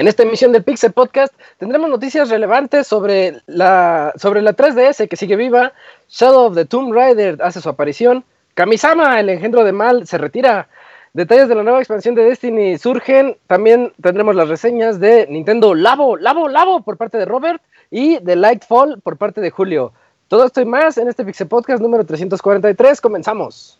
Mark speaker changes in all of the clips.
Speaker 1: En esta emisión del Pixel Podcast tendremos noticias relevantes sobre la, sobre la 3DS que sigue viva, Shadow of the Tomb Raider hace su aparición, Kamisama, el engendro de mal, se retira, detalles de la nueva expansión de Destiny surgen, también tendremos las reseñas de Nintendo Labo, Labo, Labo por parte de Robert y de Lightfall por parte de Julio. Todo esto y más en este Pixel Podcast número 343, comenzamos.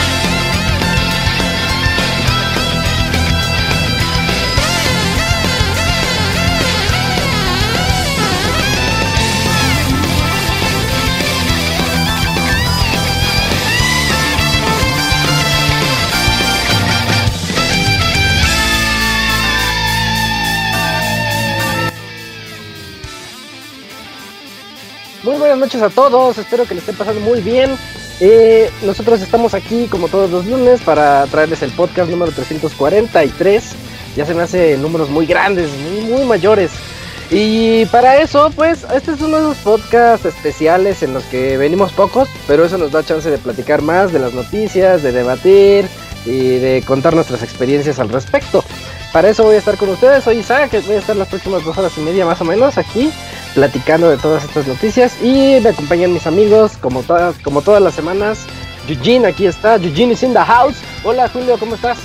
Speaker 1: Muy buenas noches a todos, espero que les esté pasando muy bien. Eh, nosotros estamos aquí como todos los lunes para traerles el podcast número 343. Ya se me hace números muy grandes, muy, mayores. Y para eso, pues, este es uno de los podcasts especiales en los que venimos pocos, pero eso nos da chance de platicar más de las noticias, de debatir y de contar nuestras experiencias al respecto. Para eso voy a estar con ustedes, soy Isaac, voy a estar las próximas dos horas y media más o menos aquí platicando de todas estas noticias y me acompañan mis amigos como todas, como todas las semanas. Eugene aquí está, Eugene is in the house. Hola Julio, ¿cómo estás?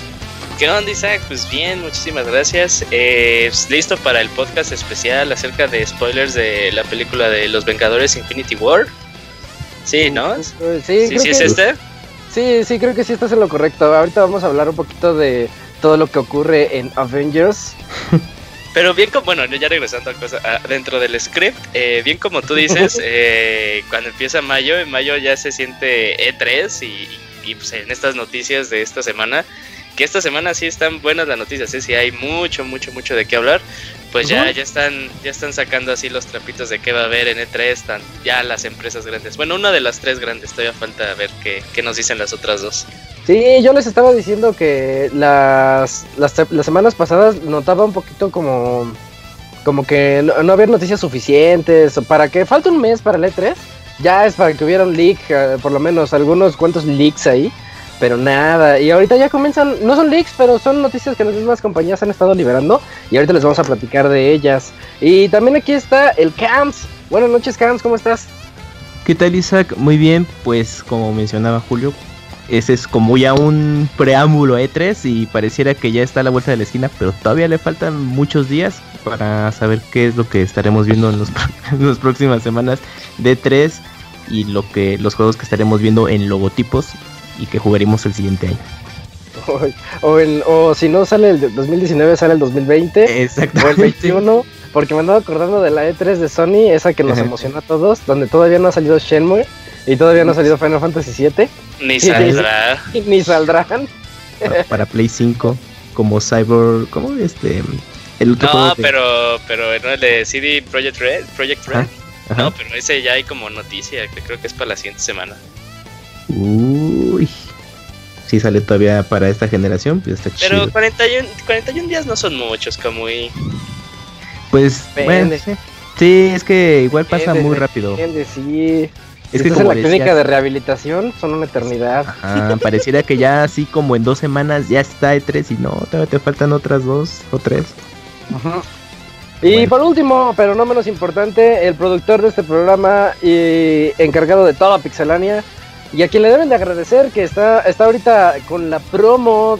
Speaker 2: ¿Qué onda Isaac? Pues bien, muchísimas gracias. Eh, listo para el podcast especial acerca de spoilers de la película de Los Vengadores Infinity War. Sí, ¿no?
Speaker 1: Eh, sí,
Speaker 2: sí, es este.
Speaker 1: Sí, sí, creo que sí estás en lo correcto. Ahorita vamos a hablar un poquito de todo lo que ocurre en Avengers.
Speaker 2: Pero bien como, bueno, ya regresando a cosa, dentro del script, eh, bien como tú dices, eh, cuando empieza mayo, en mayo ya se siente E3 y, pues en estas noticias de esta semana, que esta semana sí están buenas las noticias, ¿eh? sí hay mucho, mucho, mucho de qué hablar, pues ya, ya están, ya están sacando así los trapitos de qué va a haber en E3, están ya las empresas grandes. Bueno, una de las tres grandes, todavía falta ver qué, qué nos dicen las otras dos.
Speaker 1: Sí, yo les estaba diciendo que las, las, semanas pasadas notaba un poquito como, como que no, había noticias suficientes, para que falta un mes para el E3, ya es para que hubiera un leak, eh, por lo menos algunos cuantos leaks ahí, pero nada, y ahorita ya comienzan, no son leaks, pero son noticias que las mismas compañías han estado liberando, y ahorita les vamos a platicar de ellas. Y también aquí está el Camps, buenas noches Camps, ¿cómo estás?
Speaker 3: ¿Qué tal Isaac? Muy bien, pues como mencionaba Julio, ese es como ya un preámbulo a E3 y pareciera que ya está a la vuelta de la esquina, pero todavía le faltan muchos días para saber qué es lo que estaremos viendo en, las próximas semanas de E3 y lo que los juegos que estaremos viendo en logotipos y que jugaremos el siguiente año.
Speaker 1: O, o si no sale el 2019, sale el 2020.
Speaker 3: Exacto.
Speaker 1: O el 21. Porque me andaba acordando de la E3 de Sony, esa que nos emociona a todos, donde todavía no ha salido Shenmue y todavía no ha salido Final Fantasy VII.
Speaker 2: Ni saldrá.
Speaker 1: Ni saldrán.
Speaker 3: Para Play 5, como Cyber. ¿Cómo este?
Speaker 2: El otro no, pero, pero no el de CD Project Red. Project Red. No, pero ese ya hay como noticia, que creo que es para la siguiente semana.
Speaker 3: Uy. Si sale todavía para esta generación, pues está
Speaker 2: Pero chido. 41, 41 días no son muchos, como muy.
Speaker 3: Pues, bueno, sí. es que igual pasa muy rápido.
Speaker 1: sí. Es que como en la clínica de rehabilitación son una eternidad.
Speaker 3: pareciera que ya así como en dos semanas ya está de tres y no, todavía te faltan otras dos o tres.
Speaker 1: Y por último, pero no menos importante, el productor de este programa y encargado de toda Pixelania y a quien le deben de agradecer que está, está ahorita con la promo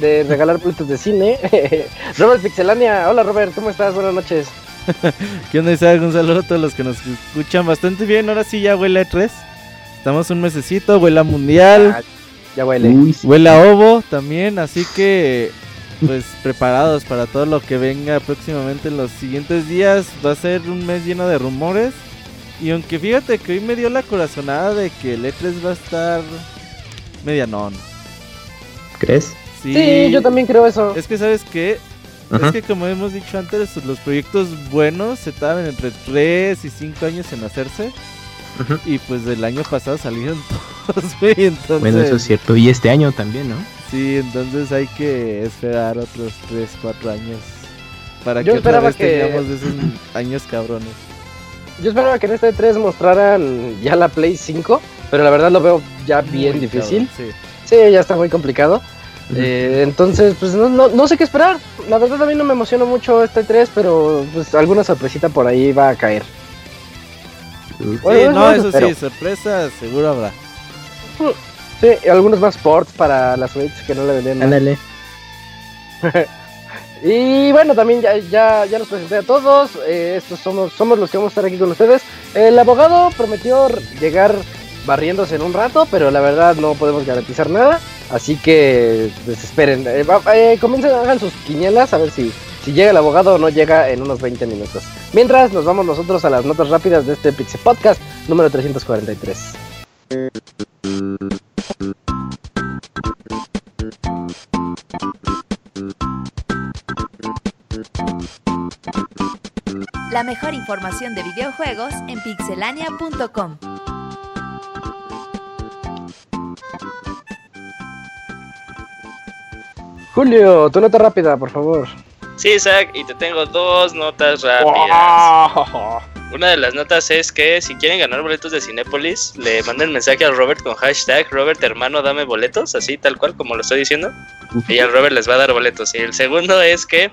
Speaker 1: de regalar boletos de cine. Robert Pixelania, hola Robert, ¿cómo estás? Buenas noches.
Speaker 4: ¿Qué onda Isaac? Un saludo a todos los que nos escuchan bastante bien. Ahora sí ya huele a 3. Estamos un mesecito, huele a mundial.
Speaker 1: Ah, ya huele.
Speaker 3: Uy, sí.
Speaker 4: Huele a ovo también, así que pues preparados para todo lo que venga próximamente en los siguientes días. Va a ser un mes lleno de rumores. Y aunque fíjate que hoy me dio la corazonada de que el E3 va a estar medianón.
Speaker 3: ¿Crees?
Speaker 4: Sí,
Speaker 1: Sí, yo también creo eso.
Speaker 4: Es que sabes que
Speaker 3: Ajá.
Speaker 4: es que como hemos dicho antes, los proyectos buenos se tardan entre 3 y 5 años en hacerse. Y pues del año pasado salieron todos, güey. Entonces,
Speaker 3: Bueno, eso es cierto. Y este año también, ¿no?
Speaker 4: Sí, entonces hay que esperar otros 3, 4 años para
Speaker 1: Yo
Speaker 4: que otra vez
Speaker 1: que-
Speaker 4: tengamos esos años cabrones.
Speaker 1: Yo esperaba que en este 3 mostraran ya la Play 5, pero la verdad lo veo ya bien
Speaker 4: Muy
Speaker 1: difícil.
Speaker 4: cabrón,
Speaker 1: Sí, ya está muy complicado. Eh, entonces, pues no, no, no sé qué esperar. La verdad a mí no me emociona mucho este 3, pero pues alguna sorpresita por ahí va a caer.
Speaker 4: Sí,
Speaker 1: Bueno,
Speaker 4: no, eso sí, sorpresas seguro habrá.
Speaker 1: Sí, algunos más ports para la Switch que no le vendían. nada.
Speaker 3: Ándale.
Speaker 1: Y bueno, también ya, ya, ya los presenté a todos. eh, estos somos, somos los que vamos a estar aquí con ustedes. El abogado prometió llegar barriéndose en un rato, pero la verdad no podemos garantizar nada. Así que pues, esperen. Eh, eh, comiencen, hagan sus quinielas a ver si, si llega el abogado o no llega en unos 20 minutos. Mientras nos vamos nosotros a las notas rápidas de este Pixie Podcast número 343.
Speaker 5: La mejor información de videojuegos en pixelania.com.
Speaker 1: Julio, tu nota rápida, por favor.
Speaker 2: Sí, Isaac, y te tengo dos notas rápidas.
Speaker 1: Oh.
Speaker 2: Una de las notas es que si quieren ganar boletos de Cinépolis, le manden mensaje al Robert con hashtag Robert hermano dame boletos, así tal cual como lo estoy diciendo. Y al Robert les va a dar boletos. Y el segundo es que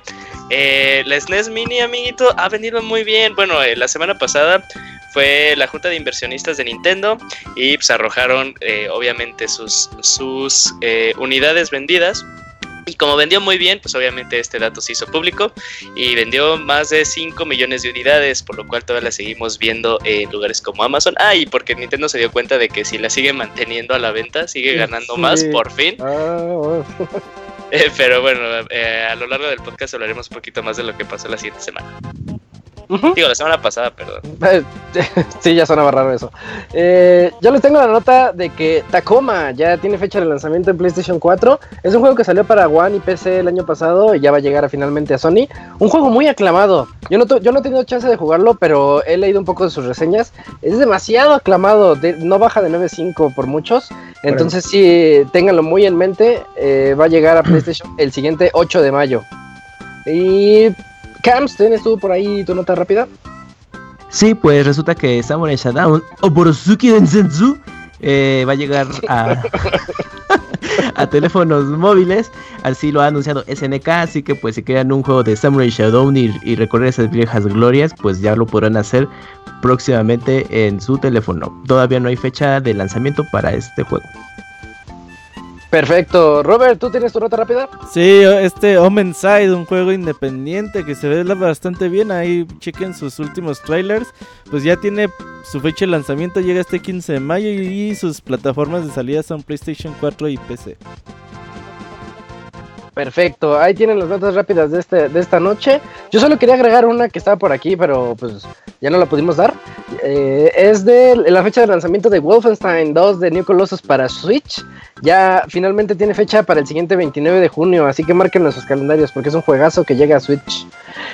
Speaker 2: eh, la SNES Mini, amiguito, ha venido muy bien. Bueno, eh, la semana pasada fue la junta de inversionistas de Nintendo y pues arrojaron eh, obviamente sus, sus eh, unidades vendidas. Y como vendió muy bien, pues obviamente este dato se hizo público y vendió más de 5 millones de unidades, por lo cual todavía la seguimos viendo en lugares como Amazon. Ah, y porque Nintendo se dio cuenta de que si la sigue manteniendo a la venta, sigue ganando
Speaker 1: Sí.
Speaker 2: más por fin.
Speaker 1: Ah, bueno.
Speaker 2: Eh, pero bueno, eh, a lo largo del podcast hablaremos un poquito más de lo que pasó la siguiente semana. Digo, la semana pasada, perdón.
Speaker 1: Sí, ya sonaba raro eso. Eh, yo les tengo la nota de que Tacoma ya tiene fecha de lanzamiento en PlayStation 4. Es un juego que salió para One y PC el año pasado y ya va a llegar a finalmente a Sony. Un juego muy aclamado. Yo no, yo no he tenido chance de jugarlo, pero he leído un poco de sus reseñas. Es demasiado aclamado, de- no baja de 9.5 por muchos. Entonces sí, ténganlo muy en mente. eh, va a llegar a PlayStation el siguiente 8 de mayo. Y... Camps, ¿tienes tú por ahí tu nota rápida?
Speaker 3: Sí, pues resulta que Samurai Shodown Oborosuki Densetsu eh, va a llegar a, a teléfonos móviles. Así lo ha anunciado SNK. Así que, pues, si quieren un juego de Samurai Shodown y, y recorrer esas viejas glorias, pues ya lo podrán hacer próximamente en su teléfono. Todavía no hay fecha de lanzamiento para este juego.
Speaker 1: Perfecto. Robert, ¿tú tienes tu nota rápida?
Speaker 4: Sí, este Omen Side, un juego independiente que se ve bastante bien. Ahí chequen sus últimos trailers. Pues ya tiene su fecha de lanzamiento, llega este 15 de mayo y sus plataformas de salida son PlayStation 4 y PC.
Speaker 1: Perfecto. Ahí tienen las notas rápidas de, este, de esta noche. Yo solo quería agregar una que estaba por aquí, pero pues ya no la pudimos dar. Eh, es de la fecha de lanzamiento de Wolfenstein 2 de New Colossus para Switch. Ya finalmente tiene fecha para el siguiente 29 de junio, así que marquen en sus calendarios porque es un juegazo que llega a Switch.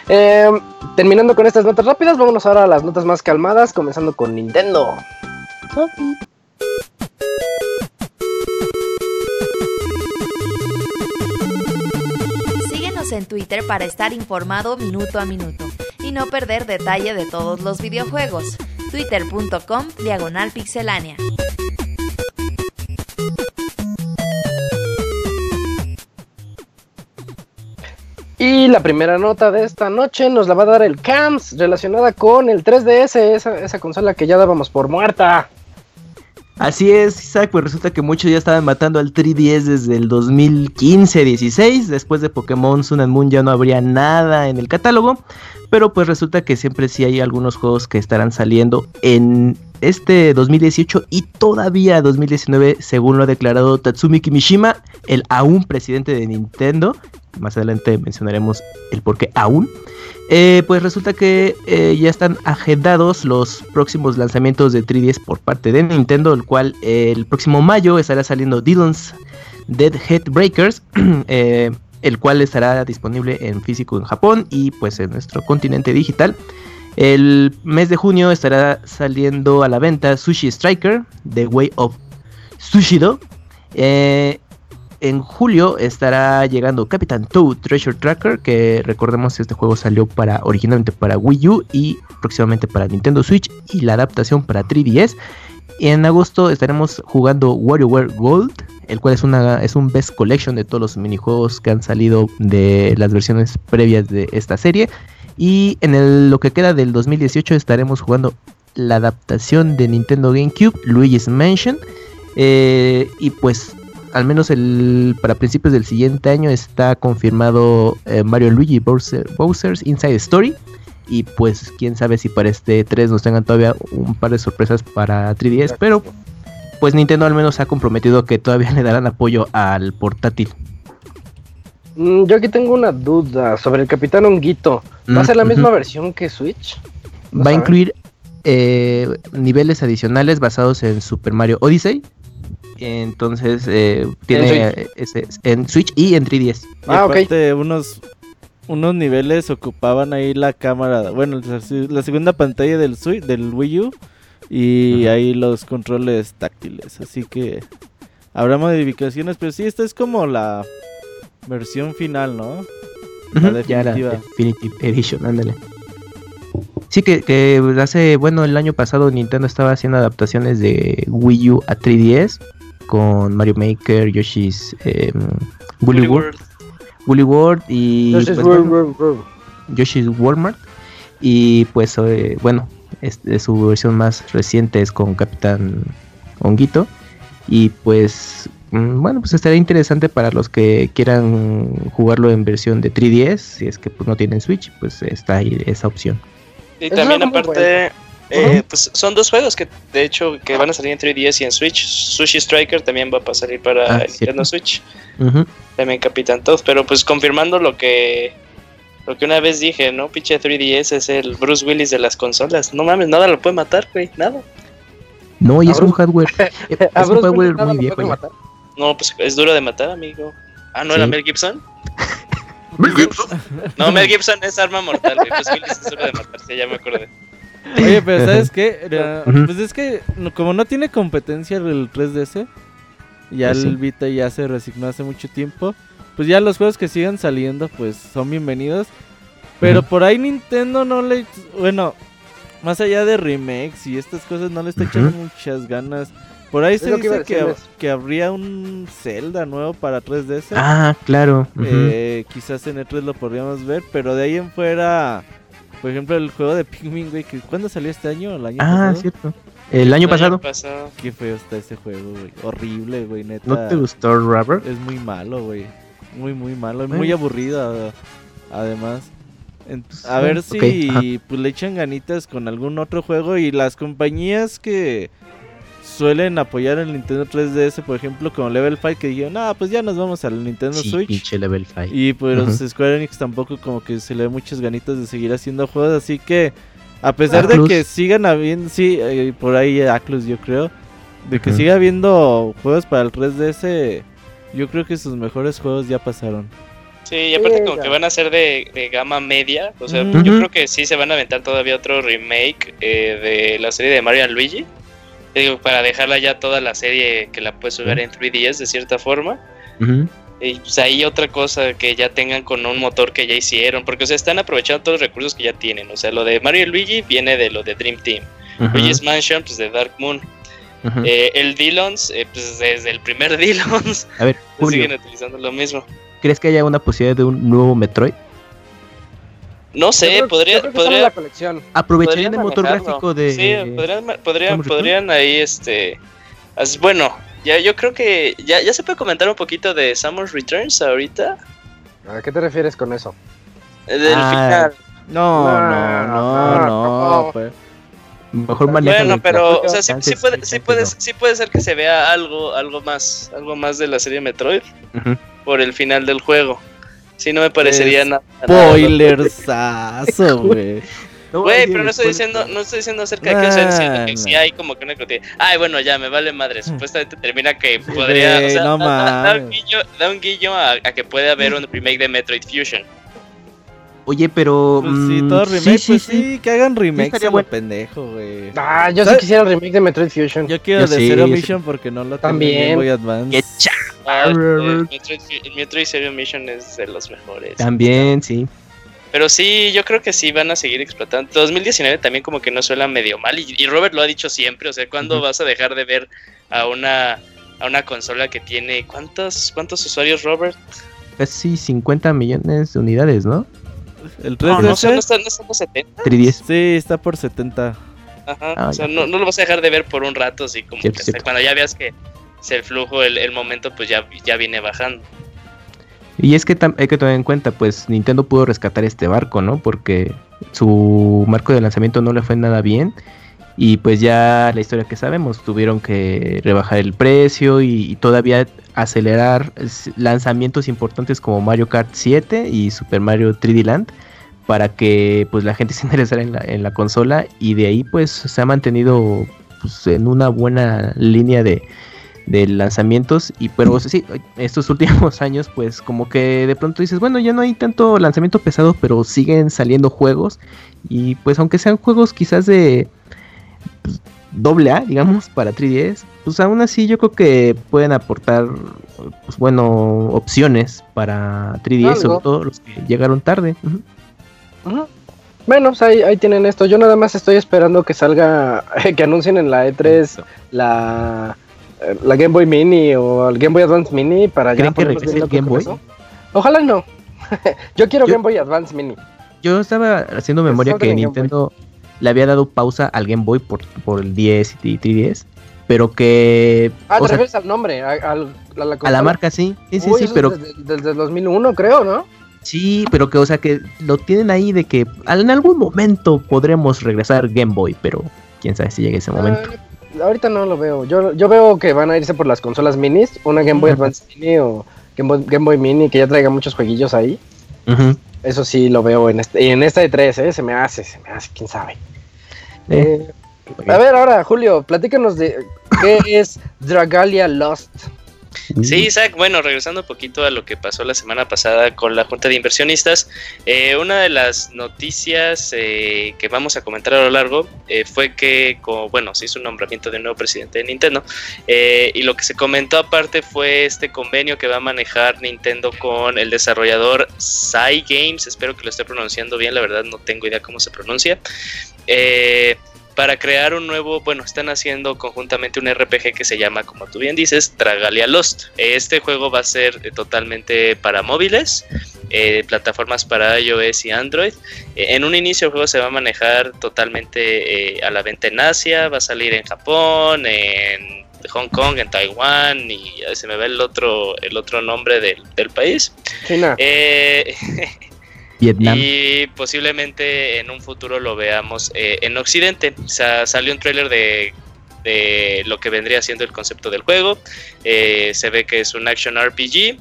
Speaker 1: Eh, terminando con estas notas rápidas, vámonos ahora a las notas más calmadas, comenzando con Nintendo.
Speaker 5: En Twitter para estar informado minuto a minuto y no perder detalle de todos los videojuegos. Twitter.com Diagonal Pixelánea.
Speaker 1: Y la primera nota de esta noche nos la va a dar el CAMS relacionada con el 3DS, esa, esa consola que ya dábamos por muerta.
Speaker 3: Así es, Isaac, pues resulta que muchos ya estaban matando al 3DS desde el 2015-16. Después de Pokémon Sun and Moon ya no habría nada en el catálogo. Pero pues resulta que siempre sí hay algunos juegos que estarán saliendo en este 2018 y todavía 2019, según lo ha declarado Tatsumi Kimishima, el aún presidente de Nintendo. Más adelante mencionaremos el por qué aún. Eh, pues resulta que eh, ya están agendados los próximos lanzamientos de 3DS por parte de Nintendo, el cual eh, el próximo mayo estará saliendo Dylan's Dead Breakers, el cual estará disponible en físico en Japón y pues en nuestro continente digital. El mes de junio estará saliendo a la venta Sushi Striker, The Way of Sushido. Eh, en julio estará llegando Captain Toad Treasure Tracker, que recordemos este juego salió para originalmente para Wii U y próximamente para Nintendo Switch y la adaptación para 3DS. Y en agosto estaremos jugando WarioWare Gold, el cual es una es un best collection de todos los minijuegos que han salido de las versiones previas de esta serie. Y en lo que queda del 2018 estaremos jugando la adaptación de Nintendo GameCube, Luigi's Mansion. Eh, y pues al menos el, para principios del siguiente año está confirmado eh, Mario Luigi Bowser's Inside Story. Y pues quién sabe si para este 3 nos tengan todavía un par de sorpresas para 3DS. Pero pues Nintendo al menos ha comprometido que todavía le darán apoyo al portátil.
Speaker 1: Mm, yo aquí tengo una duda sobre el Capitán Honguito. ¿Va a ser la misma versión que Switch?
Speaker 3: Va a incluir eh, niveles adicionales basados en Super Mario Odyssey entonces eh, tiene ¿En Switch? y en 3DS.
Speaker 4: Ah, ok. Unos, unos niveles ocupaban ahí la cámara, bueno, la segunda pantalla del, Switch, del Wii U y ahí los controles táctiles. Así que habrá modificaciones, pero sí, esta es como la versión final, ¿no?
Speaker 3: La definitiva. Definitive Edition, ándale. Sí, que, que hace, bueno, el año pasado Nintendo estaba haciendo adaptaciones de Wii U a 3DS con Mario Maker, Yoshi's eh, Woolly World, Woolly World y Yoshi's, pues, World, Yoshi's Walmart. Y pues eh, bueno, es, su versión más reciente es con Capitán Honguito. Y pues mm, bueno, pues estaría interesante para los que quieran jugarlo en versión de 3DS, si es que pues no tienen Switch, pues está ahí esa opción.
Speaker 2: Y también aparte eh, pues son dos juegos que de hecho que van a salir en 3DS y en Switch. Sushi Striker también va a salir para ah, Nintendo Switch. También Capitán Toad, pero pues confirmando lo que lo que una vez dije, ¿no? Pinche 3DS es el Bruce Willis de las consolas. No mames, nada lo puede matar, güey, nada.
Speaker 3: No, y es un hardware. es un hardware muy viejo.
Speaker 2: No, pues es duro de matar, amigo. Ah, ¿no era Mel Gibson? ¿Mel Gibson? No, Mel Gibson es arma mortal, güey. Bruce Willis es duro de matar, sí, ya me acordé.
Speaker 4: Oye, pero ¿sabes qué? Pues es que como no tiene competencia el 3DS, ya pues el Vita ya se resignó hace mucho tiempo, pues ya los juegos que sigan saliendo pues son bienvenidos. Pero por ahí Nintendo no le... Bueno, más allá de remakes y estas cosas no le está echando muchas ganas. Por ahí se dice que, que, habría un Zelda nuevo para 3DS.
Speaker 3: Ah, claro.
Speaker 4: Eh, quizás en E3 lo podríamos ver, pero de ahí en fuera por ejemplo, el juego de Pikmin, güey, que ¿cuándo salió este año? ¿El año
Speaker 3: ah, cierto. El año, pasado.
Speaker 4: Qué feo está ese juego, güey. Horrible, güey, neta.
Speaker 3: ¿No te gustó Robert?
Speaker 4: Es muy malo, güey. Muy, muy malo. Muy aburrido, además. a ver si pues, le echan ganitas con algún otro juego y las compañías que suelen apoyar el Nintendo 3DS, por ejemplo, como Level 5, que dijeron, ah, pues ya nos vamos al Nintendo Switch.
Speaker 3: Level 5.
Speaker 4: Y pues Square Enix tampoco como que se le ve muchas ganitas de seguir haciendo juegos, así que a pesar de que sigan habiendo, sí, eh, por ahí Aclus yo creo, de que siga habiendo juegos para el 3DS, yo creo que sus mejores juegos ya pasaron.
Speaker 2: Sí, y aparte como que van a ser de, gama media, o sea, yo creo que sí se van a aventar todavía otro remake eh, de la serie de Mario Luigi digo, para dejarla ya toda la serie que la puedes jugar en 3DS de cierta forma. Y pues ahí otra cosa que ya tengan con un motor que ya hicieron, porque o sea, están aprovechando todos los recursos que ya tienen. O sea, lo de Mario y Luigi viene de lo de Dream Team. Luigi's Mansion, pues de Dark Moon. Eh, el Dillons, eh, pues desde el primer Dillons,
Speaker 3: A ver,
Speaker 2: siguen utilizando lo mismo.
Speaker 3: ¿Crees que haya una posibilidad de un nuevo Metroid?
Speaker 2: No sé, podría, podría
Speaker 1: la
Speaker 3: aprovecharían el motor gráfico de
Speaker 2: sí, podrían, podrían, podrían ahí este As- bueno, ya yo creo que ya, ya se puede comentar un poquito de Samus Returns ahorita.
Speaker 1: ¿A qué te refieres con eso?
Speaker 2: Del
Speaker 3: Ah,
Speaker 2: final.
Speaker 4: No,
Speaker 1: No,
Speaker 4: no,
Speaker 1: no,
Speaker 4: no,
Speaker 1: no.
Speaker 4: no. pues.
Speaker 3: Mejor maneja
Speaker 2: Bueno, pero, o sea, sí, sí puede, sí, puede, sí puede ser que se vea algo, algo más, algo más de la serie Metroid por el final del juego. Sí, no me parecería
Speaker 4: Es
Speaker 2: nada.
Speaker 4: Spoilersazo, güey.
Speaker 2: Güey, pero no estoy diciendo, no estoy diciendo acerca de que, o sea, diciendo que sí hay como que una que Ay, bueno, ya me vale madre. Supuestamente termina que podría, o sea,
Speaker 4: no
Speaker 2: da, da- da un
Speaker 4: mames.
Speaker 2: guiño, da un guiño a, a que puede haber un remake de Metroid Fusion.
Speaker 3: Oye, pero.
Speaker 4: Pues sí,
Speaker 3: mm,
Speaker 4: todo remake, pues sí, que hagan remakes
Speaker 3: estaría bueno.
Speaker 4: pendejo, güey.
Speaker 1: Ah, yo sí quisiera el remake de Metroid Fusion.
Speaker 4: Yo quiero
Speaker 3: Yo
Speaker 4: de
Speaker 3: sí,
Speaker 4: Zero
Speaker 3: sí.
Speaker 4: Mission porque no lo tengo en
Speaker 1: También.
Speaker 4: Game Boy Advance.
Speaker 3: Qué cha-
Speaker 2: Ah, eh,
Speaker 3: arr.
Speaker 2: Metroid, el Metroid Zero Mission es de los mejores.
Speaker 3: También, sí.
Speaker 2: Pero sí, yo creo que sí van a seguir explotando. 2019 también como que no suena medio mal. Y, y Robert lo ha dicho siempre. O sea, ¿cuándo vas a dejar de ver a una, a una consola que tiene... ¿Cuántos, cuántos usuarios, Robert?
Speaker 3: Casi 50 millones de unidades, ¿no?
Speaker 4: El
Speaker 2: No,
Speaker 4: 3DS.
Speaker 2: no, no están, no están los 70.
Speaker 3: 310.
Speaker 4: Sí, está por 70.
Speaker 2: Ajá.
Speaker 3: Ah,
Speaker 2: o sea, no, no lo vas a dejar de ver por un rato. Así como
Speaker 3: Cierto,
Speaker 2: que hasta
Speaker 3: cierto.
Speaker 2: cuando ya veas que se el flujo, el, el momento, pues ya, ya viene bajando.
Speaker 3: Y es que hay que tomar en cuenta, pues Nintendo pudo rescatar este barco, ¿no? Porque su marco de lanzamiento no le fue nada bien. Y pues ya la historia que sabemos, tuvieron que rebajar el precio y, todavía acelerar lanzamientos importantes como Mario Kart 7 y Super Mario 3D Land para que pues la gente se interesara en la, en la consola y de ahí pues se ha mantenido pues, en una buena línea de, de lanzamientos y pero sí estos últimos años pues como que de pronto dices bueno ya no hay tanto lanzamiento pesado pero siguen saliendo juegos y pues aunque sean juegos quizás de pues, doble A digamos para 3DS pues aún así yo creo que pueden aportar pues bueno opciones para 3DS
Speaker 1: Algo.
Speaker 3: sobre todo los que llegaron tarde.
Speaker 1: Bueno, pues ahí, ahí tienen esto. Yo nada más estoy esperando que salga, que anuncien en la E3 la, eh, la Game Boy Mini o el Game Boy Advance Mini para ya
Speaker 3: ¿Creen que
Speaker 1: ponernos
Speaker 3: regrese el Game Boy?
Speaker 1: eso. Ojalá no. Yo quiero
Speaker 3: Yo-
Speaker 1: Game Boy Advance Mini.
Speaker 3: Yo estaba haciendo memoria que Nintendo le había dado pausa al Game Boy por, por el 10 y 3DS, pero que
Speaker 1: Ah, te
Speaker 3: sea,
Speaker 1: refieres al nombre, a, al- a la,
Speaker 3: a la marca sí, sí, sí,
Speaker 1: Uy,
Speaker 3: sí,
Speaker 1: eso
Speaker 3: pero
Speaker 1: desde, desde el 2001 creo, ¿no?
Speaker 3: sí, pero que o sea que lo tienen ahí de que en algún momento podremos regresar Game Boy, pero quién sabe si llega ese momento.
Speaker 1: Ah, ahorita no lo veo. Yo, yo veo que van a irse por las consolas minis, una Game Boy. Advance Mini o Game Boy, Game Boy Mini que ya traiga muchos jueguillos ahí.
Speaker 3: Ujú.
Speaker 1: Eso sí lo veo en este, y en esta de 3, ¿eh? Se me hace, se me hace, quién sabe.
Speaker 3: Eh,
Speaker 1: Eh, a ver, ahora, Julio, platícanos de qué es Dragalia Lost.
Speaker 2: Sí, Isaac, bueno, regresando un poquito a lo que pasó la semana pasada con la Junta de Inversionistas, eh, una de las noticias eh, que vamos a comentar a lo largo eh, fue que, como, bueno, se hizo un nombramiento de un nuevo presidente de Nintendo, eh, y lo que se comentó aparte fue este convenio que va a manejar Nintendo con el desarrollador Psy Games, espero que lo esté pronunciando bien, la verdad no tengo idea cómo se pronuncia. Eh, para crear un nuevo, bueno, están haciendo conjuntamente un RPG que se llama, como tú bien dices, Dragalia Lost. Este juego va a ser eh, totalmente para móviles, eh, plataformas para iOS y Android. Eh, en un inicio el juego se va a manejar totalmente eh, a la venta en Asia, va a salir en Japón, en Hong Kong, en Taiwán y se me ve el otro, el otro nombre del, del país.
Speaker 1: China.
Speaker 2: Y posiblemente en un futuro lo veamos eh, en Occidente. O sea, salió un tráiler de, lo que vendría siendo el concepto del juego. Eh, se ve que es un action RPG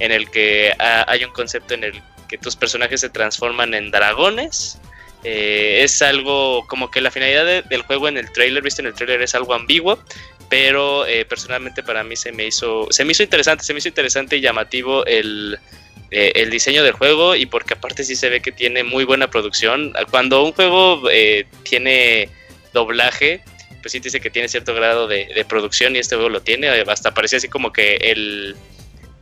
Speaker 2: en el que ah, hay un concepto en el que tus personajes se transforman en dragones. Eh, es algo como que la finalidad de- del juego en el trailer, visto en el trailer, es algo ambiguo. Pero eh, personalmente para mí se me hizo. Se me hizo interesante. Se me hizo interesante y llamativo el, eh, el diseño del juego y porque aparte sí se ve que tiene muy buena producción. Cuando un juego eh, tiene doblaje, pues sí te dice que tiene cierto grado de, de producción y este juego lo tiene. eh, Hasta parece así como que el,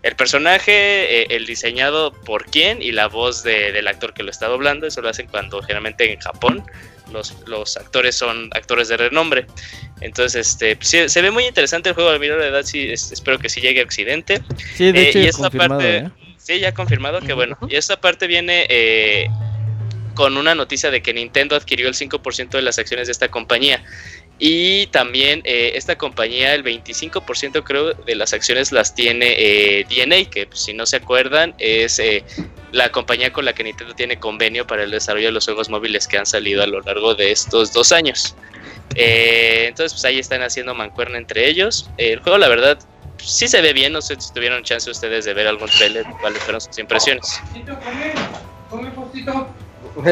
Speaker 2: el personaje, eh, el diseñado por quién y la voz de- del actor que lo está doblando. Eso lo hacen cuando generalmente en Japón los, los actores son actores de renombre. Entonces, este, pues, sí, se ve muy interesante el juego. A mí, la verdad, sí, es- espero que sí llegue a Occidente.
Speaker 4: Sí, de
Speaker 2: Eh,
Speaker 4: hecho,
Speaker 2: y esta parte-. Sí, ya confirmado que bueno. Y esta parte viene eh, con una noticia de que Nintendo adquirió el 5% de las acciones de esta compañía. Y también eh, esta compañía, el 25% creo de las acciones las tiene eh, DNA, que pues, si no se acuerdan es eh, la compañía con la que Nintendo tiene convenio para el desarrollo de los juegos móviles que han salido a lo largo de estos dos años. entonces pues ahí están haciendo mancuerna entre ellos. el juego la verdad sí se ve bien, no sé si tuvieron chance ustedes de ver algún trailer, cuáles fueron sus impresiones.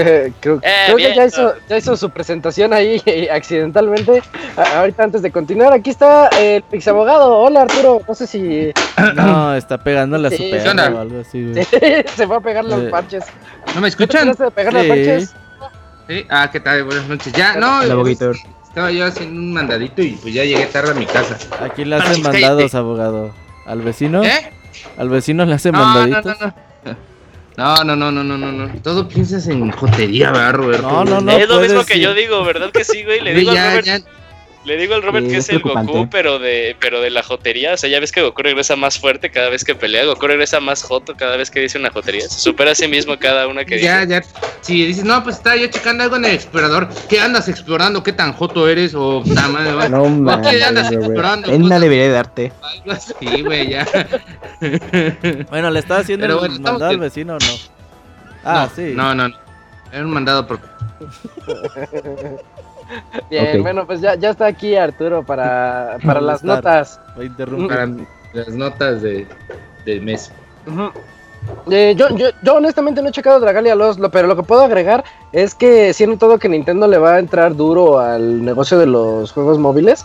Speaker 1: creo,
Speaker 2: Eh,
Speaker 1: creo
Speaker 2: bien,
Speaker 1: que ya hizo, ya hizo su presentación ahí accidentalmente. Ahorita antes de continuar, aquí está el Pixabogado. Hola Arturo, no sé si
Speaker 4: No, está pegándole a su
Speaker 1: Sí,
Speaker 4: perro
Speaker 6: ¿qué onda?
Speaker 4: o algo así, güey.
Speaker 1: se fue a pegarle a los
Speaker 4: Eh,
Speaker 1: parches.
Speaker 6: ¿No me
Speaker 1: ¿Tú te
Speaker 6: escuchan?
Speaker 1: tiraste de pegarle
Speaker 4: Sí.
Speaker 1: a parches?
Speaker 6: Sí. Ah, ¿qué tal? Buenas noches. Ya, no, pues,
Speaker 3: Boguito.
Speaker 6: Estaba yo haciendo un mandadito y pues ya llegué tarde a mi casa.
Speaker 4: Aquí le
Speaker 6: Ah,
Speaker 4: hacen mandados,
Speaker 6: cállate.
Speaker 4: abogado. ¿Al vecino?
Speaker 6: ¿Eh?
Speaker 4: ¿Al vecino le hacen
Speaker 6: No, no,
Speaker 4: mandaditos?
Speaker 6: no, no. No, no, no, no, no, no, no. Todo piensas en jotería, ¿verdad, Roberto?
Speaker 4: No, no, no.
Speaker 2: es lo mismo que yo digo, ¿verdad que sí, güey? Le digo al
Speaker 6: ya,
Speaker 2: Robert,
Speaker 6: ya.
Speaker 2: Le digo al Robert
Speaker 3: Sí,
Speaker 2: que
Speaker 3: es
Speaker 2: es el Goku, pero de, pero de la jotería. O sea, ya ves que Goku regresa más fuerte cada vez que pelea. Goku regresa más joto cada vez que dice una jotería. Se supera a sí mismo cada una que
Speaker 6: Ya,
Speaker 2: dice.
Speaker 6: ya. Si dices, no, pues estaba yo checando algo en el explorador. ¿Qué andas explorando? ¿Qué tan joto eres? O madre, va.
Speaker 3: No
Speaker 6: ¿O
Speaker 3: mames,
Speaker 6: qué andas explorando?
Speaker 3: Él no debería de darte.
Speaker 6: Algo así, güey, ya.
Speaker 4: Bueno, ¿le estaba haciendo
Speaker 6: Pero
Speaker 4: el
Speaker 6: bueno,
Speaker 4: mandado al vecino o no? Ah,
Speaker 6: no,
Speaker 4: sí.
Speaker 6: No, no, no. Era un mandado por.
Speaker 1: Bien, bueno, pues ya, ya está aquí Arturo para, para las
Speaker 4: Estar.
Speaker 1: notas.
Speaker 4: Va a interrumpir.
Speaker 6: para las notas de, del mes.
Speaker 1: Eh, yo, yo, yo honestamente no he checado Dragalia Lost, lo- pero lo que puedo agregar es que sí he notado que Nintendo le va a entrar duro al negocio de los juegos móviles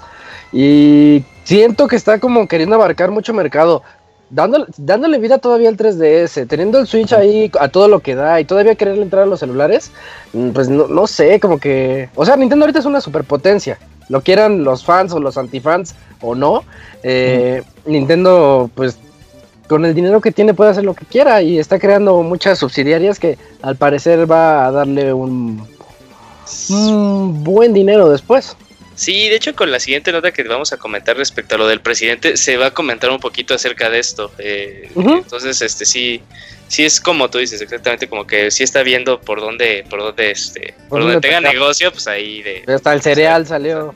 Speaker 1: y siento que está como queriendo abarcar mucho mercado, dándole, dándole vida todavía al 3DS, teniendo el Switch ahí a todo lo que da y todavía quererle entrar a los celulares, mm, pues no, no sé, como que... O sea, Nintendo ahorita es una superpotencia, lo quieran los fans o los antifans o no, eh, Nintendo pues con el dinero que tiene puede hacer lo que quiera y está creando muchas subsidiarias que al parecer va a darle un, un buen dinero después.
Speaker 2: Sí, de hecho, con la siguiente nota que vamos a comentar respecto a lo del presidente, se va a comentar un poquito acerca de esto. eh. Entonces, este sí, sí es como tú dices, exactamente, como que sí está viendo por dónde, por dónde, este, por,
Speaker 1: Por
Speaker 2: donde
Speaker 1: dónde
Speaker 2: tenga negocio, pues ahí de.
Speaker 1: Hasta el cereal salió.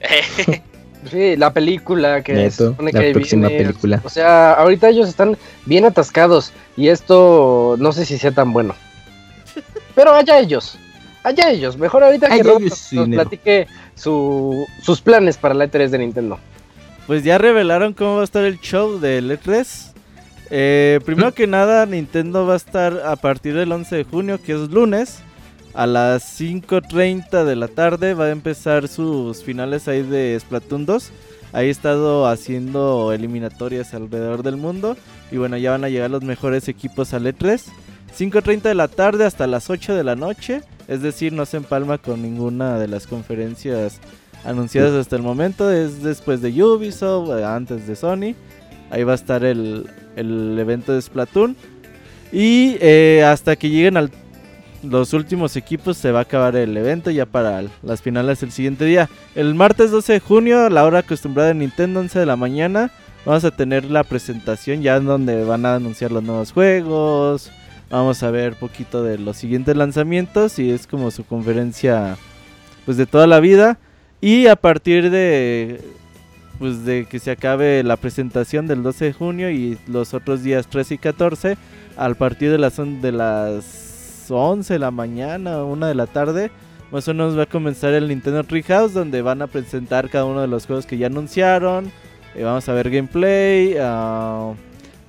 Speaker 1: Sí, la película que se
Speaker 3: Neto,
Speaker 1: supone
Speaker 3: la
Speaker 1: que
Speaker 3: próxima
Speaker 1: viene.
Speaker 3: película.
Speaker 1: O sea, ahorita ellos están bien atascados y esto no sé si sea tan bueno. Pero allá ellos, allá ellos. Mejor ahorita que
Speaker 3: ellos,
Speaker 1: nos, nos platique su, sus planes para la E3 de Nintendo.
Speaker 4: Pues ya revelaron cómo va a estar el show del E3. Eh, primero que nada, Nintendo va a estar a partir del 11 de junio, que es lunes, a las 5.30 de la tarde. Va a empezar sus finales ahí de Splatoon 2. Ahí he estado haciendo eliminatorias alrededor del mundo. Y bueno, ya van a llegar los mejores equipos al E3. 5.30 de la tarde hasta las 8 de la noche. Es decir, no se empalma con ninguna de las conferencias anunciadas hasta el momento. Es después de Ubisoft, antes de Sony. Ahí va a estar el, el evento de Splatoon. Y eh, hasta que lleguen los últimos equipos se va a acabar el evento ya para las finales el siguiente día. El martes 12 de junio, a la hora acostumbrada de Nintendo, 11 de la mañana, vamos a tener la presentación ya donde van a anunciar los nuevos juegos. Vamos a ver poquito de los siguientes lanzamientos y es como su conferencia pues de toda la vida. Y a partir de pues de que se acabe la presentación del 12 de junio y los otros días 13 y 14 al partir de las de las 11 de la mañana, 1 de la tarde, más o menos va a comenzar el Nintendo Treehouse donde van a presentar cada uno de los juegos que ya anunciaron. eh, vamos a ver gameplay, ah,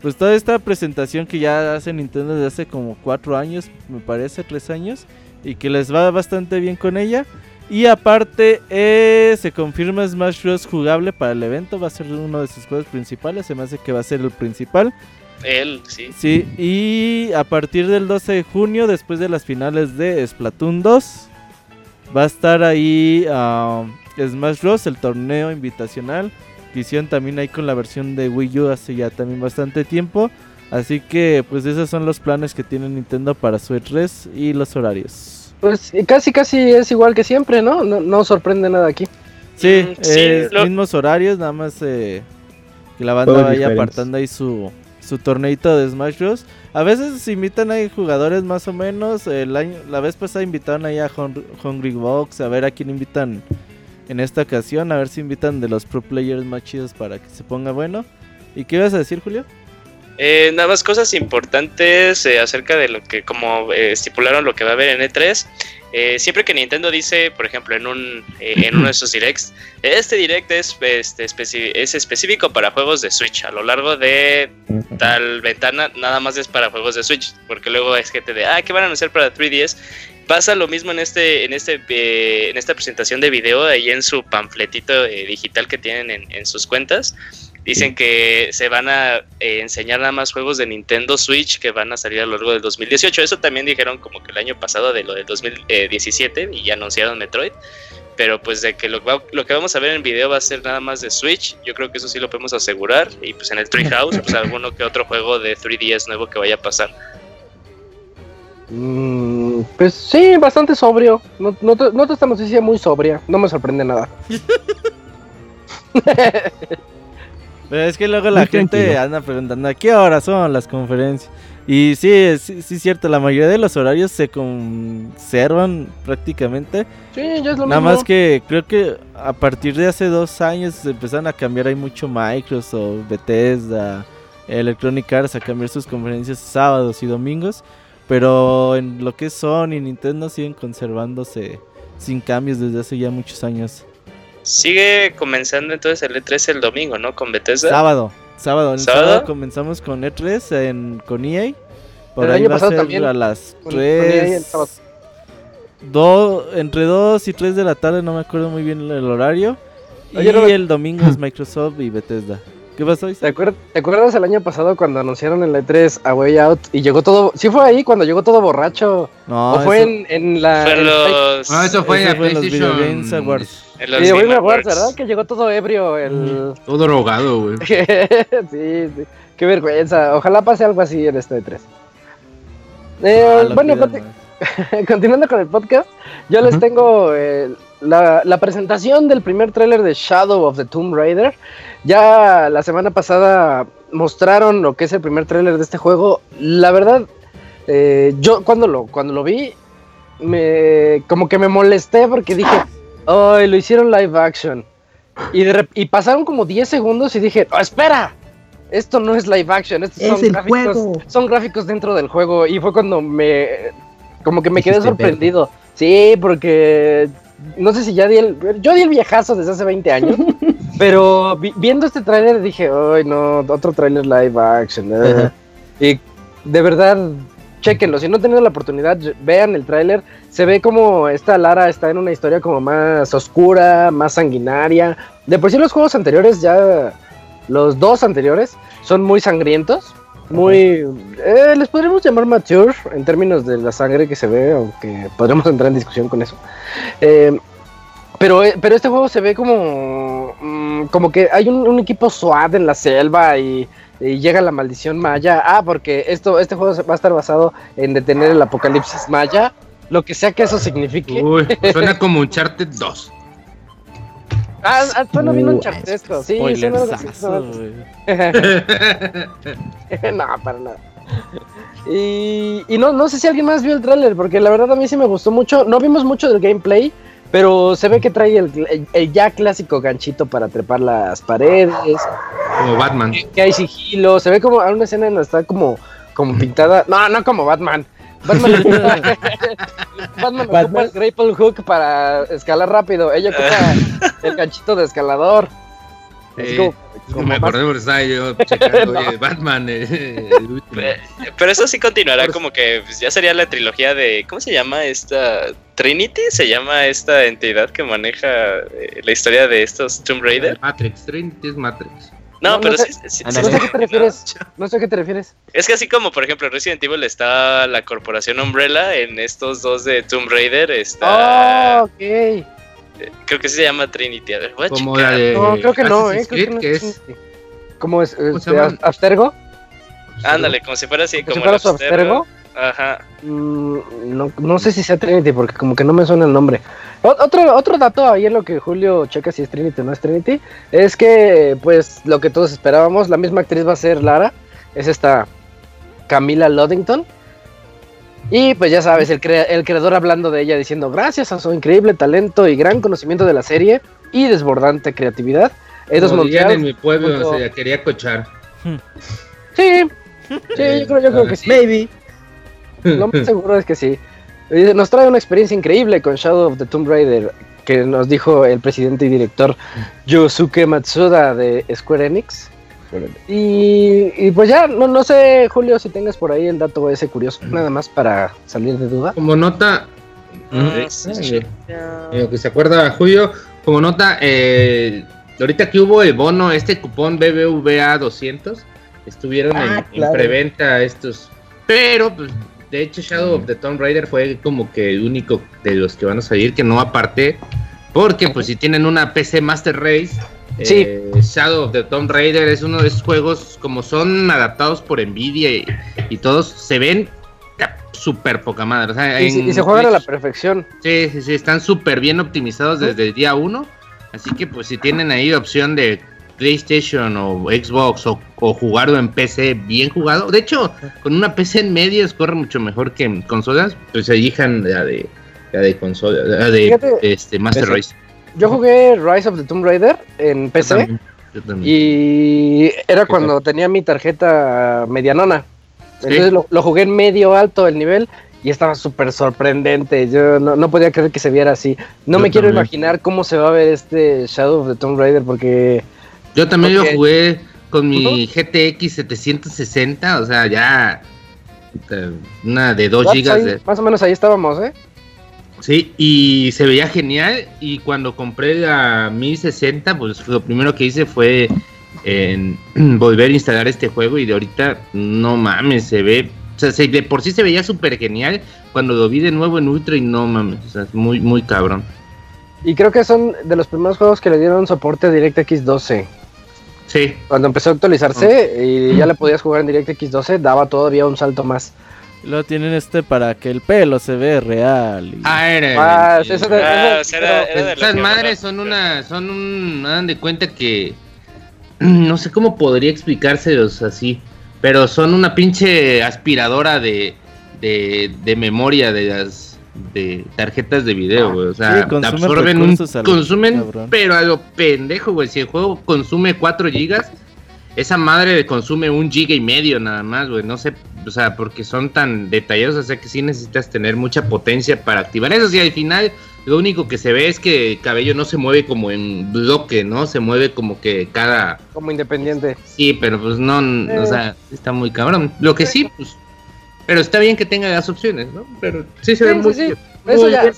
Speaker 4: pues toda esta presentación que ya hace Nintendo desde hace como 4 años, me parece, 3 años, y que les va bastante bien con ella. Y aparte, eh, se confirma Smash Bros. jugable para el evento. Va a ser uno de sus juegos principales. Se me hace que va a ser el principal.
Speaker 2: Él, sí.
Speaker 4: Sí, y a partir del 12 de junio, después de las finales de Splatoon 2, va a estar ahí ah, Smash Bros. el torneo invitacional. Que hicieron también ahí con la versión de Wii U hace ya también bastante tiempo. Así que, pues, esos son los planes que tiene Nintendo para su E3 y los horarios.
Speaker 1: Pues eh, casi casi es igual que siempre, ¿no? No, no sorprende nada aquí.
Speaker 4: Sí,
Speaker 2: Mm, sí,
Speaker 4: es
Speaker 2: lo-
Speaker 4: mismos horarios, nada más eh, que la banda
Speaker 3: Juegos
Speaker 4: vaya
Speaker 3: diferentes.
Speaker 4: apartando ahí su, su torneito de Smash Bros. A veces invitan ahí jugadores más o menos. El año, la vez pasada invitaron ahí a Hun- Hungry Box, a ver a quién invitan en esta ocasión. A ver si invitan de los pro players más chidos para que se ponga bueno. ¿Y qué ibas a decir, Julio?
Speaker 2: Eh, nada más cosas importantes eh, acerca de lo que, como eh, estipularon lo que va a haber en E3. Eh, siempre que Nintendo dice, por ejemplo, en, un, en uno de sus directs, este direct es, este, es específico para juegos de Switch. A lo largo de tal ventana, nada más es para juegos de Switch. Porque luego es gente de, ah, ¿qué van a anunciar para 3DS? Pasa lo mismo en este, en este, eh, en esta presentación de video, ahí en su panfletito eh, digital que tienen en, en sus cuentas. Dicen que se van a eh, enseñar nada más juegos de Nintendo Switch que van a salir a lo largo del 2018. Eso también dijeron como que el año pasado de lo del 2017 y ya anunciaron Metroid. Pero pues de que lo, lo que vamos a ver en video va a ser nada más de Switch, yo creo que eso sí lo podemos asegurar. Y pues en el Treehouse, pues alguno que otro juego de 3DS nuevo que vaya a pasar.
Speaker 1: Mm, pues sí, bastante sobrio. No, no, no te esta noticia muy sobria. No me sorprende nada.
Speaker 4: Pero es que luego la
Speaker 3: Muy
Speaker 4: gente
Speaker 3: tranquilo.
Speaker 4: anda preguntando a qué hora son las conferencias. Y sí, es- sí, sí es cierto, la mayoría de los horarios se conservan prácticamente.
Speaker 1: Sí, ya es lo
Speaker 4: Nada
Speaker 1: mismo.
Speaker 4: más que creo que a partir de hace dos años se empezaron a cambiar, hay mucho Microsoft, Bethesda, Electronic Arts a cambiar sus conferencias sábados y domingos. Pero en lo que es Sony y Nintendo siguen conservándose sin cambios desde hace ya muchos años.
Speaker 2: Sigue comenzando entonces el E3 el domingo, ¿no? Con Bethesda.
Speaker 4: Sábado, sábado, el
Speaker 2: ¿Sábado?
Speaker 4: sábado comenzamos con E3 en, con EA. Por
Speaker 1: El
Speaker 4: ahí
Speaker 1: año
Speaker 4: va a ser
Speaker 1: también,
Speaker 4: a las
Speaker 1: con- con EA el
Speaker 4: 3.
Speaker 1: sábado.
Speaker 4: do- entre 2 y 3 de la tarde, no me acuerdo muy bien el horario.
Speaker 1: Oye,
Speaker 4: y
Speaker 1: Robert.
Speaker 4: el domingo es Microsoft y Bethesda. ¿Qué pasó?
Speaker 1: ¿Te, acuer- te acuerdas el año pasado cuando anunciaron el E3 a Way Out y llegó todo... Sí fue ahí cuando llegó todo borracho.
Speaker 4: No,
Speaker 1: o fue
Speaker 4: eso-
Speaker 1: en, en la...
Speaker 2: Fue
Speaker 1: en
Speaker 2: los,
Speaker 6: Ah, eso fue en
Speaker 4: fue en los Video
Speaker 6: PlayStation.
Speaker 4: Games Awards.
Speaker 2: en los
Speaker 1: Sí,
Speaker 2: Game
Speaker 1: Awards,
Speaker 2: Awards.
Speaker 1: ¿verdad? Que llegó todo ebrio el...
Speaker 6: Todo drogado, güey.
Speaker 1: sí, sí. Qué vergüenza. Ojalá pase algo así en este E3. Eh,
Speaker 4: Ah,
Speaker 1: bueno,
Speaker 4: pidan,
Speaker 1: conti-
Speaker 4: ¿no?
Speaker 1: continuando con el podcast, yo les
Speaker 3: Ujú.
Speaker 1: tengo eh, la, la presentación del primer tráiler de Shadow of the Tomb Raider. Ya la semana pasada mostraron lo que es el primer tráiler de este juego. La verdad, eh, yo cuando lo, cuando lo vi, me, como que me molesté porque dije, ay, lo hicieron live action. Y, de rep- y pasaron como 10 segundos y dije, "Oh, espera, esto no es live action, estos
Speaker 3: Es
Speaker 1: son
Speaker 3: el
Speaker 1: gráficos,
Speaker 3: juego".
Speaker 1: son gráficos dentro del juego. Y fue cuando me, como que me quedé sorprendido. Sí, porque no sé si ya di el, yo di el viejazo desde hace 20 años, pero vi- viendo este tráiler dije, ay no, otro tráiler live action. eh". Y de verdad, chequenlo, si no han tenido la oportunidad, vean el tráiler. Se ve como esta Lara está en una historia como más oscura, más sanguinaria. De por sí los juegos anteriores ya, los dos anteriores, son muy sangrientos. Muy, eh, les podríamos llamar mature en términos de la sangre que se ve, aunque podríamos entrar en discusión con eso. Eh, pero, eh, pero este juego se ve como, mm, como que hay un, un equipo SWAT en la selva y, y llega la maldición maya. Ah, porque esto, este juego se- va a estar basado en detener el apocalipsis maya, lo que sea que eso signifique.
Speaker 6: Uy, suena como Uncharted 2.
Speaker 1: Ah, ah, suena bien
Speaker 3: Uh,
Speaker 1: unchartesco. Sí, suena no, para nada. Y, y no, no sé si alguien más vio el tráiler, porque la verdad a mí sí me gustó mucho. No vimos mucho del gameplay, pero se ve que trae el, el- el ya clásico ganchito para trepar las paredes,
Speaker 6: Como Batman.
Speaker 1: que hay sigilo, se ve como hay una escena en la que está como, como pintada. No, no como Batman. Batman, ocupa- Batman ocupa
Speaker 3: Batman.
Speaker 1: el grapple hook para escalar rápido. Ella ocupa el ganchito de escalador.
Speaker 6: Eh, No me acordé porque estaba yo checando, oye, Batman, eh, el último.
Speaker 2: Eh, Pero eso sí continuará como que pues, ya sería la trilogía de. ¿Cómo se llama esta? Trinity se llama esta entidad que maneja eh, la historia de estos Tomb Raider.
Speaker 6: Matrix, Trinity es Matrix.
Speaker 2: No,
Speaker 1: No, no
Speaker 2: pero
Speaker 1: sé.
Speaker 2: sí, sí- sí
Speaker 1: No sé a qué te refieres. No sé a qué te refieres.
Speaker 2: Es que así como por ejemplo en Resident Evil está la corporación Umbrella, en estos dos de Tomb Raider está.
Speaker 1: Oh, ok.
Speaker 2: Eh, Creo que sí se llama Trinity. A ver, voy a
Speaker 6: Como
Speaker 2: checar.
Speaker 6: la de
Speaker 1: No, creo que no, eh.
Speaker 6: Assassin's
Speaker 1: Creo que no
Speaker 6: Creed, que
Speaker 1: es.
Speaker 6: es
Speaker 1: ¿Cómo es?
Speaker 6: ¿Cómo se
Speaker 1: Este,
Speaker 6: llama?
Speaker 1: ¿Abstergo?
Speaker 2: Ándale, como si fuera así,
Speaker 1: ¿Como si
Speaker 2: como
Speaker 1: fuera su
Speaker 2: Abstergo.
Speaker 1: Abstergo?
Speaker 2: Ajá.
Speaker 1: Mm, no, no sé si sea Trinity, porque como que no me suena el nombre. O- Otro, otro dato ahí en lo que Julio checa si es Trinity o no es Trinity, es que, pues, lo que todos esperábamos, la misma actriz va a ser Lara, es esta Camila Loddington. Y pues ya sabes, el, crea- el creador hablando de ella diciendo gracias a su increíble talento y gran conocimiento de la serie y desbordante creatividad.
Speaker 6: Dirían
Speaker 1: Montreal.
Speaker 6: en mi pueblo,
Speaker 1: junto-
Speaker 6: se quería cochar.
Speaker 1: Sí, sí, yo creo, yo creo que sí.
Speaker 3: Maybe.
Speaker 1: Lo más seguro es que sí. Nos trae una experiencia increíble con Shadow of the Tomb Raider, que nos dijo el presidente y director Yosuke Matsuda de Square Enix. Y, y pues ya, no, no sé, Julio, si tengas por ahí el dato ese curioso, nada más para salir de duda.
Speaker 6: Como nota,
Speaker 2: Ah,
Speaker 6: eh,
Speaker 2: sí,
Speaker 6: eh, lo que se acuerda Julio, como nota, eh, ahorita que hubo el bono, este cupón BBVA 200, estuvieron
Speaker 1: Ah,
Speaker 6: en, en preventa estos, pero pues de hecho Shadow of the Tomb Raider fue como que el único de los que van a salir que no aparté, porque pues si tienen una PC Master Race,
Speaker 1: Sí.
Speaker 6: eh, Shadow of the Tomb Raider es uno de esos juegos como son adaptados por Nvidia y, y todos se ven súper poca madre. o sea,
Speaker 1: Y, se-
Speaker 6: en
Speaker 1: y se juegan a la perfección.
Speaker 6: Sí, sí, sí, están súper bien optimizados desde el día 1. Así que pues si tienen ahí opción de PlayStation o Xbox o, o jugarlo en PC bien jugado. De hecho, con una PC en medios corre mucho mejor que en consolas. Pues elijan la de la de consola, la de
Speaker 1: Fíjate,
Speaker 6: este Master. Race.
Speaker 1: Yo jugué Rise of the Tomb Raider en
Speaker 6: Yo
Speaker 1: PC
Speaker 6: también, yo también.
Speaker 1: y era cuando tenía mi tarjeta medianona.
Speaker 6: Sí.
Speaker 1: Entonces lo, lo jugué en medio alto el nivel y estaba súper sorprendente. Yo no, no podía creer que se viera así. No
Speaker 6: Yo
Speaker 1: me quiero imaginar cómo se va a ver este Shadow of the Tomb Raider porque
Speaker 6: Yo también lo jugué con mi GTX 760, o sea, ya eh, una de 2
Speaker 1: Pues
Speaker 6: gigas
Speaker 1: ahí-
Speaker 6: de,
Speaker 1: más o menos ahí estábamos, ¿eh?
Speaker 6: Sí, y se veía genial. Y cuando compré la 1060, pues lo primero que hice fue en volver a instalar este juego. Y de ahorita, no mames, se ve. O sea, se- de por sí se veía súper genial. Cuando lo vi de nuevo en Ultra, y no mames, o sea, es muy, muy cabrón.
Speaker 1: Y creo que son de los primeros juegos que le dieron soporte a DirectX 12.
Speaker 6: Sí,
Speaker 1: Cuando empezó a actualizarse y ya le podías jugar en DirectX 12, daba todavía un salto más.
Speaker 4: Luego tienen este para que el pelo se ve real. y-
Speaker 6: ah, era.
Speaker 1: Ah, eso de-
Speaker 2: Ah,
Speaker 1: eso-
Speaker 2: era-
Speaker 1: pero-
Speaker 2: era de lo
Speaker 6: Esas
Speaker 2: que
Speaker 6: madres son una, son un, hagan de cuenta que, no sé cómo podría explicárselos así, pero son una pinche aspiradora de, de, de memoria de las de tarjetas de video, güey. O sea,
Speaker 4: Sí, consumen
Speaker 6: absorben un,
Speaker 4: lo
Speaker 6: consumen,
Speaker 4: cabrón.
Speaker 6: pero a lo pendejo, güey. Si el juego consume 4 gigas, esa madre consume un giga y medio nada más, güey. No sé, o sea, porque son tan detallados, o sea que sí necesitas tener mucha potencia para activar eso. Sí, al final lo único que se ve es que el cabello no se mueve como en bloque, ¿no? Se mueve como que cada...
Speaker 1: como independiente.
Speaker 6: Sí, pero pues no, o sea, está muy cabrón. Lo que sí, pues... Pero está bien que tenga las opciones, ¿no? Pero sí se ve
Speaker 1: Sí,
Speaker 6: muy
Speaker 1: sí. Eso
Speaker 6: Muy
Speaker 1: ya.
Speaker 6: bien.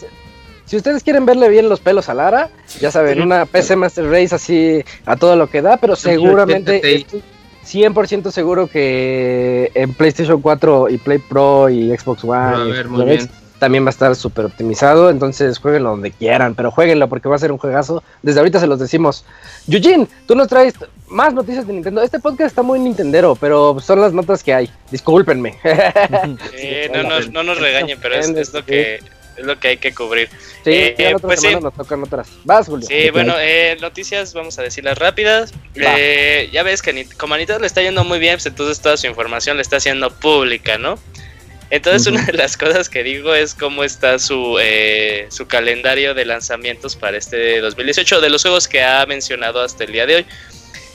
Speaker 1: Si ustedes quieren verle bien los pelos a Lara, ya saben, una PC Master Race así a todo lo que da, pero seguramente
Speaker 6: siéntate.
Speaker 1: estoy 100% seguro que en PlayStation 4 y Play Pro y Xbox One y Xbox X también va a estar súper optimizado, entonces jueguenlo donde quieran, pero jueguenlo porque va a ser un juegazo. Desde ahorita se los decimos. Eugene, tú nos traes más noticias de Nintendo. Este podcast está muy nintendero, pero son las notas que hay. Discúlpenme.
Speaker 2: Eh, no, nos, no nos regañen, pero es, es lo que es lo que hay que cubrir.
Speaker 1: Sí,
Speaker 2: Eh,
Speaker 1: ya la otra
Speaker 2: pues sí.
Speaker 1: nos tocan otras. Vas, Julio.
Speaker 2: Sí, bueno, eh, noticias, vamos a decirlas rápidas. Eh, ya ves que como a Nintendo le está yendo muy bien, pues entonces toda su información le está haciendo pública, ¿no? Entonces
Speaker 6: Ujú.
Speaker 2: una de las cosas que digo es cómo está su, eh, su calendario de lanzamientos para este 2018, de los juegos que ha mencionado hasta el día de hoy.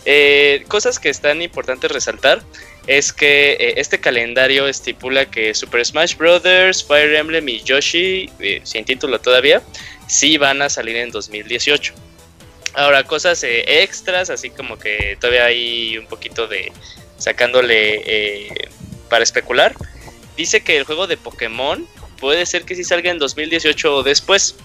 Speaker 2: Eh, cosas que están importantes resaltar es que eh, este calendario estipula que Super Smash Bros., Fire Emblem y Yoshi, eh, sin título todavía, sí van a salir en 2018. Ahora, cosas eh, extras, así como que todavía hay un poquito de sacándole eh, para especular. Dice que el juego de Pokémon puede ser que sí salga en 2018 o después.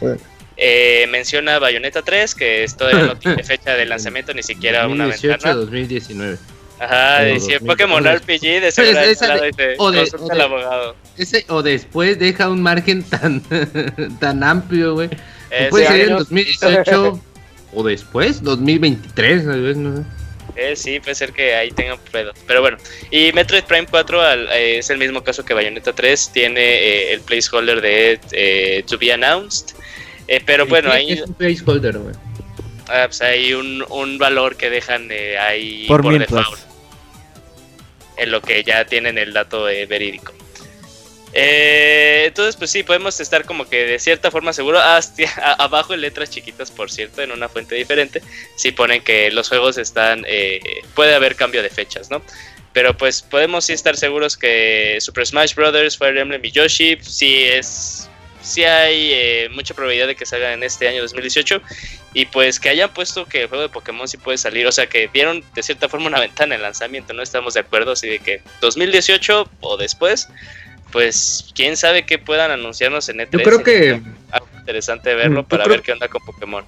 Speaker 1: Bueno.
Speaker 2: Eh, menciona Bayonetta 3, que es todavía no tiene fecha de lanzamiento, ni siquiera una
Speaker 6: 2018
Speaker 2: ventana.
Speaker 6: 2019.
Speaker 2: Ajá,
Speaker 6: o
Speaker 2: dice
Speaker 6: 2000.
Speaker 2: Pokémon RPG, de
Speaker 6: Pues, de- o de-
Speaker 2: consulta
Speaker 6: o
Speaker 2: al
Speaker 6: de-
Speaker 2: abogado.
Speaker 6: Ese, o después deja un margen tan, tan amplio, güey.
Speaker 2: Eh,
Speaker 6: Puede
Speaker 2: sí,
Speaker 6: ser en
Speaker 2: años.
Speaker 6: 2018 o después, 2023, tal vez, no sé.
Speaker 2: Eh, sí, puede ser que ahí tengan pedo. Pero bueno, y Metroid Prime 4 al- eh, es el mismo caso que Bayonetta 3. Tiene eh, el placeholder de eh, To Be Announced. Eh, pero bueno,
Speaker 6: ¿Qué
Speaker 2: ahí
Speaker 6: Es un placeholder, güey.
Speaker 2: ah, pues hay un, un valor que dejan eh, ahí
Speaker 4: Por
Speaker 2: por, default. En lo que ya tienen el dato eh, verídico. Eh, entonces, pues sí, podemos estar como que de cierta forma seguro. Hasta a- abajo en letras chiquitas, por cierto, en una fuente diferente, sí ponen que los juegos están. eh, puede haber cambio de fechas, ¿no? Pero pues podemos sí estar seguros que Super Smash Bros., Fire Emblem y Yoshi, sí es. Sí hay eh, mucha probabilidad de que salgan en este año 2018. Y pues que hayan puesto que el juego de Pokémon sí puede salir. O sea, que dieron de cierta forma una ventana en lanzamiento. No estamos de acuerdo. Así de que 2018 o después pues quién sabe qué puedan anunciarnos en E3.
Speaker 6: Yo creo que
Speaker 2: Sería algo interesante verlo
Speaker 6: Mm,
Speaker 2: para
Speaker 6: creo-
Speaker 2: ver qué onda con Pokémon.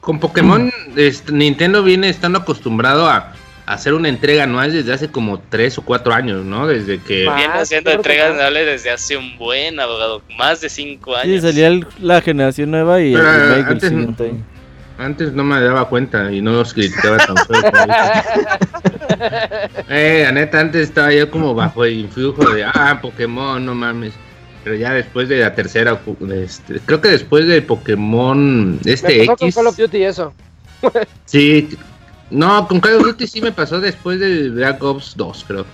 Speaker 6: con Pokémon este, Nintendo viene estando acostumbrado a, hacer una entrega anual desde hace como 3 o 4 años, ¿no? Desde que...
Speaker 2: Viene haciendo entregas anuales desde hace un buen abogado, más de 5
Speaker 4: Sí,
Speaker 2: años.
Speaker 4: salía el- la generación nueva y el
Speaker 6: Pero,
Speaker 4: remake el siguiente.
Speaker 6: Antes no me daba cuenta y no los criticaba tan feo. Eh, la neta, antes estaba yo como bajo el influjo de, ah, Pokémon, no mames. Pero ya después de la tercera, este, creo que después de Pokémon este
Speaker 1: Me pasó con
Speaker 6: X,
Speaker 1: Call of Duty eso.
Speaker 6: sí, no, con Call of Duty sí me pasó después de Black Ops 2, creo.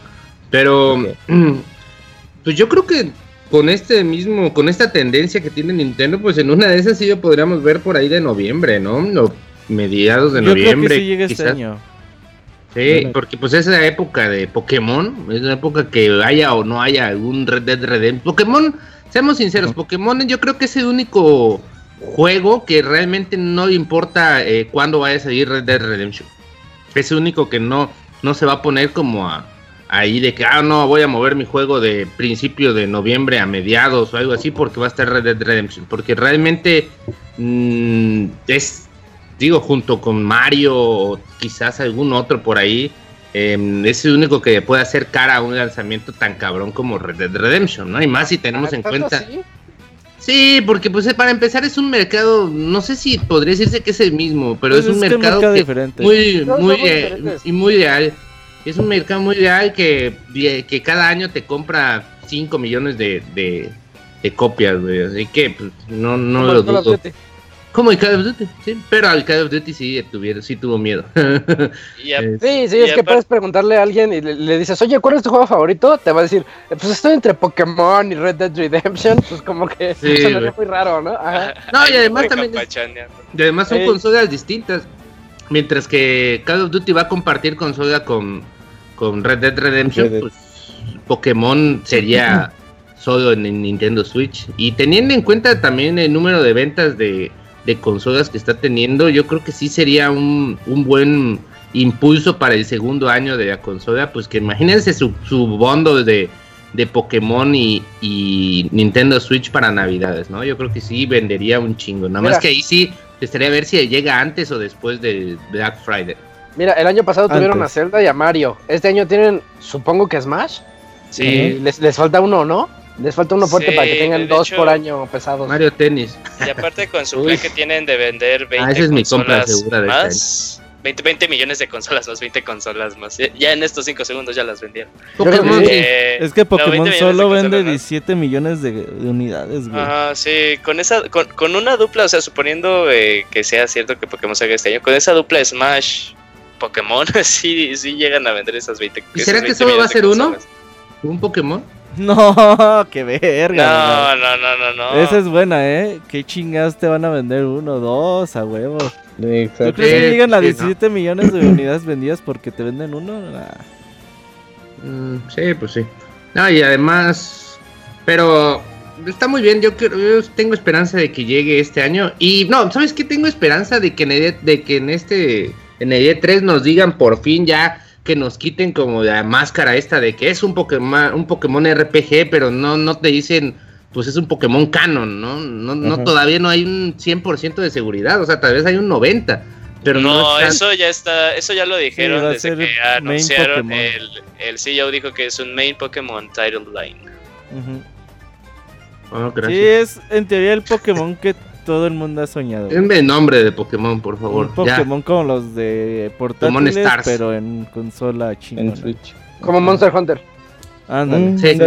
Speaker 6: Pero, pues yo creo que con este mismo, con esta tendencia que tiene Nintendo, pues en una de esas sí lo podríamos ver por ahí de noviembre, ¿no? No, mediados de
Speaker 4: Yo creo
Speaker 6: noviembre.
Speaker 4: que sí llega este
Speaker 6: quizás.
Speaker 4: año.
Speaker 6: Sí,
Speaker 4: Bueno.
Speaker 6: porque pues es la época de Pokémon, es la época que haya o no haya algún Red Dead Redemption. Pokémon, seamos sinceros, Pokémon yo creo que es el único juego que realmente no importa eh, cuándo vaya a salir Red Dead Redemption. Es el único que no, no se va a poner como a, ahí de que, ah, no, voy a mover mi juego de principio de noviembre a mediados o algo así porque va a estar Red Dead Redemption. Porque realmente mm, es digo, junto con Mario o quizás algún otro por ahí, eh, es el único que puede hacer cara a un lanzamiento tan cabrón como Red Dead Redemption, ¿no? Y más si tenemos en
Speaker 1: Ah, ¿tanto
Speaker 6: cuenta...
Speaker 1: así?
Speaker 6: Sí, porque pues para empezar es un mercado, no sé si podría decirse que es el mismo, pero
Speaker 4: Pues
Speaker 6: es un
Speaker 4: que
Speaker 6: mercado, que
Speaker 4: diferente.
Speaker 6: muy,
Speaker 1: No,
Speaker 6: muy,
Speaker 1: muy
Speaker 6: eh, y muy real. Es un mercado muy real que, que cada año te compra 5 millones de, de, de copias, güey. Así que pues, no, no
Speaker 1: Como
Speaker 6: lo
Speaker 1: el Call of
Speaker 6: dudo.
Speaker 1: Duty.
Speaker 6: Como el Call of Duty, sí. Pero al Call of Duty sí, tuvieron, sí tuvo miedo. Eh,
Speaker 1: Sí, sí, es que puedes preguntarle a alguien y le, le dices, oye, ¿cuál es tu juego favorito? Te va a decir, "Eh, pues estoy entre Pokémon y Red Dead Redemption. Pues como que
Speaker 6: Sí, güey.
Speaker 1: muy raro, ¿no? Ajá.
Speaker 6: No, y además también y además son
Speaker 1: Ey.
Speaker 6: consolas distintas. Mientras que Call of Duty va a compartir consola con, con Red Dead Redemption,
Speaker 4: Red Dead.
Speaker 6: pues Pokémon sería solo en el Nintendo Switch. Y teniendo en cuenta también el número de ventas de, de consolas que está teniendo, yo creo que sí sería un, un buen impulso para el segundo año de la consola. Pues que imagínense su, su bundle de, de Pokémon y, y Nintendo Switch para Navidades, ¿no? Yo creo que sí vendería un chingo. Nada más que ahí sí estaría a ver si llega antes o después de Black Friday.
Speaker 1: Mira, el año pasado tuvieron a. Zelda y a Mario. Este año tienen, supongo que Smash.
Speaker 4: Sí.
Speaker 1: Y les, les falta uno, ¿no? Les falta uno fuerte
Speaker 2: Sí,
Speaker 1: para que tengan dos
Speaker 2: hecho-
Speaker 1: por año pesados.
Speaker 6: Mario Tennis.
Speaker 2: Y aparte con su plan que tienen de vender 20
Speaker 6: Ah, esa es mi compra
Speaker 2: consolas
Speaker 6: segura de este
Speaker 2: más. 20, 20 millones de consolas más, 20 consolas más. Ya- en estos 5 segundos ya las vendieron. Eh,
Speaker 4: Es que
Speaker 2: no, 20
Speaker 4: Pokémon solo vende
Speaker 2: ¿no?
Speaker 4: 17 millones de, de unidades, güey.
Speaker 2: Ajá, sí, con esa, con, con una dupla, o sea, suponiendo eh, que sea cierto que Pokémon salga este año, con esa dupla Smash Pokémon, sí, sí llegan a vender esas 20
Speaker 6: ¿Y
Speaker 2: esas
Speaker 6: será que
Speaker 2: 20
Speaker 6: solo va a ser uno? ¿Un Pokémon?
Speaker 4: No, qué verga.
Speaker 2: No, no, no, no, no.
Speaker 4: Esa es buena, ¿eh? ¿Qué chingados te van a vender? Uno, dos, a huevo. ¿Tú
Speaker 3: Exacto.
Speaker 4: crees que llegan a
Speaker 6: sí,
Speaker 4: 17 millones de unidades vendidas porque te venden uno? Nah.
Speaker 6: Mm, sí, pues sí. No, y además, pero está muy bien. Yo, creo- yo tengo esperanza de que llegue este año. Y no, ¿sabes qué? Tengo esperanza de que en de que en este, en el E3 nos digan por fin ya que nos quiten como la máscara esta de que es un Pokémon, un Pokémon RPG, pero no, no te dicen, pues es un Pokémon canon, ¿no? No, no todavía no hay un 100% de seguridad, o sea, tal vez hay un 90%. Pero no,
Speaker 2: no,
Speaker 6: están-
Speaker 2: eso ya está, eso ya lo dijeron desde que anunciaron el, el CEO dijo que es un main Pokémon title line.
Speaker 6: Oh,
Speaker 4: Sí, es en teoría el Pokémon que todo el mundo ha soñado.
Speaker 6: Denme el nombre de Pokémon, por favor.
Speaker 4: Un
Speaker 6: ya.
Speaker 4: Pokémon como los de
Speaker 6: Pokémon
Speaker 4: portátiles,
Speaker 6: Stars.
Speaker 4: pero en consola chingona.
Speaker 3: En Switch.
Speaker 1: Como Monster Hunter.
Speaker 4: Ándale.
Speaker 3: Mm,
Speaker 6: Sí.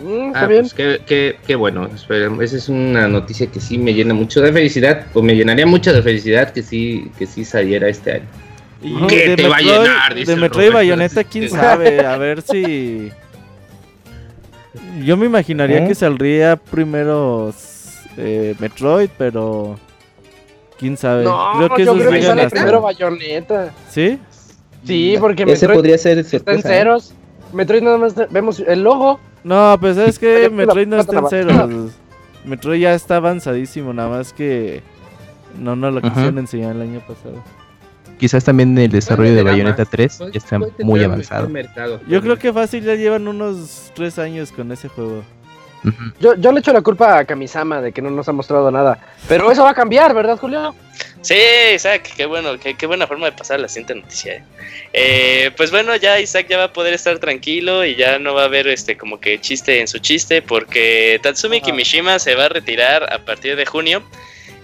Speaker 1: Mm, está
Speaker 6: Ah,
Speaker 1: bien.
Speaker 6: pues qué, qué, qué bueno. Esperemos. Esa es una noticia que sí me llena mucho de felicidad. O me llenaría mucho de felicidad que sí, que sí saliera este año.
Speaker 4: Y
Speaker 6: ¿Qué
Speaker 4: de
Speaker 6: te va a llenar? Dice
Speaker 4: De Metroid y. Bayonetta, quién sabe. A ver si. Yo me imaginaría
Speaker 3: ¿Eh?
Speaker 4: que saldría primero eh, Metroid, pero quién sabe.
Speaker 1: No,
Speaker 4: creo que
Speaker 1: yo
Speaker 4: esos
Speaker 1: creo que sale
Speaker 4: hasta-
Speaker 1: primero Bayonetta.
Speaker 4: ¿Sí?
Speaker 1: Sí, porque
Speaker 3: Ese
Speaker 1: Metroid
Speaker 3: podría ser
Speaker 1: está en.
Speaker 3: ¿eh?
Speaker 1: ceros. Metroid nada más vemos el logo.
Speaker 4: No, pues es que Metroid no está en ceros. Metroid ya está avanzadísimo, nada más que no nos lo
Speaker 3: Ajá.
Speaker 4: quisieron enseñar el año pasado.
Speaker 3: Quizás también el desarrollo de Bayonetta
Speaker 6: más.
Speaker 3: 3
Speaker 6: Puede-
Speaker 3: ya está muy avanzado.
Speaker 6: mercado.
Speaker 4: Yo creo que fácil ya llevan unos tres años con ese juego.
Speaker 1: Yo, yo le echo la culpa a Kamisama de que no nos ha mostrado nada. Pero eso va a cambiar, ¿verdad, Julio?
Speaker 2: Sí, Isaac, qué bueno, qué, qué buena forma de pasar la siguiente noticia. eh. Eh, pues bueno, ya Isaac ya va a poder estar tranquilo y ya no va a haber este como que chiste en su chiste porque Tatsumi
Speaker 1: Ah.
Speaker 2: Kimishima se va a retirar a partir de junio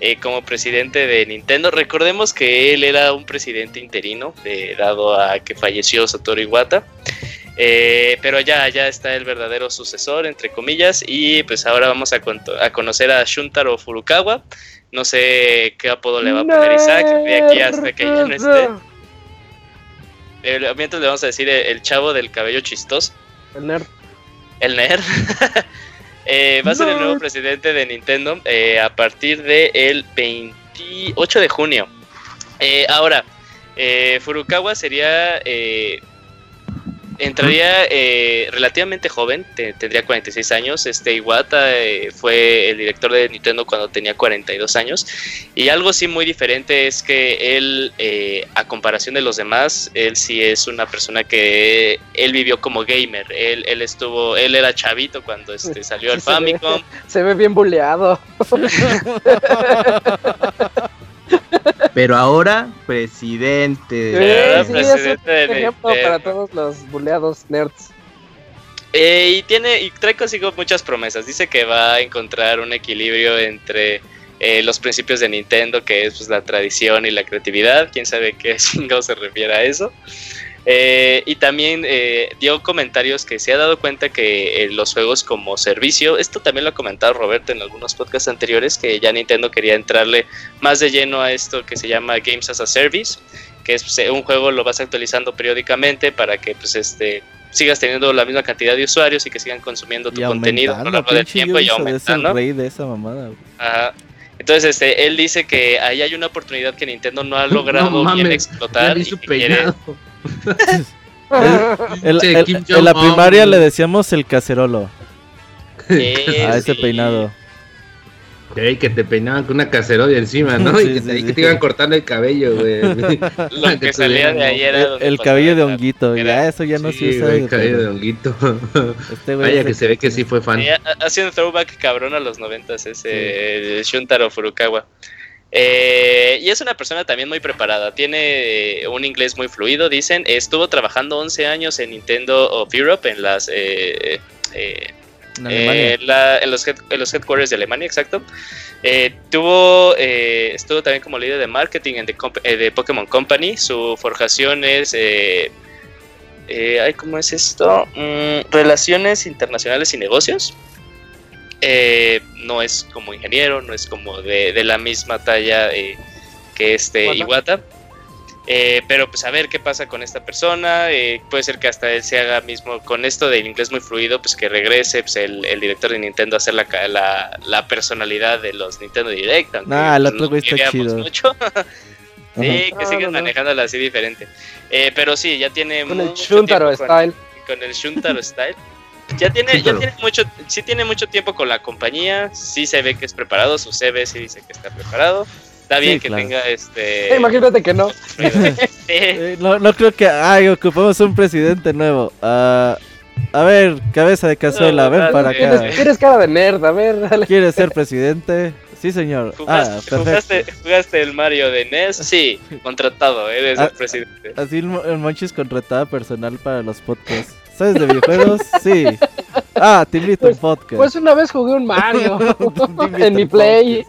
Speaker 2: eh, como presidente de Nintendo. Recordemos que él era un presidente interino eh, dado a que falleció Satoru Iwata. Eh, pero ya, ya está el verdadero sucesor, entre comillas, y pues ahora vamos a, conto- a conocer a Shuntaro Furukawa. No sé qué apodo le va a poner Isaac de aquí hasta que ya no esté. Eh, mientras le vamos a decir el, el chavo del cabello chistoso,
Speaker 1: El nerd.
Speaker 2: el nerd. Eh, va a ser el nuevo presidente de Nintendo eh, a partir del 28 de junio. Eh, ahora, eh, Furukawa sería. Entraría eh, relativamente joven, te- tendría 46 años. Este Iwata eh, fue el director de Nintendo cuando tenía 42 años. Y algo sí muy diferente es que él, eh, a comparación de los demás, él sí es una persona que él vivió como gamer. Él, él estuvo, él era chavito cuando este, salió el
Speaker 1: Sí, se ve.
Speaker 2: Famicom.
Speaker 1: Se ve bien buleado.
Speaker 3: Pero ahora, presidente.
Speaker 1: Sí,
Speaker 2: Era
Speaker 1: sí,
Speaker 2: presidente
Speaker 1: es un
Speaker 2: de
Speaker 1: ejemplo
Speaker 2: Nintendo.
Speaker 1: para todos los buleados nerds.
Speaker 2: Eh, y tiene y trae consigo muchas promesas. Dice que va a encontrar un equilibrio entre eh, los principios de Nintendo, que es pues, la tradición y la creatividad. Quién sabe qué chingado se refiere a eso. Eh, y también eh, dio comentarios que se ha dado cuenta que eh, los juegos como servicio, esto también lo ha comentado Roberto en algunos podcasts anteriores, que ya Nintendo quería entrarle más de lleno a esto que se llama Games as a Service, que es pues, eh, un juego lo vas actualizando periódicamente para que pues este sigas teniendo la misma cantidad de usuarios y que sigan consumiendo tu
Speaker 4: Y
Speaker 2: contenido a lo largo del tiempo y
Speaker 4: Ubisoft es el
Speaker 2: aumentando.
Speaker 4: rey de esa mamada. güey.
Speaker 2: Ajá. Entonces, este, él dice que ahí hay una oportunidad que Nintendo no ha logrado
Speaker 6: No
Speaker 2: bien explotar
Speaker 6: vi
Speaker 2: y
Speaker 6: su
Speaker 2: que quiere-
Speaker 4: El- el- en la primaria le decíamos el cacerolo a ese
Speaker 2: sí.
Speaker 4: peinado.
Speaker 6: Ey, que te peinaban con una cacerola encima, ¿no?
Speaker 4: Sí,
Speaker 6: y que,
Speaker 4: sí,
Speaker 6: te, y que
Speaker 4: sí.
Speaker 6: te iban cortando el cabello, güey.
Speaker 2: Lo que salía de ahí era
Speaker 4: El, el cabello de honguito, ya eso ya no
Speaker 6: sí,
Speaker 4: se usa. de
Speaker 6: cabello de honguito.
Speaker 4: Este güey
Speaker 6: Vaya
Speaker 4: es
Speaker 6: que
Speaker 4: el
Speaker 6: se ve que sí fue fan.
Speaker 2: Sí, ha, ha sido un throwback cabrón a los noventas ese el Shuntaro Furukawa. Eh, y es una persona también muy preparada, tiene un inglés muy fluido, dicen. Estuvo trabajando 11 años en Nintendo of Europe, en las eh, eh. Eh, la- en, los head- en los headquarters de Alemania, exacto. Eh, tuvo, eh, estuvo también como líder de marketing en the eh, de Pokémon Company. Su forjación es, ay, ¿cómo es esto? Mm, relaciones internacionales y negocios. Eh, no es como ingeniero, no es como de, de la misma talla eh, que este
Speaker 1: Iwata.
Speaker 2: Iwata. Eh, pero pues a ver qué pasa con esta persona. eh, puede ser que hasta él se haga mismo con esto del inglés muy fluido, pues que regrese pues, el, el director de Nintendo a hacer la, ca- la, la personalidad de los Nintendo Direct.
Speaker 4: Nah, el otro
Speaker 2: no
Speaker 4: güey está chido.
Speaker 2: mucho. sí, que
Speaker 1: No,
Speaker 2: sigan
Speaker 1: no, no.
Speaker 2: manejándola así diferente. Eh, pero sí, ya tiene
Speaker 1: Con el
Speaker 2: mucho
Speaker 1: Shuntaro
Speaker 2: tiempo con-
Speaker 1: style.
Speaker 2: con el Shuntaro Style. Ya tiene, ya tiene mucho, sí tiene mucho tiempo con la compañía, sí se ve que es preparado, su CV sí dice que está preparado. Está bien
Speaker 4: Sí,
Speaker 2: que
Speaker 4: claro.
Speaker 2: tenga este.
Speaker 1: Eh, imagínate que no.
Speaker 4: Eh, no, no creo que. Ay, ocupamos un presidente nuevo. Ah, a ver, cabeza de cazuela, ven para acá.
Speaker 1: Tienes, tienes cara de nerd, a ver, dale.
Speaker 4: ¿Quieres ser presidente? Sí, señor. Ah,
Speaker 2: ¿Jugaste,
Speaker 4: perfecto.
Speaker 2: jugaste, jugaste el Mario de NES? Sí, contratado, eres
Speaker 4: Ah,
Speaker 2: el presidente.
Speaker 4: Así el, el Monchis contratada personal para los podcasts. ¿Sabes de videojuegos? Sí. Ah, te invito a un podcast.
Speaker 1: Pues una vez jugué un Mario en mi play.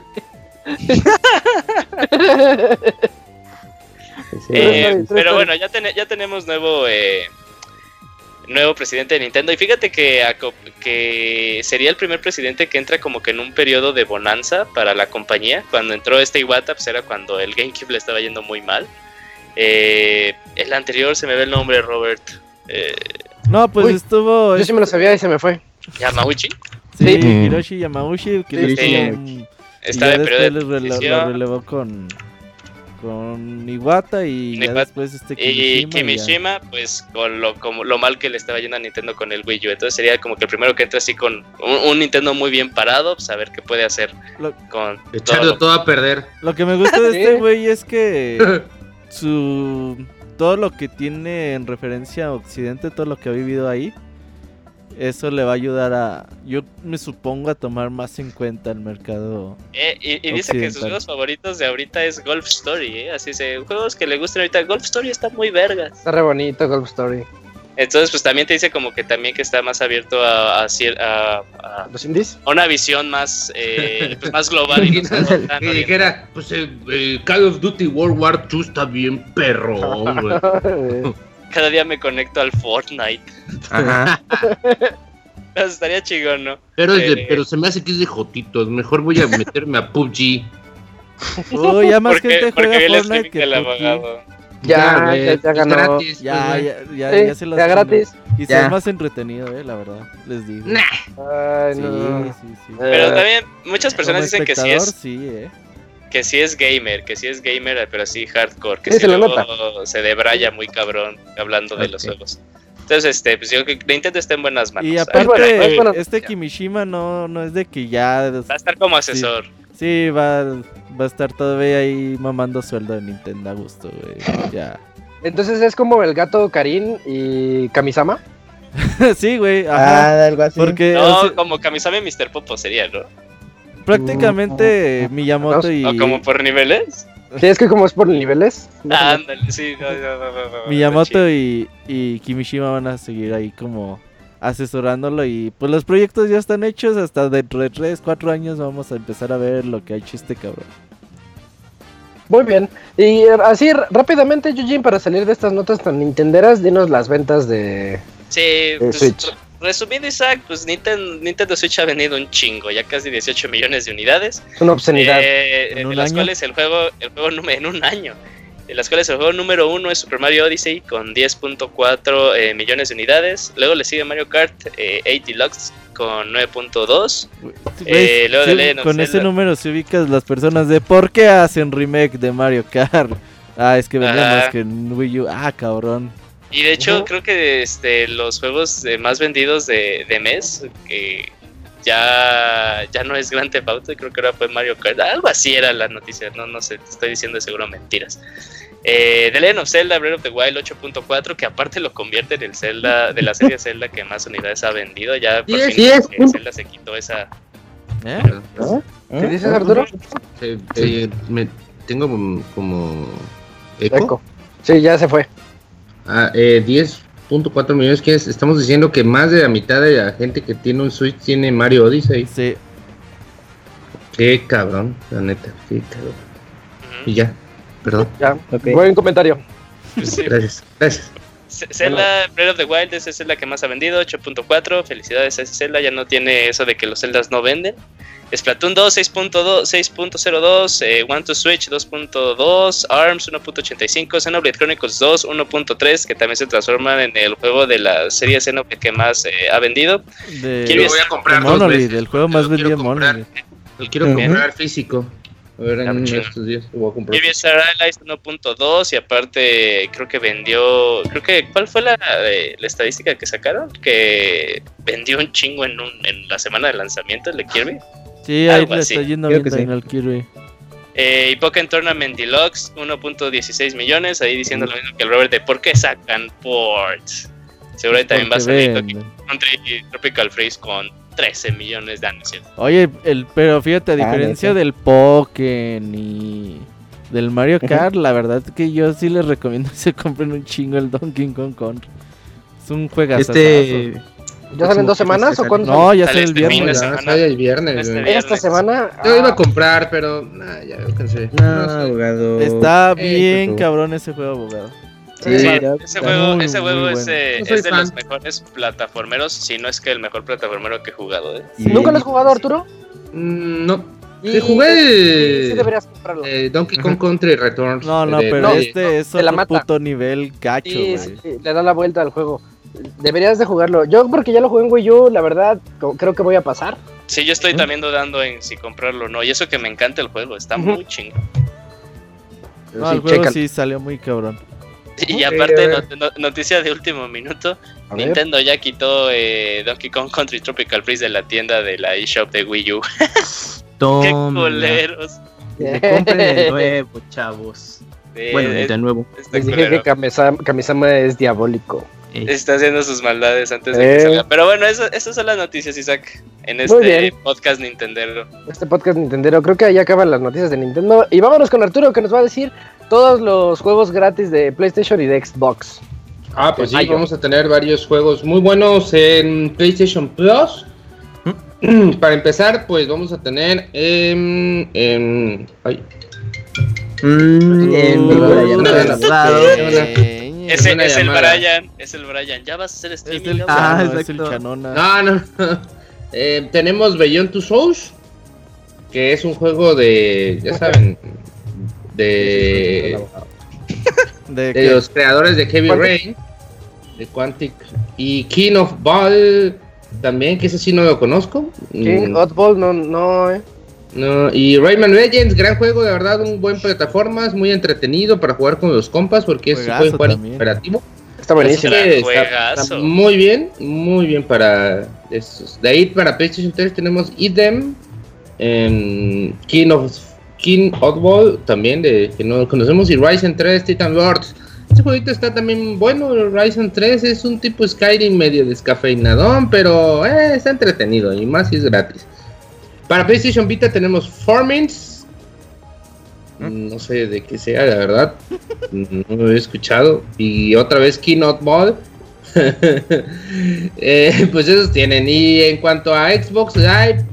Speaker 2: Eh, pero
Speaker 1: tres.
Speaker 2: bueno, ya, tene- ya tenemos nuevo eh, nuevo presidente de Nintendo. Y fíjate que sería el primer presidente que entra como que en un periodo de bonanza para la compañía. Cuando entró este Iwata, pues era cuando el GameCube le estaba yendo muy mal. Eh, el anterior se me ve el nombre, Robert. Eh,
Speaker 4: No, pues
Speaker 1: Uy,
Speaker 4: estuvo.
Speaker 1: Yo sí me lo sabía y se me fue.
Speaker 2: Yamauchi.
Speaker 4: Sí,
Speaker 1: Sí.
Speaker 4: Hiroshi Yamauchi, que
Speaker 1: Sí,
Speaker 2: sí.
Speaker 4: un- ya
Speaker 2: en periodo de
Speaker 4: lo, rele- lo
Speaker 2: transición.
Speaker 4: relevó con con Iwata y ya
Speaker 2: Iwata.
Speaker 4: después este
Speaker 2: Y
Speaker 4: Kimishima. y ya.
Speaker 2: Kimishima, pues con lo, como, lo mal que le estaba yendo a Nintendo con el Wii U. Entonces sería como que el primero que entra así con un, un Nintendo muy bien parado, pues a ver qué puede hacer
Speaker 4: Lo-
Speaker 2: con
Speaker 6: Echarlo
Speaker 2: todo.
Speaker 6: todo a perder.
Speaker 4: Lo que me gusta de este güey es que su todo lo que tiene en referencia a Occidente, todo lo que ha vivido ahí, eso le va a ayudar a, yo me supongo, a tomar más en cuenta el mercado.
Speaker 2: Eh, y, y dice que sus juegos favoritos de ahorita es Golf Story, ¿eh? Así se juegos que le gusten ahorita. Golf Story está muy vergas.
Speaker 1: Está re bonito Golf Story.
Speaker 2: Entonces, pues también te dice como que también que está más abierto a, a, a- a
Speaker 1: ¿Los indies?
Speaker 2: una visión más, eh, pues más global y
Speaker 6: Que dijera, pues el, el Call of Duty World War II está bien güey.
Speaker 2: Cada día me conecto al Fortnite.
Speaker 3: Ajá.
Speaker 2: Eso estaría chingón, ¿no?
Speaker 6: Pero, es de-
Speaker 2: Eh.
Speaker 6: pero se me hace que es de jotitos. Mejor voy a meterme a PUBG.
Speaker 4: Oh, ya más
Speaker 2: Porque,
Speaker 4: gente juega
Speaker 2: el
Speaker 4: Fortnite que
Speaker 2: del
Speaker 4: PUBG.
Speaker 2: abogado.
Speaker 1: Ya, ya, ya ganó.
Speaker 6: gratis,
Speaker 4: Ya,
Speaker 6: pues,
Speaker 4: ya, ya,
Speaker 1: Sí,
Speaker 4: ya se los
Speaker 1: ya gratis.
Speaker 4: Y
Speaker 3: Ya.
Speaker 4: es más entretenido, eh, la verdad, les digo.
Speaker 6: Nah.
Speaker 1: Ay,
Speaker 4: sí,
Speaker 1: no.
Speaker 4: sí, sí.
Speaker 2: Pero
Speaker 1: Eh,
Speaker 2: también muchas personas
Speaker 4: Como
Speaker 2: dicen que sí es
Speaker 4: sí, eh.
Speaker 2: que sí es gamer, que sí es gamer, pero así hardcore, que
Speaker 1: Sí,
Speaker 2: sí,
Speaker 1: se le
Speaker 2: luego
Speaker 1: nota.
Speaker 2: se debraya muy cabrón hablando de los juegos. Entonces, este, pues yo creo que Nintendo está en buenas manos.
Speaker 4: Y
Speaker 2: Ahí
Speaker 4: aparte,
Speaker 1: bueno.
Speaker 4: este Kimishima no, no es de que ya...
Speaker 2: Va a estar como asesor.
Speaker 4: Sí, va, va a estar todavía ahí mamando sueldo de Nintendo a gusto, güey. Ya.
Speaker 1: Entonces es como el gato Karin y Kamisama.
Speaker 4: sí, güey, ajá.
Speaker 3: Ah, algo así.
Speaker 4: Porque
Speaker 2: No,
Speaker 4: o sea,
Speaker 2: como Kamisame Mr. Popo sería, ¿no?
Speaker 4: prácticamente Miyamoto y...
Speaker 2: O como por niveles.
Speaker 1: Sí, es que como es por niveles.
Speaker 2: Ah, ándale, sí. no, no, no, no, no,
Speaker 4: Miyamoto y, y Kimishima van a seguir ahí como asesorándolo y pues los proyectos ya están hechos hasta dentro de 3, 4 años vamos a empezar a ver lo que ha hecho este cabrón.
Speaker 1: Muy bien. Y eh, así rápidamente, Eugene, para salir de estas notas tan nintenderas, dinos las ventas de...
Speaker 2: Sí, pues,
Speaker 1: Switch.
Speaker 2: re- resumiendo, Isaac, pues Nintendo, Nintendo Switch ha vendido un chingo, ya casi 18 millones de unidades.
Speaker 1: Es una obscenidad.
Speaker 2: Eh,
Speaker 4: ¿En
Speaker 2: de
Speaker 4: un
Speaker 2: las
Speaker 4: año?
Speaker 2: cuales el juego, el juego número en un año. De las cuales el juego número uno es Super Mario Odyssey con 10.4 eh, millones de unidades. Luego le sigue Mario Kart eh, 8 Deluxe con 9.2. Eh,
Speaker 4: Sí, con ese número se ubicas las personas de ¿por qué hacen remake de Mario Kart? Ah, es que vendía más que en Wii U. Ah, cabrón.
Speaker 2: Y de hecho, creo que este, los juegos más vendidos de, de mes, que ya, ya no es Grand Theft Auto, creo que ahora fue Mario Kart. Algo así era la noticia, no, no sé, te estoy diciendo seguro mentiras. Eh, The Legend of Zelda Breath of the Wild 8.4, que aparte lo convierte en el Zelda de la serie Zelda que más unidades ha vendido. Ya por fin eh, Zelda se quitó esa.
Speaker 4: ¿Eh?
Speaker 1: ¿Qué dices, Arturo?
Speaker 6: Eh, eh, me tengo como- eco.
Speaker 1: Eco. Sí, ya se fue.
Speaker 6: Ah, eh, 10.4 millones. Estamos diciendo que más de la mitad de la gente que tiene un Switch tiene Mario Odyssey.
Speaker 4: Sí.
Speaker 6: Qué cabrón, la neta. Qué cabrón. Y ya, perdón.
Speaker 1: Ya.
Speaker 3: Ok.
Speaker 1: Buen comentario.
Speaker 2: Sí,
Speaker 6: Gracias, gracias.
Speaker 2: Zelda Breath of the Wild esa es la que más ha vendido, 8.4. Felicidades a ese Zelda, ya no tiene eso de que los Zeldas no venden. Splatoon 2, 6.2, 6.02, eh, One to Switch 2.2, ARMS 1.85, Xenoblade Chronicles 2 1.3, que también se transforman en el juego de la serie Xenoblade que más eh, ha vendido.
Speaker 4: De,
Speaker 2: Quiero
Speaker 6: Lo voy a comprar
Speaker 4: de
Speaker 6: dos
Speaker 4: Monolith,
Speaker 6: veces,
Speaker 4: el juego más
Speaker 6: lo quiero
Speaker 4: vendido
Speaker 6: comprar.
Speaker 4: Monolith.
Speaker 6: Lo quiero
Speaker 3: Ujú.
Speaker 6: comprar físico. A ver, en uno de
Speaker 2: chingo.
Speaker 6: estos días lo voy a comprar.
Speaker 2: Kirby Star Allies 1.2 y aparte creo que vendió, creo que, ¿cuál fue la, eh, la estadística que sacaron? Que vendió un chingo en, un, en la semana de lanzamiento el de Kirby.
Speaker 4: Sí, ahí le está yendo bien
Speaker 3: que sí.
Speaker 4: al Kirby.
Speaker 2: Eh, y Pokémon Tournament Deluxe 1.16 millones, ahí diciendo lo mismo que el Robert de ¿por qué sacan ports? Seguramente también va a salir. Country Tropical Freeze con 13 millones de anuncios.
Speaker 4: Oye, el, pero fíjate, a
Speaker 3: Ah,
Speaker 4: diferencia del Pokémon y del Mario. Kart, la verdad que yo sí les recomiendo que se compren un chingo el Donkey Kong Country. Es un juegazo.
Speaker 3: Este.
Speaker 1: ¿Ya salen dos semanas o cuándo?
Speaker 4: No, ya
Speaker 2: Sale
Speaker 4: sale el
Speaker 2: este
Speaker 4: viernes.
Speaker 6: Ya,
Speaker 2: semana.
Speaker 6: sale el viernes,
Speaker 2: Este viernes.
Speaker 1: Esta semana.
Speaker 6: Yo iba a
Speaker 1: ah,
Speaker 6: comprar, pero nah, ya lo cansé.
Speaker 3: No, abogado.
Speaker 4: Está bien cabrón ese juego, abogado.
Speaker 1: Sí,
Speaker 2: Sí,
Speaker 3: ya-
Speaker 2: ese juego,
Speaker 4: muy,
Speaker 2: ese juego es, eh, de
Speaker 6: fan.
Speaker 2: los mejores plataformeros, si no es que el mejor plataformero que he jugado. ¿eh?
Speaker 3: Sí.
Speaker 1: ¿Nunca lo has jugado, Arturo?
Speaker 6: Mm, no.
Speaker 1: Y-
Speaker 6: Sí, jugué
Speaker 1: Sí, sí deberías comprarlo.
Speaker 6: eh, Donkey Kong Country Returns.
Speaker 4: No, no,
Speaker 6: de-
Speaker 4: pero
Speaker 1: no,
Speaker 4: este es
Speaker 1: la
Speaker 4: otro puto nivel gacho,
Speaker 1: Sí, le da la vuelta al juego. Deberías de jugarlo. Yo porque ya lo jugué en Wii U, la verdad, creo que voy a pasar.
Speaker 2: Sí, yo estoy también dudando en si comprarlo o no. Y eso que me encanta el juego, está muy chingón.
Speaker 4: No,
Speaker 1: Sí,
Speaker 4: el juego
Speaker 1: chécalo.
Speaker 4: sí salió muy cabrón.
Speaker 2: Y aparte, no- noticia de último minuto:
Speaker 1: A ver.
Speaker 2: Nintendo ya quitó eh, Donkey Kong Country Tropical Freeze de la tienda de la eShop de Wii U. ¡Qué
Speaker 3: se compren el nuevo, chavos.
Speaker 2: Eh,
Speaker 3: Bueno,
Speaker 2: es-
Speaker 3: de nuevo.
Speaker 1: Les dije que. Kamisama, Kamisama es diabólico.
Speaker 3: Eh,
Speaker 2: Está haciendo sus maldades antes de
Speaker 1: Eh.
Speaker 2: que salga. Pero bueno, eso, esas son las noticias, Isaac. En este podcast Nintendero.
Speaker 1: Este podcast Nintendero, creo que ahí acaban las noticias de Nintendo. Y vámonos con Arturo que nos va a decir todos los juegos gratis de PlayStation y de Xbox.
Speaker 6: Ah, pues sí, vamos a tener varios juegos muy buenos en PlayStation Plus. Para empezar, pues vamos a tener em, em, ay,
Speaker 3: mm, en mi
Speaker 6: No, no, no.
Speaker 2: Ese
Speaker 6: una
Speaker 2: es el. Brian. Es el Brian. Ya vas a hacer
Speaker 4: Es
Speaker 2: streaming.
Speaker 4: el
Speaker 2: ¿no?
Speaker 3: Ah,
Speaker 4: Chano, es el
Speaker 3: exacto.
Speaker 4: Chanona.
Speaker 6: No, no. Eh, tenemos Beyond Two Souls, que es un juego de, ya saben, de,
Speaker 4: ¿De
Speaker 6: los creadores de Heavy
Speaker 1: Quantic.
Speaker 6: Rain, de Quantic, y King of Ball también, que ese sí no lo conozco.
Speaker 1: King
Speaker 6: Mm,
Speaker 1: Oddball, no, no, eh.
Speaker 6: no, y Rayman Legends, gran juego, de verdad, un buen plataformas, muy entretenido para jugar con los compas, porque es puede jugar
Speaker 4: también.
Speaker 6: cooperativo.
Speaker 1: Está buenísimo.
Speaker 6: Está- muy bien, muy bien para estos. De ahí para PlayStation 3 tenemos Idem, en King of King Oddball también de que no conocemos y Ryzen 3 Titan Lords. Este jueguito está también bueno, Ryzen 3 es un tipo Skyrim medio descafeinadón, pero eh, está entretenido y más si es gratis. Para PlayStation Vita tenemos Formings. No sé de qué sea, la verdad. No lo he escuchado. Y otra vez Keynote Ball. Eh, pues esos tienen. Y en cuanto a Xbox Live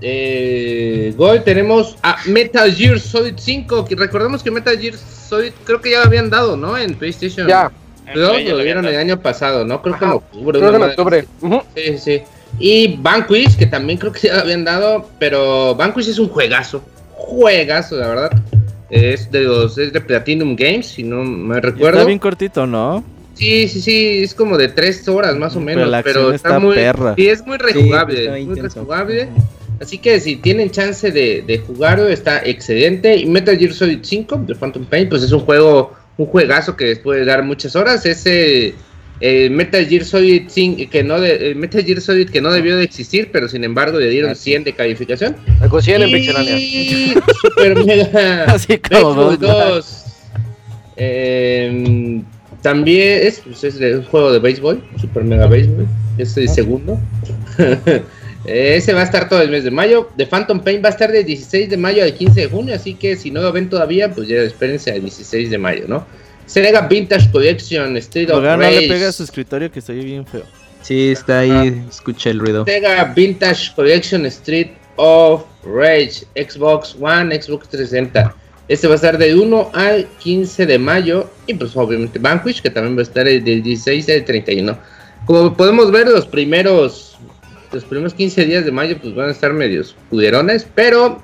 Speaker 6: eh, Gold, tenemos a Metal Gear Solid 5. Que recordemos que Metal Gear Solid creo que ya lo habían dado, ¿no? En PlayStation.
Speaker 1: Ya,
Speaker 6: Pero
Speaker 2: ya
Speaker 6: lo
Speaker 2: habían
Speaker 6: el año pasado, ¿no? Creo que en octubre.
Speaker 1: creo que en.
Speaker 6: Sí, sí. Y Vanquish, que también creo que ya lo habían dado, pero Vanquish es un juegazo. Juegazo, la verdad. Es de los es de Platinum Games, si no me
Speaker 4: Y
Speaker 6: recuerdo.
Speaker 4: Está bien cortito, ¿no?
Speaker 6: Sí, sí, sí, es como de tres horas más o
Speaker 4: Pero
Speaker 6: menos.
Speaker 4: la
Speaker 6: Pero, está,
Speaker 4: está
Speaker 6: muy.
Speaker 4: perra.
Speaker 6: Sí, es muy
Speaker 3: Sí,
Speaker 6: rejugable.
Speaker 3: está
Speaker 6: muy rejugable. Así que si tienen chance de, de jugarlo, está excelente. Y Metal Gear Solid 5 de Phantom Pain, pues es un juego, un juegazo que les puede dar muchas horas. Ese eh, Metal Gear Solid 5 que no de, eh, Metal Gear Solid que no debió de existir, pero sin embargo le dieron 100 de calificación.
Speaker 1: Me consiguen en Pixelania.
Speaker 6: Y Super Mega
Speaker 4: Así como dos.
Speaker 6: 2. Eh, también es, pues, es un juego de béisbol, Super Mega Béisbol. Es el segundo. Ese va a estar todo el mes de mayo. The Phantom Pain va a estar del 16 de mayo al 15 de junio. Así que si no lo ven todavía, pues ya espérense al 16 de mayo, ¿no? Sega Vintage Collection Street of
Speaker 4: Logan no
Speaker 6: Rage.
Speaker 4: le pega a su escritorio que estoy bien feo.
Speaker 3: Sí, está ahí, escucha el ruido.
Speaker 6: Sega Vintage Collection Street of Rage, Xbox One, Xbox 360. Este va a estar del 1 al 15 de mayo. Y pues obviamente Vanquish, que también va a estar del 16 al 31. Como podemos ver, los primeros, los primeros 15 días de mayo pues van a estar medios cuderones. Pero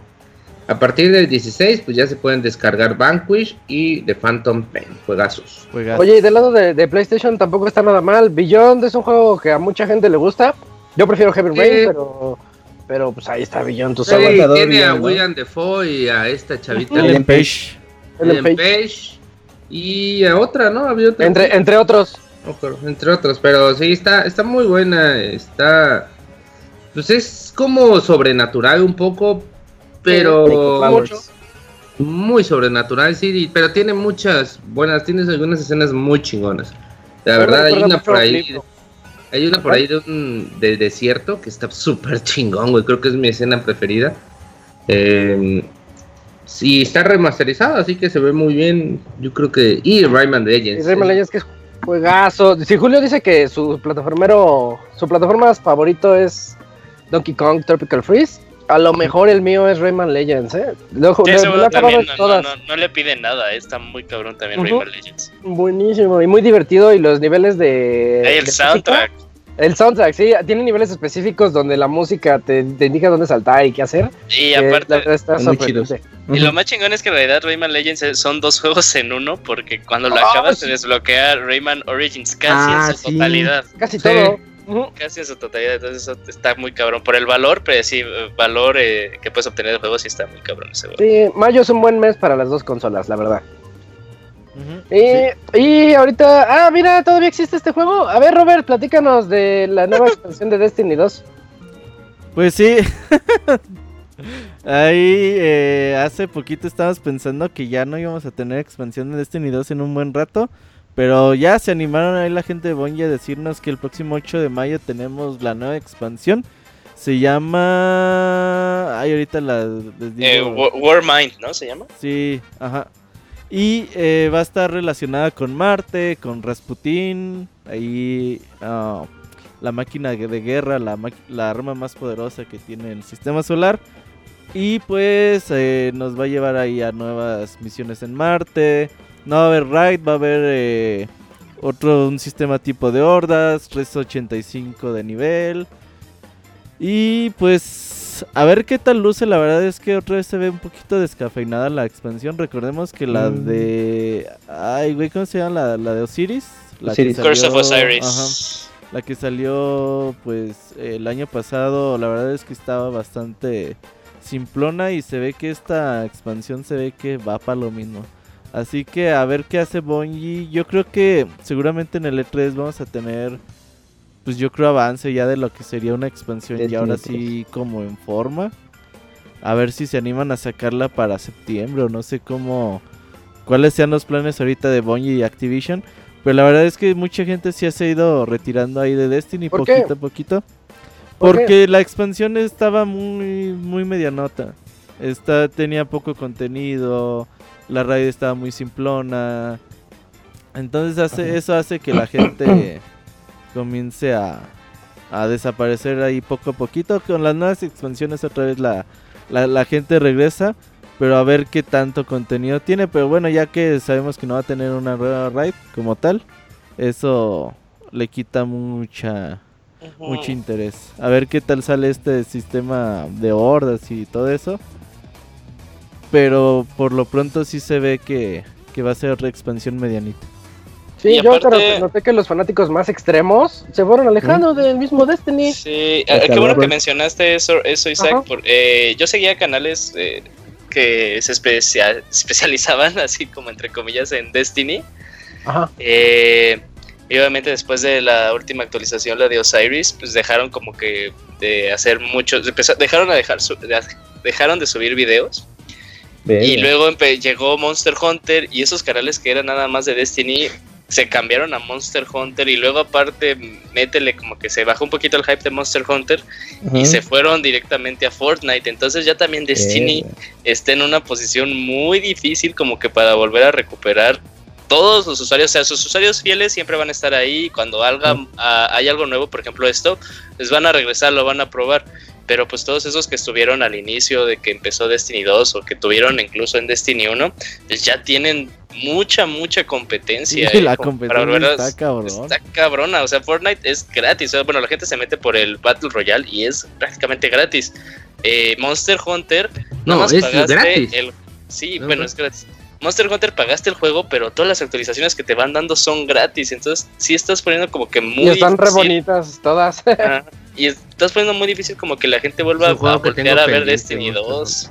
Speaker 6: a partir del 16 pues ya se pueden descargar Vanquish y The Phantom Pain, juegazos.
Speaker 4: Juega.
Speaker 1: Oye, y del lado de, de PlayStation tampoco está nada mal. Beyond es un juego que a mucha gente le gusta. Yo prefiero Heavy Rain, pero, pero pues ahí está Beyond, tú
Speaker 6: Sí, tiene a. William Defoe y a esta chavita.
Speaker 4: Ellen Page.
Speaker 1: Ellen Page.
Speaker 6: Page y a otra, ¿no? Había otra.
Speaker 1: Entre, entre otros.
Speaker 6: Entre otros, pero sí, está, está muy buena, está... Pues es como sobrenatural un poco, pero... Muy sobrenatural, sí, y- pero tiene muchas buenas, tienes algunas escenas muy chingonas. La verdad, hay una por ahí, hay una por ahí de un de desierto que está súper chingón, güey, creo que es mi escena preferida. Eh, sí, está remasterizado, así que se ve muy bien, yo creo que... Y Rayman
Speaker 1: Y
Speaker 6: Legends.
Speaker 1: Rayman Legends que es juegazo. Si Julio dice que su plataformero, su plataforma favorito es Donkey Kong Tropical Freeze, a lo mejor el mío es Rayman Legends, ¿eh? Lo,
Speaker 2: Sí,
Speaker 1: lo-
Speaker 2: también no,
Speaker 1: todas.
Speaker 2: no- no le pide nada, eh, está muy cabrón también. Rayman Legends.
Speaker 1: Buenísimo y muy divertido y los niveles de...
Speaker 2: El
Speaker 1: de
Speaker 2: soundtrack.
Speaker 1: El soundtrack, sí, tiene niveles específicos donde la música te, te indica dónde saltar y qué hacer.
Speaker 2: Y
Speaker 1: Eh,
Speaker 2: aparte,
Speaker 1: está
Speaker 6: muy
Speaker 1: sorprendente.
Speaker 2: y lo más chingón es que en realidad Rayman Legends es- son dos juegos en uno, porque cuando lo
Speaker 1: Ah,
Speaker 2: acabas
Speaker 1: sí.
Speaker 2: te desbloquea Rayman Origins casi
Speaker 3: Ah,
Speaker 2: en su
Speaker 3: sí.
Speaker 2: totalidad.
Speaker 1: Casi
Speaker 6: Sí.
Speaker 1: todo.
Speaker 2: Casi en su totalidad, entonces eso está muy cabrón. Por el valor, pero sí, valor eh, que puedes obtener del juego, sí está muy cabrón ese juego.
Speaker 1: Sí, mayo es un buen mes para las dos consolas, la verdad. Y, y ahorita, ah, mira, todavía existe este juego. A ver, Robert, platícanos de la nueva expansión de Destiny 2.
Speaker 4: Pues sí. Ahí eh, hace poquito estábamos pensando que ya no íbamos a tener expansión de Destiny 2 en un buen rato. Pero ya se animaron ahí la gente de Bungie a decirnos que el próximo 8 de mayo tenemos la nueva expansión. Se llama... Ay, ahorita la... les digo.
Speaker 2: Eh, Wa- Warmind, ¿no? ¿Se llama?
Speaker 4: Sí, ajá. Y eh, va a estar relacionada con Marte, con Rasputín, ahí ah, la máquina de guerra, la arma más poderosa que tiene el sistema solar. Y pues eh, nos va a llevar ahí a nuevas misiones en Marte. No va a haber raid, va a haber eh, otro un sistema tipo de hordas, 385 de nivel. Y pues a ver qué tal luce, la verdad es que otra vez se ve un poquito descafeinada la expansión. Recordemos que la
Speaker 3: Mm.
Speaker 4: de... Ay, güey, ¿cómo se llama? La, la de Osiris. La
Speaker 1: Osiris.
Speaker 2: Curse of Osiris.
Speaker 4: ajá, la que salió pues el año pasado, la verdad es que estaba bastante simplona y se ve que esta expansión se ve que va para lo mismo. Así que a ver qué hace Bungie. Yo creo que seguramente en el E3 vamos a tener pues yo creo avance ya de lo que sería una expansión y ahora
Speaker 1: 3.
Speaker 4: sí como en forma. A ver si se animan a sacarla para septiembre o no sé cómo cuáles sean los planes ahorita de Bungie y Activision. Pero la verdad es que mucha gente sí se ha ido retirando ahí de Destiny
Speaker 1: ¿Por qué?
Speaker 4: poquito a poquito.
Speaker 1: ¿Por
Speaker 4: Porque la expansión estaba muy, muy medianota. Esta tenía poco contenido. La raid estaba muy simplona. Entonces hace, eso hace que la gente comience a, a desaparecer ahí poco a poquito. Con las nuevas expansiones otra vez la, la, la gente regresa. Pero a ver qué tanto contenido tiene. Pero bueno, ya que sabemos que no va a tener una nueva raid como tal. Eso le quita mucha mucho interés. A ver qué tal sale este sistema de hordas y todo eso. Pero por lo pronto sí se ve que, que va a ser otra expansión medianita.
Speaker 1: Sí,
Speaker 2: Y
Speaker 1: yo
Speaker 2: aparte-
Speaker 1: noté que los fanáticos más extremos se fueron alejando del mismo Destiny.
Speaker 2: Sí, ah, qué bueno que mencionaste eso, eso Isaac. Por- eh, yo seguía canales eh, que se especia- especializaban, así como entre comillas, en Destiny.
Speaker 1: Ajá.
Speaker 2: Eh, y obviamente después de la última actualización, la de Osiris, pues dejaron como que de hacer muchos, dejaron a dejar su- de- dejaron de subir videos. Y luego llegó Monster Hunter y esos canales que eran nada más de Destiny se cambiaron a Monster Hunter y luego aparte métele como que se bajó un poquito el hype de Monster Hunter y se fueron directamente a Fortnite. Entonces ya también Destiny está en una posición muy difícil como que para volver a recuperar todos los usuarios, o sea, sus usuarios fieles siempre van a estar ahí. Cuando haga, hay algo nuevo, por ejemplo esto, les van a regresar, lo van a probar. Pero pues todos esos que estuvieron al inicio de que empezó Destiny 2 o que tuvieron incluso en Destiny 1, pues ya tienen mucha, mucha competencia.
Speaker 4: Sí,
Speaker 2: eh,
Speaker 4: la competencia está cabrón.
Speaker 2: Está cabrona, o sea, Fortnite es gratis. bueno, la gente se mete por el Battle Royale y es prácticamente gratis. Eh, Monster Hunter,
Speaker 6: No, es
Speaker 2: pagaste
Speaker 6: gratis.
Speaker 2: el- Sí,
Speaker 6: No,
Speaker 2: bueno,
Speaker 6: no.
Speaker 2: es gratis. Monster Hunter pagaste el juego, pero todas las actualizaciones que te van dando son gratis. Entonces, sí estás poniendo como que muy
Speaker 1: Y están re
Speaker 2: difícil.
Speaker 1: bonitas todas.
Speaker 2: Y estás poniendo muy difícil como que la gente vuelva a, voltear a ver Destiny
Speaker 6: Monster
Speaker 2: 2.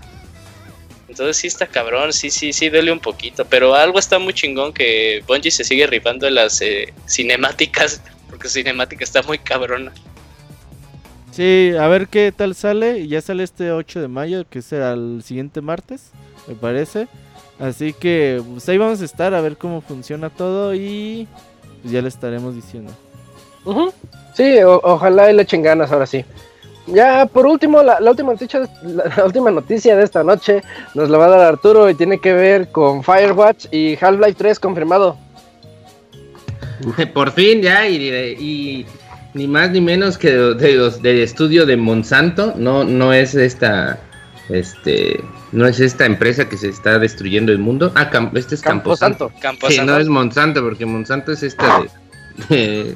Speaker 2: Entonces sí está cabrón, sí, sí, sí, duele un poquito. Pero algo está muy chingón que Bungie se sigue rifando en las eh, cinemáticas. Porque su cinemática está muy cabrona.
Speaker 4: Sí, a ver qué tal sale. Y Ya sale este 8 de mayo, que será el siguiente martes, me parece. Así que pues ahí vamos a estar a ver cómo funciona todo y pues, ya le estaremos diciendo.
Speaker 1: Sí, o- ojalá y le echen ganas ahora sí. Ya por último, la, la última noticia, la, la última noticia de esta noche nos la va a dar Arturo y tiene que ver con Firewatch y Half-Life 3 confirmado.
Speaker 6: Por fin ya, y, y ni más ni menos que de, de los del estudio de Monsanto, no, no es esta, este, no es esta empresa que se está destruyendo el mundo. Ah, este es Camposanto.
Speaker 1: Camposanto.
Speaker 2: Campo
Speaker 6: Sí,
Speaker 2: Santo.
Speaker 6: no es Monsanto, porque Monsanto es esta de,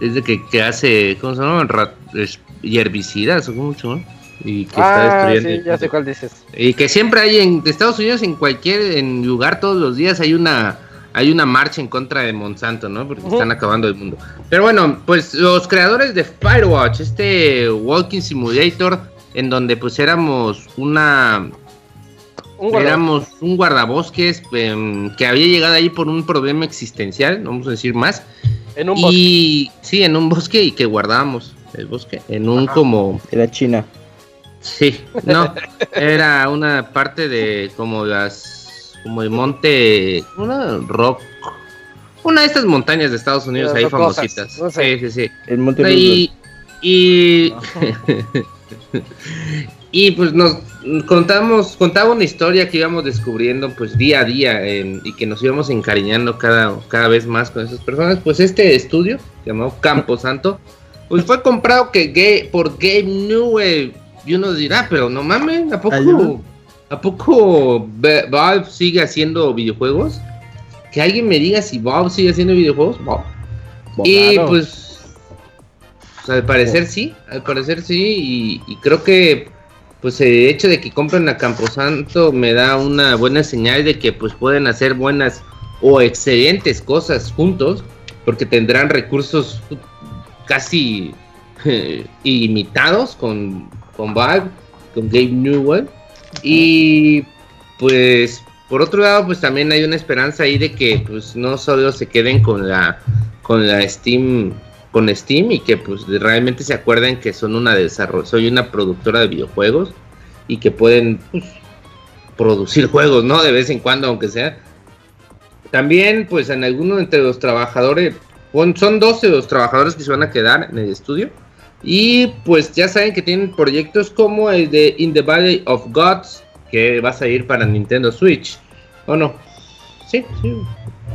Speaker 6: es de que, que hace, ¿cómo se llama? Ra- es- y herbicidas o se llama? Y que está
Speaker 1: Ah,
Speaker 6: destruyendo.
Speaker 1: sí, ya sé cuál dices.
Speaker 6: Y que siempre hay en Estados Unidos, en cualquier en lugar, todos los días hay una hay una marcha en contra de Monsanto, ¿no? Porque están acabando el mundo. Pero bueno, pues los creadores de Firewatch, este Walking Simulator, en donde pues éramos una
Speaker 1: Un
Speaker 6: éramos un guardabosques em, que había llegado ahí por un problema existencial, no vamos a decir más.
Speaker 1: en un bosque.
Speaker 6: y sí, en un bosque y que guardábamos el bosque, en un
Speaker 1: Ajá.
Speaker 6: como
Speaker 3: Era China.
Speaker 6: Sí, no, era una parte de como las, como el monte, una rock, una de estas montañas de Estados Unidos ahí
Speaker 1: rocosas,
Speaker 6: famositas.
Speaker 1: no sé.
Speaker 6: Sí, sí, sí.
Speaker 3: El Monte
Speaker 6: Y, y, y pues nos contamos, contaba una historia que íbamos descubriendo pues día a día en- y que nos íbamos encariñando cada, cada vez más con esas personas. Pues este estudio, llamado Campo Santo, pues fue comprado que gay, por Gabe Newell. Y uno dirá, pero no mames, ¿a poco, ¿a poco Valve sigue haciendo videojuegos? Que alguien me diga si Valve sigue haciendo videojuegos. Y pues, pues, al parecer sí, al parecer sí, y, y creo que pues el hecho de que compren a Camposanto me da una buena señal de que pues pueden hacer buenas o excelentes cosas juntos, porque tendrán recursos casi eh, ilimitados con, con Valve, con Gabe Newell, y pues por otro lado pues también hay una esperanza ahí de que pues no solo se queden con la con la Steam con Steam y que pues realmente se acuerden que son una desarrollo soy una productora de videojuegos y que pueden pues, producir juegos no de vez en cuando aunque sea. También pues en alguno entre los trabajadores son 12 los trabajadores que se van a quedar en el estudio. Y pues ya saben que tienen proyectos como el de In the Valley of Gods que va a salir para Nintendo Switch o no sí sí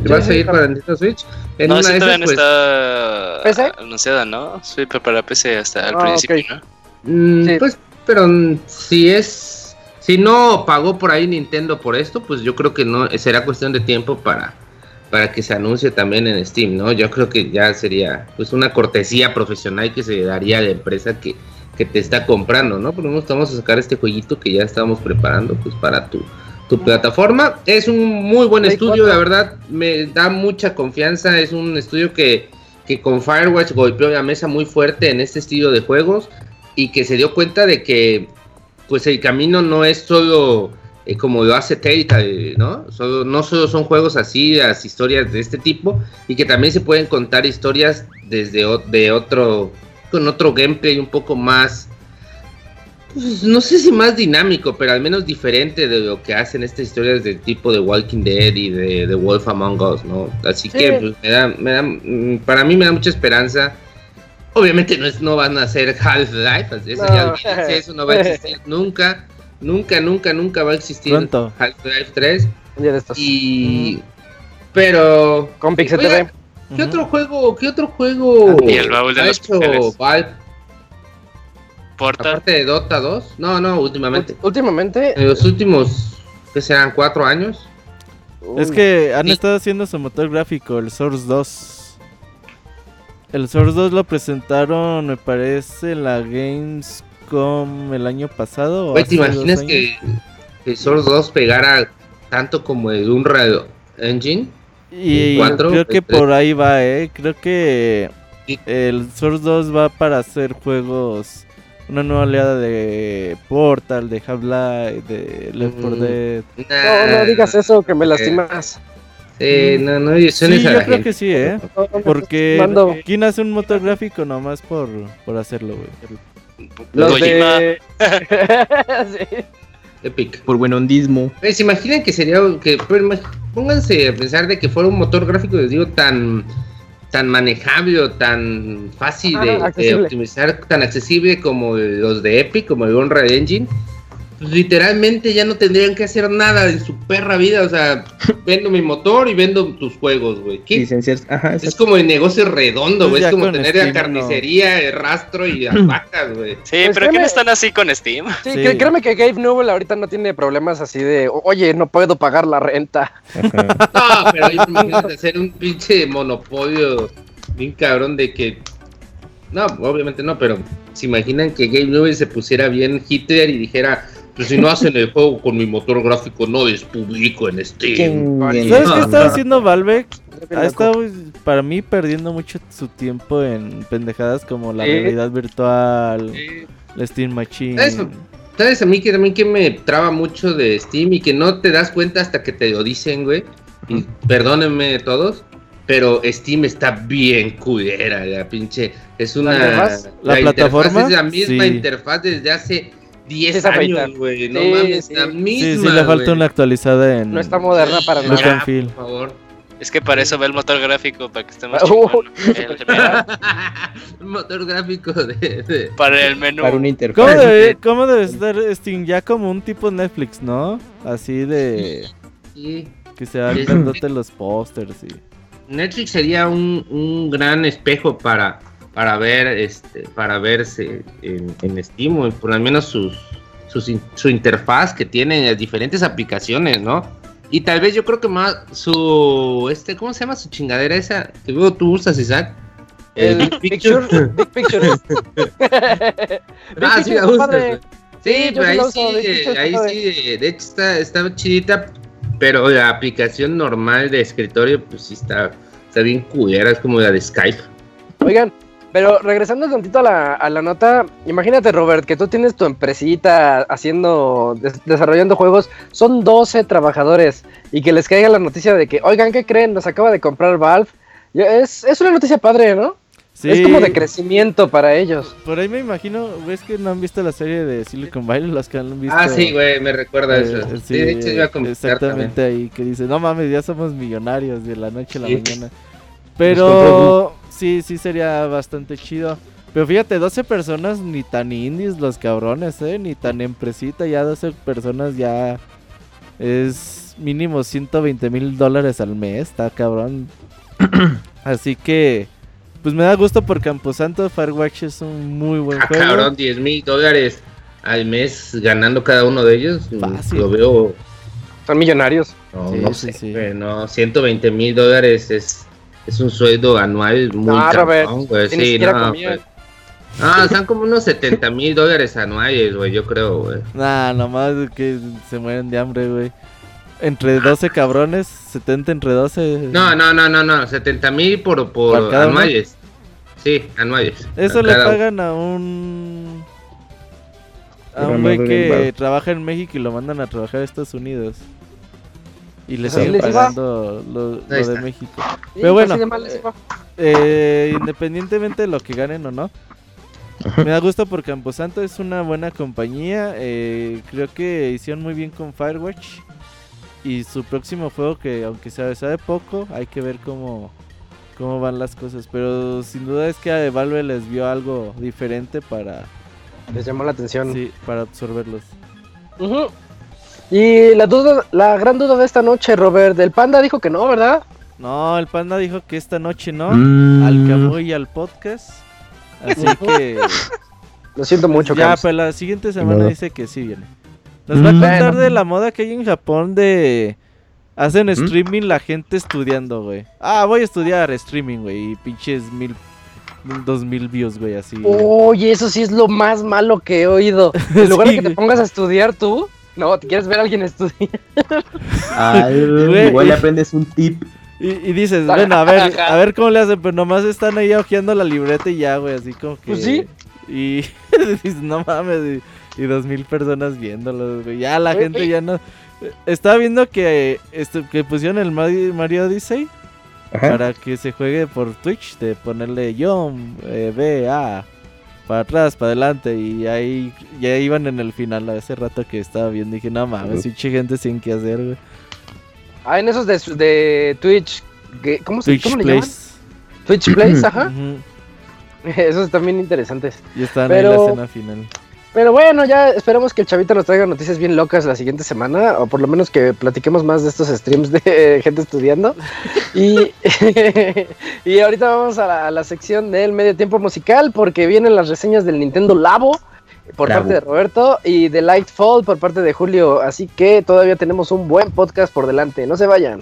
Speaker 6: va a
Speaker 1: claro.
Speaker 6: para Nintendo Switch en
Speaker 2: No,
Speaker 6: una
Speaker 2: sí,
Speaker 6: de
Speaker 2: todavía
Speaker 6: esas,
Speaker 2: no
Speaker 6: pues,
Speaker 2: está
Speaker 1: ¿PC?
Speaker 2: anunciada, ¿no? Sí, pero para PC hasta el
Speaker 1: Ah,
Speaker 2: principio. ¿no?
Speaker 6: Mm,
Speaker 1: Sí.
Speaker 6: Pues, pero si es, si no pagó por ahí Nintendo por esto, pues yo creo que no será cuestión de tiempo para, para que se anuncie también en Steam, ¿no? Yo creo que ya sería, pues, una cortesía profesional que se daría a la empresa que, que te está comprando, ¿no? Por lo menos vamos a sacar este jueguito que ya estábamos preparando, pues, para tu, tu plataforma. Es un muy buen estudio,
Speaker 1: 4.
Speaker 6: la verdad, me da mucha confianza. Es un estudio que, que con Firewatch golpeó la mesa muy fuerte en este estilo de juegos y que se dio cuenta de que pues el camino no es solo eh, como lo hace Telltale, ¿no? Solo, no solo son juegos así, las historias de este tipo y que también se pueden contar historias desde o- de otro con otro gameplay un poco más pues, no sé si más dinámico, pero al menos diferente de lo que hacen estas historias del tipo de Walking Dead y de The Wolf Among Us, ¿no? Así
Speaker 1: Sí.
Speaker 6: que pues, me da, me da, mm, para mí me da mucha esperanza. Obviamente no, es, no van a ser Half-Life, eso
Speaker 1: No.
Speaker 6: olvídense, eso no va a existir nunca, nunca, nunca, nunca va a existir. Half-Life 3
Speaker 1: Un día de estos.
Speaker 6: y... Pero...
Speaker 1: Con Pixel.
Speaker 6: ¿Qué otro juego, qué otro juego
Speaker 2: Y el baúl de
Speaker 6: ha
Speaker 2: los
Speaker 6: hecho. Valve?
Speaker 2: Portal.
Speaker 6: Aparte de Dota 2, no, no, últimamente.
Speaker 1: Últimamente.
Speaker 6: En los últimos, que serán cuatro años.
Speaker 4: Es que han
Speaker 6: Sí.
Speaker 4: estado haciendo su motor gráfico, el Source 2. El Source 2 lo presentaron, me parece, en la Gamescom el año pasado. o
Speaker 6: Güey, ¿te imaginas que, que Source 2 pegara tanto como el Unreal Engine?
Speaker 4: Y
Speaker 6: cuatro,
Speaker 4: creo que
Speaker 6: este-
Speaker 4: por ahí va, ¿eh? Creo que el Source 2 va para hacer juegos. Una nueva oleada de Portal, de Half-Life, de Left 4
Speaker 6: Mm.
Speaker 4: Dead.
Speaker 1: No, no digas eso, que me lastimas.
Speaker 6: Sí, no, no
Speaker 4: Sí, yo
Speaker 6: a la
Speaker 4: creo
Speaker 6: gente.
Speaker 4: que sí, ¿eh? Porque ¿quién hace un motor gráfico nomás por, por hacerlo, güey?
Speaker 1: Los de. sí.
Speaker 6: Epic.
Speaker 3: Por buen hondismo.
Speaker 6: ¿Se imaginan que sería que pónganse a pensar de que fuera un motor gráfico, les digo, tan tan manejable o tan fácil
Speaker 1: Ajá,
Speaker 6: de- de, optimizar, tan accesible como los de Epic, como el Unreal Engine? Pues literalmente ya no tendrían que hacer nada en su perra vida, o sea, vendo mi motor y vendo tus juegos, güey. ¿Qué?
Speaker 3: Licencias. Ajá,
Speaker 6: Es como el negocio redondo,
Speaker 4: Pues
Speaker 6: güey. Es como tener la carnicería, el rastro y las vacas, güey.
Speaker 2: Sí,
Speaker 1: Pues
Speaker 2: pero ¿qué
Speaker 1: créeme-
Speaker 2: no están así con Steam?
Speaker 1: Sí,
Speaker 4: Sí.
Speaker 1: créeme que Gabe Newell ahorita no tiene problemas así de, oye, no puedo pagar la renta.
Speaker 3: Ajá.
Speaker 6: No, pero imagínate hacer un pinche monopolio bien cabrón de que. No, obviamente no, pero se imaginan que Game Newell se pusiera bien Hitler y dijera. Pues si no hacen el juego con mi motor gráfico, no es público en Steam.
Speaker 4: ¿Sabes qué está haciendo Valve? Ha estado, para mí, perdiendo mucho su tiempo en pendejadas como la realidad virtual, la Steam Machine.
Speaker 6: Eso. ¿Sabes a mí que también que me traba mucho de Steam y que no te das cuenta hasta que te lo dicen, güey? Y perdónenme todos, pero Steam está bien culera, la pinche. Es una.
Speaker 1: interfaz?
Speaker 4: ¿La
Speaker 6: interfaz
Speaker 4: plataforma?
Speaker 6: es la misma
Speaker 4: Sí.
Speaker 6: interfaz desde hace 10
Speaker 1: Sí, se afeita.
Speaker 6: años, güey. No
Speaker 1: Sí,
Speaker 6: mames,
Speaker 1: sí.
Speaker 6: la misma.
Speaker 4: Sí, sí, le falta una actualizada en
Speaker 1: No está moderna para
Speaker 4: Look
Speaker 1: nada.
Speaker 4: and feel.
Speaker 6: Por favor.
Speaker 2: Es que para eso ve el motor gráfico, para que esté más
Speaker 1: Uh.
Speaker 2: El.
Speaker 6: Un motor gráfico de. de-
Speaker 2: Para el menú.
Speaker 3: Para
Speaker 4: ¿Cómo
Speaker 3: interfaz.
Speaker 4: debe, ¿Cómo debe estar Steam? Ya como un tipo Netflix, ¿no? Así de
Speaker 6: Sí.
Speaker 4: que se van
Speaker 6: Sí.
Speaker 4: dándote los pósters y...
Speaker 6: Netflix sería un, un gran espejo para, para ver este para verse en, en Steam por lo menos sus, sus su interfaz que tiene las diferentes aplicaciones, ¿no? Y tal vez yo creo que más su este ¿cómo se llama su chingadera esa que luego tú usas Isaac?
Speaker 1: El
Speaker 6: Big
Speaker 1: Picture. Big Picture. Big
Speaker 6: Ah, sí, la usas. Sí, pero ahí sí, ahí sí, de hecho está, está chidita, pero la aplicación normal de escritorio, pues sí está, está bien culera, es como la de Skype.
Speaker 1: Oigan, pero regresando tantito a la, a la nota, imagínate Robert, que tú tienes tu empresita haciendo, des- desarrollando juegos, son 12 trabajadores y que les caiga la noticia de que, oigan, ¿qué creen? Nos acaba de comprar Valve. Es, es una noticia padre, ¿no?
Speaker 4: Sí,
Speaker 1: Es como de crecimiento para ellos.
Speaker 4: por ahí me imagino, ¿ves que no han visto la serie de Silicon Valley? Los que han visto...
Speaker 6: Ah, sí, güey, me recuerda
Speaker 4: eh,
Speaker 6: eso.
Speaker 4: sí,
Speaker 6: Sí, de hecho iba a comentar también.
Speaker 4: exactamente ahí, que dice, no mames, ya somos millonarios de la noche a la
Speaker 6: Sí.
Speaker 4: mañana. Pero sí, sí sería bastante chido. Pero fíjate, 12 personas ni tan indies los cabrones, ¿eh? Ni tan empresita, ya 12 personas ya es mínimo 120 mil dólares al mes, está cabrón. Así que, pues me da gusto por Camposanto, Firewatch es un muy buen
Speaker 6: Ah,
Speaker 4: juego.
Speaker 6: cabrón, 10 mil dólares al mes ganando cada uno de ellos.
Speaker 4: Fácil.
Speaker 6: Lo veo,
Speaker 1: Son millonarios.
Speaker 6: no,
Speaker 4: Sí,
Speaker 6: no
Speaker 4: sí,
Speaker 6: sé,
Speaker 4: sí.
Speaker 6: güey, no, 120 mil dólares es, es un sueldo anual muy
Speaker 1: No, Robert,
Speaker 6: cabrón, güey. Sí, no,
Speaker 1: comían.
Speaker 6: pues. Ah, están como unos 70 mil dólares anuales, güey, yo creo, güey.
Speaker 4: Nah, nomás que se mueren de hambre, güey. Entre 12 cabrones, 70 entre 12.
Speaker 6: No, no, no, no, no, 70 mil por, por anuales. Sí, anuales.
Speaker 4: Eso
Speaker 6: A
Speaker 4: le pagan a un. A un güey que trabaja en México y lo mandan a trabajar a Estados Unidos. Y le siguen
Speaker 1: les
Speaker 4: pagando lo, de. México. Pero bueno,
Speaker 1: de mal les va.
Speaker 4: Eh, independientemente de lo que ganen o no, me da gusto por Camposanto es una buena compañía. eh, creo que hicieron muy bien con Firewatch. Y su próximo juego, que aunque sea sabe poco, hay que ver cómo, cómo van las cosas. Pero sin duda es que a Valve les vio algo diferente para,
Speaker 1: Les llamó la atención.
Speaker 4: sí, para absorberlos.
Speaker 1: Ujú. Y la duda, la gran duda de esta noche, Robert, del panda dijo que no, ¿verdad?
Speaker 4: No, el panda dijo que esta noche no.
Speaker 3: Mm,
Speaker 4: Al Camuy y al podcast. Así que
Speaker 1: Lo siento mucho,
Speaker 4: ya, pero la siguiente semana
Speaker 3: modo.
Speaker 4: dice que sí viene. Nos va a
Speaker 3: Mm.
Speaker 4: contar
Speaker 1: Bueno.
Speaker 4: de la moda que hay en Japón de... Hacen
Speaker 3: ¿Mm?
Speaker 4: streaming la gente estudiando, güey. Ah, voy a estudiar streaming, güey. Y pinches mil... Dos mil views, güey, así.
Speaker 1: Oye, eso sí es lo más malo que he oído. En lugar
Speaker 4: Sí,
Speaker 1: de que te pongas a estudiar tú, no, te quieres ver a alguien estudiar.
Speaker 3: ay,
Speaker 4: Güey.
Speaker 3: igual le aprendes un tip.
Speaker 4: Y, y dices, bueno, a ver, a ver cómo le hacen, pero nomás están ahí hojeando la libreta y ya, güey, así como que...
Speaker 1: Pues sí.
Speaker 4: Y dices, no mames, y, y dos mil personas viéndolo, güey. Ya la
Speaker 1: Güey,
Speaker 4: gente
Speaker 1: güey.
Speaker 4: ya no... Estaba viendo que, este, que pusieron el Mario, Mario Odyssey
Speaker 3: Ajá.
Speaker 4: para que se juegue por Twitch, de ponerle yo, eh, B, A, para atrás, para adelante, y ahí ya iban en el final, hace rato que estaba viendo, dije, no mames, pinche gente sin que hacer, güey.
Speaker 1: Ah, en esos de, de Twitch, que- ¿cómo, se,
Speaker 4: Twitch
Speaker 1: ¿cómo le llaman?
Speaker 4: Plays.
Speaker 1: Twitch Plays, ajá.
Speaker 4: Ujú.
Speaker 1: Esos están bien interesantes.
Speaker 4: Y están
Speaker 1: Pero-
Speaker 4: ahí en la escena final.
Speaker 1: Pero bueno, ya esperemos que el chavito nos traiga noticias bien locas la siguiente semana, o por lo menos que platiquemos más de estos streams de gente estudiando. Y, y ahorita vamos a la, a la sección del medio tiempo musical, porque vienen las reseñas del Nintendo Labo por
Speaker 3: Labo.
Speaker 1: parte de Roberto y de Lightfall por parte de Julio. Así que todavía tenemos un buen podcast por delante. No se vayan.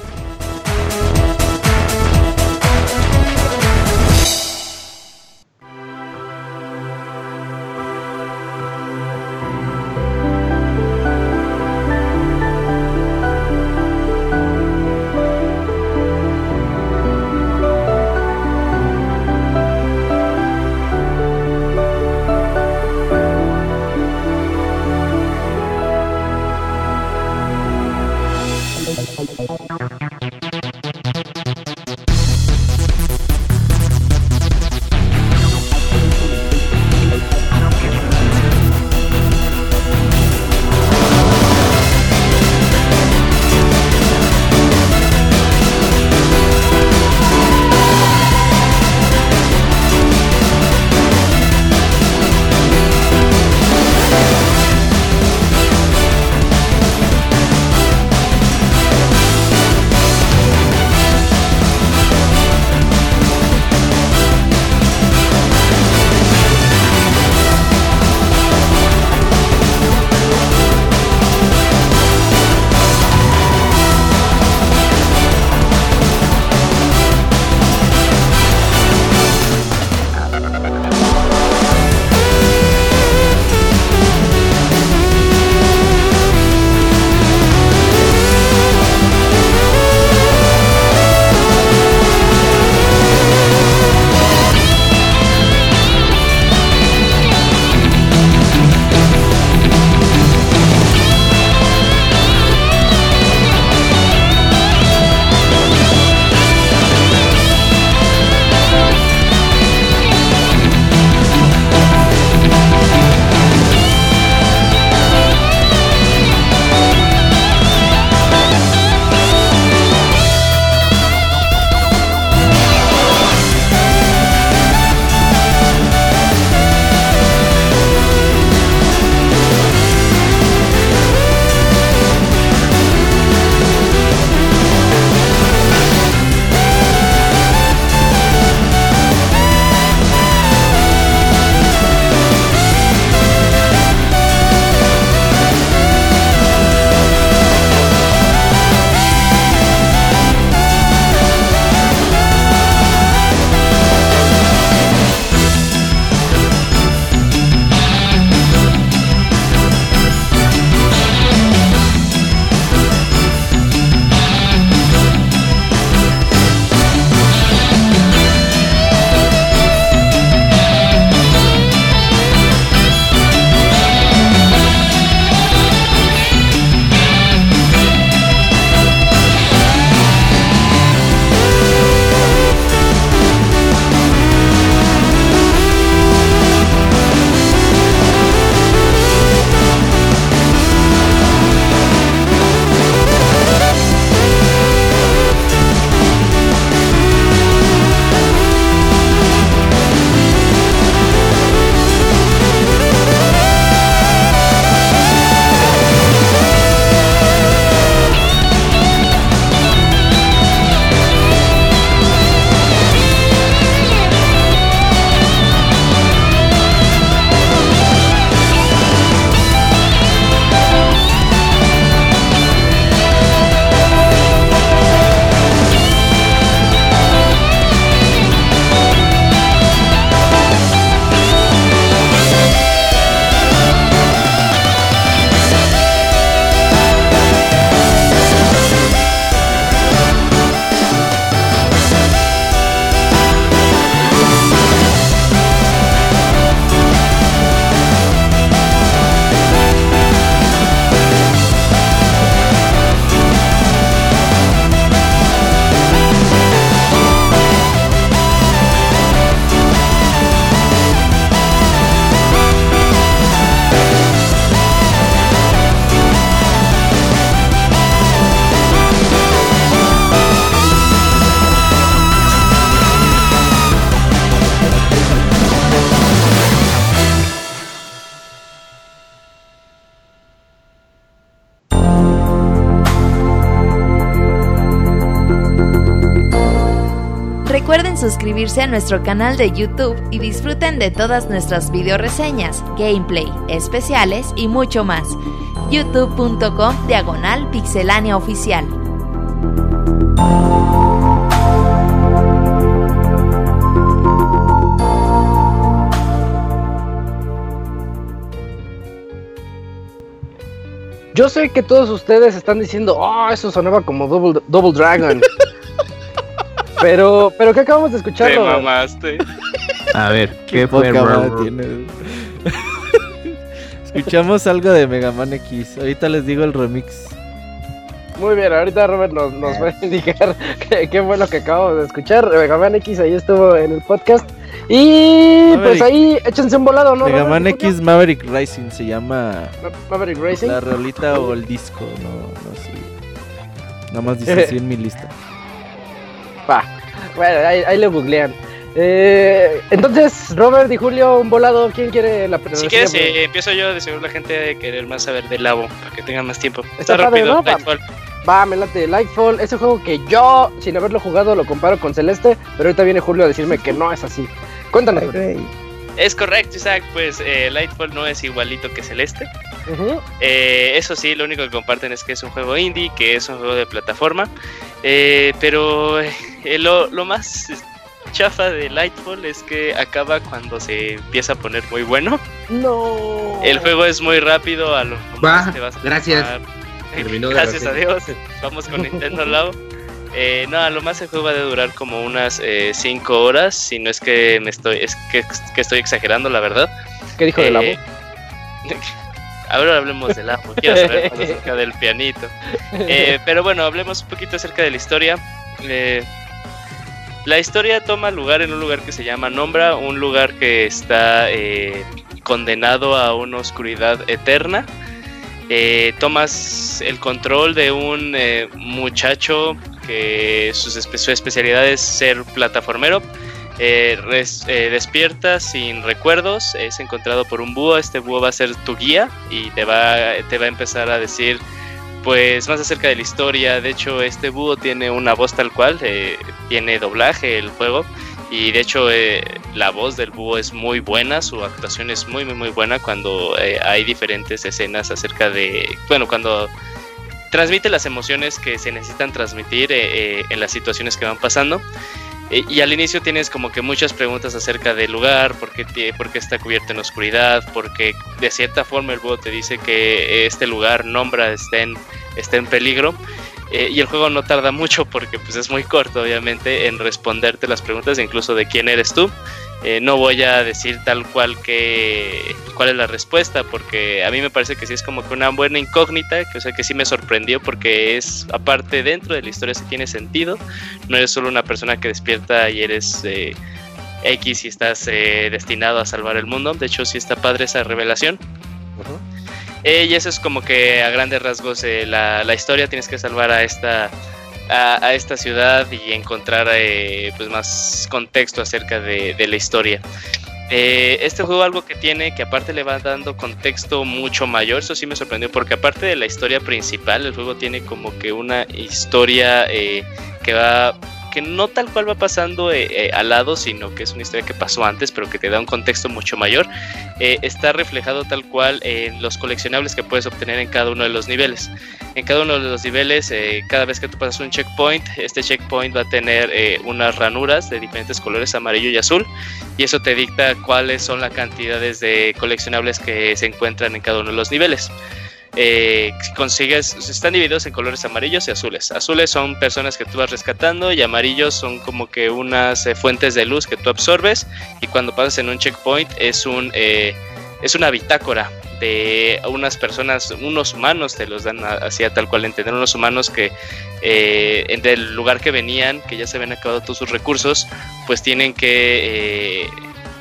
Speaker 5: suscribirse a nuestro canal de YouTube y disfruten de todas nuestras video reseñas, gameplay, especiales y mucho más. youtube.com diagonal pixelania oficial.
Speaker 1: Yo sé que todos ustedes están diciendo, oh, eso sonaba como Double, Double Dragon. pero, pero ¿qué acabamos de escuchar?
Speaker 2: Te mamaste.
Speaker 3: A ver,
Speaker 4: Qué
Speaker 3: ¿qué
Speaker 4: poca tienes. Escuchamos algo de Mega Man X. Ahorita les digo el remix.
Speaker 1: Muy bien, ahorita Robert nos, nos va a indicar qué, qué fue lo que acabamos de escuchar. Mega Man X ahí estuvo en el podcast. Y
Speaker 4: Maverick.
Speaker 1: pues ahí échense un volado, ¿no?
Speaker 4: Mega? Man. X Maverick Rising se llama
Speaker 1: Ma- Maverick Racing.
Speaker 4: la rolita o el disco. No, no sé. Nada más dice así en mi lista.
Speaker 1: Bueno, ahí, ahí le googlean. Eh, entonces, Robert y Julio, un volado. ¿Quién quiere la
Speaker 2: Si quieres, eh, empiezo yo. De seguro la gente debe querer más saber del Labo para que tengan más tiempo. Está,
Speaker 1: Está padre,
Speaker 2: rápido.
Speaker 1: ¿no?
Speaker 2: Lightfall.
Speaker 1: Va, me late Lightfall. Ese juego que yo, sin haberlo jugado, lo comparo con Celeste. Pero ahorita viene Julio a decirme que no es así. Cuéntanos.
Speaker 2: Es correcto, Isaac. Pues eh, Lightfall no es igualito que Celeste. Eh, eso sí, lo único que comparten es que es un juego indie, que es un juego de plataforma. Eh, pero eh, lo, lo más chafa de Lightfall es que acaba cuando se empieza a poner muy bueno.
Speaker 1: No.
Speaker 2: El juego es muy rápido, a lo
Speaker 6: Va,
Speaker 2: más te vas a
Speaker 6: gracias.
Speaker 2: tomar.
Speaker 6: Terminó de
Speaker 2: Gracias a. Dios. Vamos con Nintendo Labo. Eh, no, a lo más el juego va a durar como unas 5 horas, si no es que me estoy es que, que estoy exagerando, la verdad.
Speaker 1: ¿Qué dijo de la
Speaker 2: Eh, Ahora hablemos del Labo, quiero saber más acerca del pianito. Eh, pero bueno, hablemos un poquito acerca de la historia. Eh, la historia toma lugar en un lugar que se llama Nombra, un lugar que está eh, condenado a una oscuridad eterna. Eh, tomas el control de un eh, muchacho que espe- su especialidad es ser plataformero. Eh, despierta sin recuerdos, es encontrado por un búho, este búho va a ser tu guía y te va, te va a empezar a decir pues más acerca de la historia, de hecho este búho tiene una voz tal cual, eh, tiene doblaje el juego y de hecho eh, la voz del búho es muy buena, su actuación es muy muy muy buena cuando eh, hay diferentes escenas acerca de, bueno, cuando transmite las emociones que se necesitan transmitir en las situaciones que van pasando. Y al inicio tienes como que muchas preguntas acerca del lugar, por qué, está cubierto en oscuridad, porque de cierta forma el búho te dice que este lugar, Nombra, está en, está en peligro. Eh, y el juego no tarda mucho porque pues es muy corto obviamente en responderte las preguntas incluso de quién eres tú. Eh, no voy a decir tal cual que cuál es la respuesta porque a mí me parece que sí es como que una buena incógnita, que o sea que sí me sorprendió porque es aparte dentro de la historia sí tiene sentido, no eres solo una persona que despierta y eres eh, X y estás eh, destinado a salvar el mundo, de hecho sí está padre esa revelación. Y eso es como que a grandes rasgos la, la historia, tienes que salvar a esta a, esta ciudad y encontrar eh, pues más contexto acerca de, de la historia. Eh, este juego algo que tiene que aparte le va dando contexto mucho mayor, eso sí me sorprendió porque aparte de la historia principal, el juego tiene como que una historia eh, que va que no tal cual va pasando eh, eh, al lado, sino que es una historia que pasó antes, pero que te da un contexto mucho mayor. Eh, está reflejado tal cual en los coleccionables que puedes obtener en cada uno de los niveles. En cada uno de los niveles, cada vez que tú pasas un checkpoint, este checkpoint va a tener unas ranuras de diferentes colores, amarillo y azul, y eso te dicta cuáles son las cantidades de coleccionables que se encuentran en cada uno de los niveles. Eh, si consigues, están divididos en colores amarillos y azules. Azules son personas que tú vas rescatando y amarillos son como que unas eh, fuentes de luz que tú absorbes y cuando pasas en un checkpoint es un eh, es una bitácora de unas personas, unos humanos te los dan a- así a tal cual entender, unos humanos que eh, del lugar que venían, que ya se habían acabado todos sus recursos, pues tienen que eh,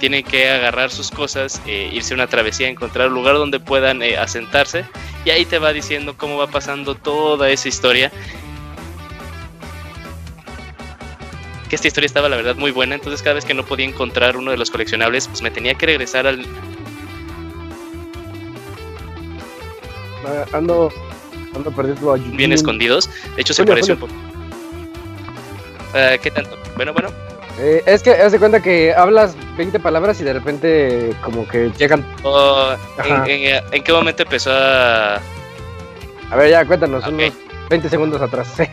Speaker 2: tienen que agarrar sus cosas, eh, irse a una travesía, encontrar un lugar donde puedan eh, asentarse y ahí te va diciendo cómo va pasando toda esa historia. Que esta historia estaba la verdad muy buena, entonces cada vez que no podía encontrar uno de los coleccionables, pues me tenía que regresar al,
Speaker 1: Ah, ando, ando Yujin.
Speaker 2: bien escondidos. De hecho, se
Speaker 1: Julio,
Speaker 2: parece un poco. Ah, ¿Qué tanto? Bueno, bueno.
Speaker 1: Eh, es que haz de cuenta que hablas 20 palabras y de repente como que llegan...
Speaker 2: O, ¿en,
Speaker 1: Ajá.
Speaker 2: en- en qué momento empezó a...?
Speaker 1: A ver, ya cuéntanos,
Speaker 2: Ok.
Speaker 1: unos 20 segundos atrás.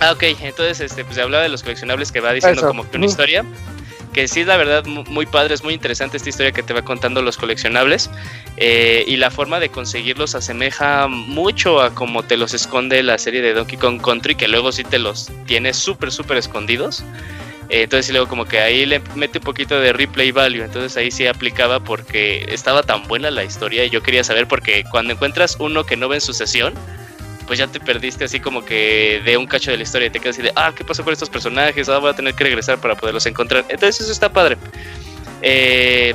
Speaker 2: Ah, ok, entonces este, pues hablaba de los coleccionables que va diciendo
Speaker 1: Eso.
Speaker 2: como que una historia. Que sí, la verdad, mu- muy padre, es muy interesante esta historia que te va contando los coleccionables. eh, y la forma de conseguirlos asemeja mucho a como te los esconde la serie de Donkey Kong Country, que luego sí te los tiene súper, súper escondidos. Eh, entonces, luego como que ahí le mete un poquito de replay value. Entonces ahí sí aplicaba porque estaba tan buena la historia y yo quería saber porque cuando encuentras uno que no ve en sucesión, pues ya te perdiste así como que de un cacho de la historia te quedas así de, ah, ¿qué pasó con estos personajes? Ah, voy a tener que regresar para poderlos encontrar. Entonces eso está padre. Eh,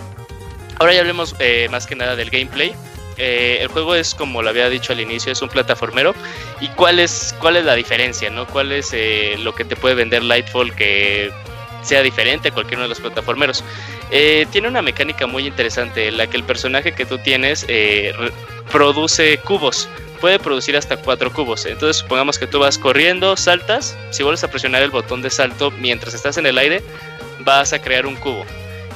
Speaker 2: ahora ya hablemos eh, más que nada del gameplay. Eh, el juego es, como lo había dicho al inicio, es un plataformero. ¿Y cuál es, cuál es la diferencia? ¿no? ¿Cuál es lo que te puede vender Lightfall que sea diferente a cualquier de los plataformeros? Eh, tiene una mecánica muy interesante, en la que el personaje que tú tienes eh, produce cubos puede producir hasta cuatro cubos. Entonces supongamos que tú vas corriendo, saltas, si vuelves a presionar el botón de salto mientras estás en el aire, vas a crear un cubo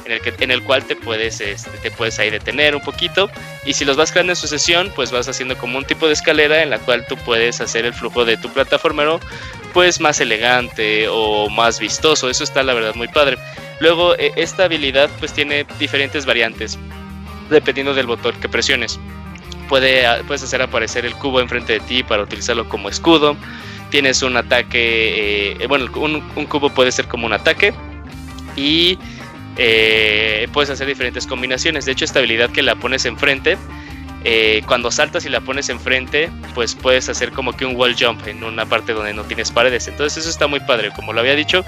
Speaker 2: en el, que, en el cual te puedes, este, te puedes ahí detener un poquito y si los vas creando en sucesión, pues vas haciendo como un tipo de escalera en la cual tú puedes hacer el flujo de tu plataformero pues más elegante o más vistoso. Eso está la verdad muy padre. Luego eh, esta habilidad pues tiene diferentes variantes dependiendo del botón que presiones puede, puedes hacer aparecer el cubo enfrente de ti para utilizarlo como escudo. Tienes un ataque, eh, bueno, un, un cubo puede ser como un ataque y eh, puedes hacer diferentes combinaciones. De hecho, esta habilidad que la pones enfrente, eh, cuando saltas y la pones enfrente, pues puedes hacer como que un wall jump en una parte donde no tienes paredes. Entonces eso está muy padre. Como lo había dicho,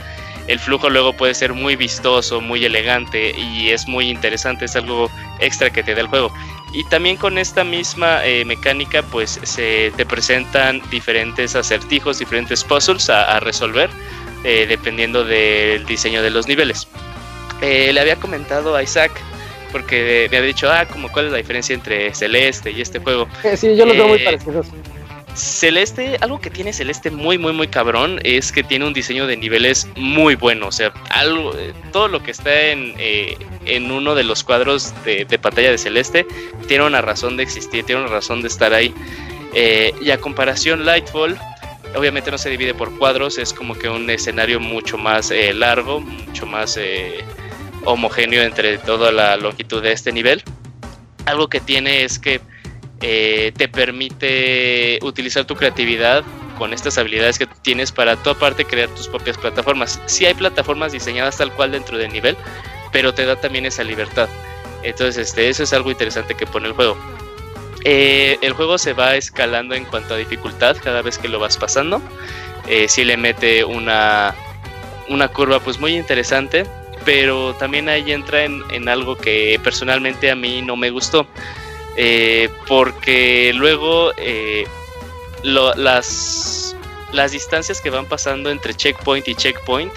Speaker 2: el flujo luego puede ser muy vistoso, muy elegante y es muy interesante. Es algo extra que te da el juego. Y también con esta misma eh, mecánica, pues se te presentan diferentes acertijos, diferentes puzzles a, a resolver, eh, dependiendo del diseño de los niveles. Eh, le había comentado a Isaac, porque me había dicho, ah, como cuál es la diferencia entre Celeste y este juego.
Speaker 1: Eh, sí, yo los veo muy
Speaker 2: Eh,
Speaker 1: parecidos.
Speaker 2: Celeste, algo que tiene Celeste muy, muy, muy cabrón es que tiene un diseño de niveles muy bueno. O sea, algo, eh, todo lo que está en, eh, en uno de los cuadros de, de pantalla de Celeste tiene una razón de existir, tiene una razón de estar ahí. Eh, y a comparación, Lightfall, obviamente no se divide por cuadros, es como que un escenario mucho más eh, largo, mucho más eh, homogéneo entre toda la longitud de este nivel. Algo que tiene es que eh, te permite utilizar tu creatividad con estas habilidades que tienes para tu aparte crear tus propias plataformas. Sí hay plataformas diseñadas tal cual dentro del nivel, pero te da también esa libertad. Entonces, este, eso es algo interesante que pone el juego. Eh, el juego se va escalando en cuanto a dificultad cada vez que lo vas pasando. Eh, sí le mete una, una curva pues muy interesante, pero también ahí entra en, algo que personalmente a mí no me gustó. Eh, porque luego eh, las, las distancias que van pasando entre checkpoint y checkpoint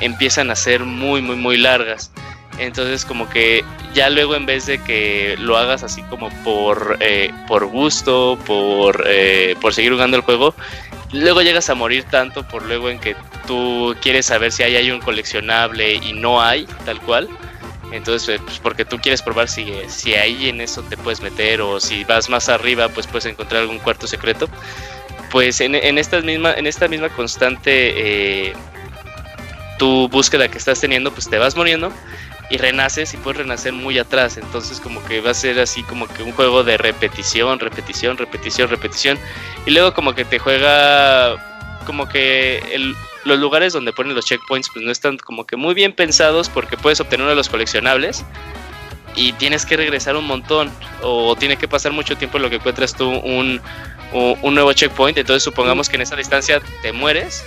Speaker 2: empiezan a ser muy, muy, muy largas. Entonces como que ya luego en vez de que lo hagas así como por, eh, por gusto, por, por seguir jugando el juego, luego llegas a morir tanto por luego en que tú quieres saber si ahí hay un coleccionable y no hay, tal cual. Entonces, eh, pues porque tú quieres probar si, si ahí en eso te puedes meter o si vas más arriba, pues puedes encontrar algún cuarto secreto. Pues en, en, esta, misma, en esta misma constante eh, tu búsqueda que estás teniendo, pues te vas muriendo y renaces y puedes renacer muy atrás. Entonces como que va a ser así como que un juego de repetición, repetición, repetición, repetición. Y luego como que te juega como que el, los lugares donde ponen los checkpoints pues no están como que muy bien pensados porque puedes obtener uno de los coleccionables y tienes que regresar un montón o tiene que pasar mucho tiempo en lo que encuentras tú un, un, un nuevo checkpoint. Entonces supongamos que en esa distancia te mueres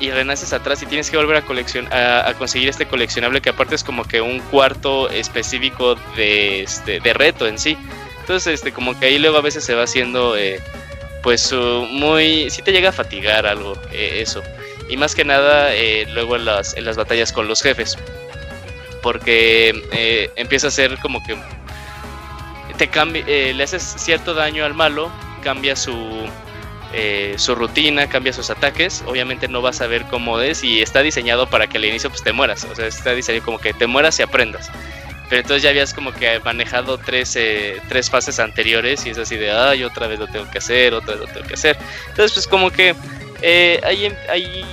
Speaker 2: y renaces atrás y tienes que volver a, coleccion a, conseguir este coleccionable que aparte es como que un cuarto específico de, este, de reto en sí. Entonces este como que ahí luego a veces se va haciendo eh, pues muy... sí te llega a fatigar algo eh, eso. Y más que nada eh, luego en las, en las batallas con los jefes. Porque empieza a ser como que te cambia, le haces cierto daño al malo, cambia su, eh, su rutina, cambia sus ataques. Obviamente no vas a ver cómo es y está diseñado para que al inicio pues te mueras. O sea, está diseñado como que te mueras y aprendas. Pero entonces ya habías como que manejado tres, eh, tres fases anteriores y es así de, ay, otra vez lo tengo que hacer, otra vez lo tengo que hacer. Entonces pues como que eh, ahí, ahí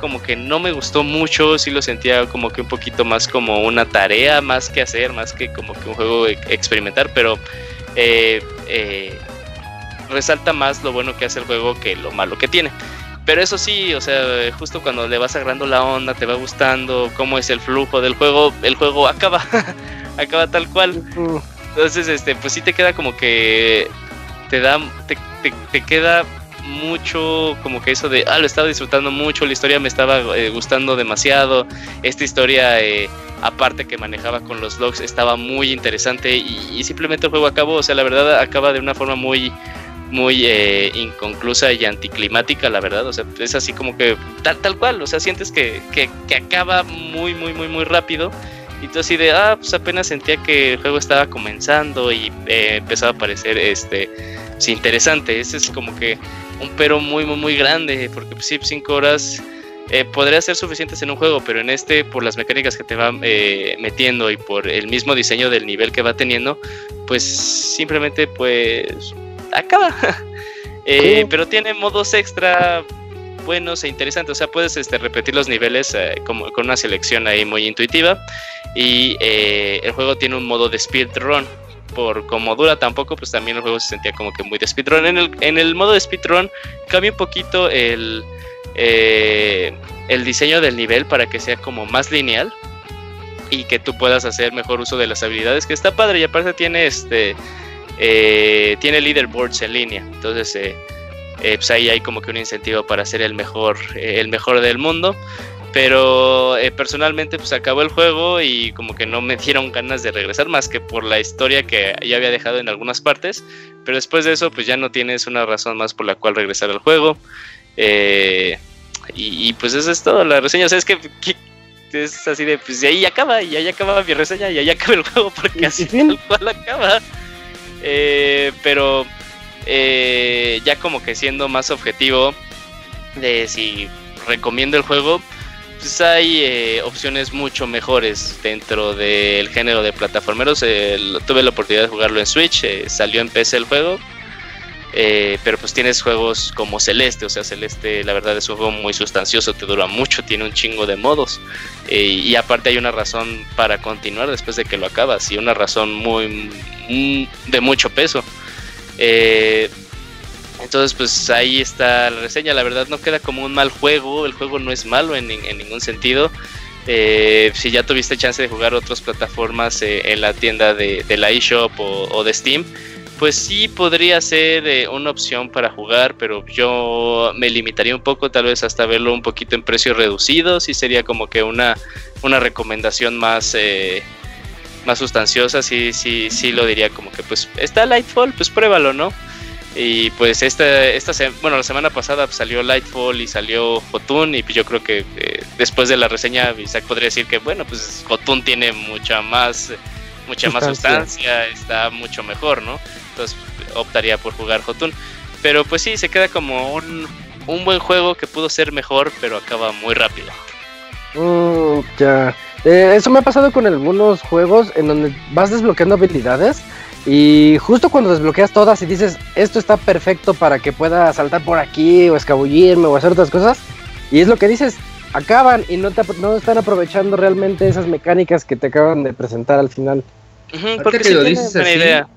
Speaker 2: como que no me gustó mucho, sí lo sentía como que un poquito más como una tarea, más que hacer, más que como que un juego experimentar, pero resalta más lo bueno que hace el juego que lo malo que tiene. Pero eso sí, o sea, justo cuando le vas agarrando la onda, te va gustando cómo es el flujo del juego, el juego acaba, acaba tal cual. Entonces, este, pues sí te queda como que te da, te, te queda mucho como que eso de, ah, lo estaba disfrutando mucho, la historia me estaba eh, gustando demasiado, esta historia eh, aparte que manejaba con los logs estaba muy interesante y, simplemente el juego acabó, o sea, la verdad acaba de una forma muy muy eh, inconclusa y anticlimática, la verdad, o sea, es así como que tal, tal cual, o sea, sientes que, que, que acaba muy, muy, muy, muy rápido. Y tú así de, ah, pues apenas sentía que el juego estaba comenzando y empezaba a aparecer este, pues, interesante. Ese es como que un pero muy, muy, muy grande, porque pues, sí, 5 horas eh, podría ser suficientes en un juego, pero en este, por las mecánicas que te va eh, metiendo y por el mismo diseño del nivel que va teniendo, pues simplemente pues acaba. eh, pero tiene modos extra buenos e interesantes, o sea, puedes este, repetir los niveles eh, como, con una selección ahí muy intuitiva. Y el juego tiene un modo de speedrun. Por como dura tampoco, pues también el juego se sentía como que muy de speedrun. En el, en el modo de speedrun cambia un poquito el, eh, el diseño del nivel para que sea como más lineal y que tú puedas hacer mejor uso de las habilidades, que está padre. Y aparte tiene este eh, tiene leaderboards en línea, entonces eh, pues ahí hay como que un incentivo para ser el mejor el mejor del mundo pero eh, personalmente pues acabó el juego y como que no me dieron ganas de regresar más que por la historia que ya había dejado en algunas partes. Pero después de eso pues ya no tienes una razón más por la cual regresar al juego. Eh, y, pues eso es todo, la reseña. O sea, es que, es así de pues de ahí acaba y ahí acaba mi reseña y ahí acaba el juego porque así tal cual acaba. Eh, pero ya como que siendo más objetivo de si recomiendo el juego pues hay eh, opciones mucho mejores dentro del género de plataformeros. Eh, tuve la oportunidad de jugarlo en Switch, eh, salió en PC el juego. Pero pues tienes juegos como Celeste, o sea, Celeste la verdad es un juego muy sustancioso, te dura mucho, tiene un chingo de modos. y aparte hay una razón para continuar después de que lo acabas, y una razón muy, muy de mucho peso. Entonces, pues ahí está la reseña. La verdad no queda como un mal juego. El juego no es malo en, ningún sentido. Eh, si ya tuviste chance de jugar otras plataformas eh, en la tienda de, la eShop o, de Steam, pues sí podría ser eh, una opción para jugar, pero yo me limitaría un poco, tal vez hasta verlo un poquito en precio reducido. Sí sería como que una, una recomendación más, más sustanciosa. Sí, sí, sí lo diría como que pues está Lightfall, pues pruébalo, ¿no? Y pues esta, esta bueno, la semana pasada salió Lightfall y salió Jotun y pues yo creo que eh, después de la reseña Isaac podría decir que bueno, pues Jotun tiene mucha más mucha más sustancia, está mucho mejor, ¿no? Entonces optaría por jugar Jotun. Pero pues sí, se queda como un, un buen juego que pudo ser mejor, pero acaba muy rápido.
Speaker 1: Mm, ya. Eh, eso me ha pasado con algunos juegos en donde vas desbloqueando habilidades y justo cuando desbloqueas todas y dices, esto está perfecto para que pueda saltar por aquí o escabullirme o hacer otras cosas, y es lo que dices, acaban y no, no están aprovechando realmente esas mecánicas que te acaban de presentar al final.
Speaker 6: porque si lo dices así, idea.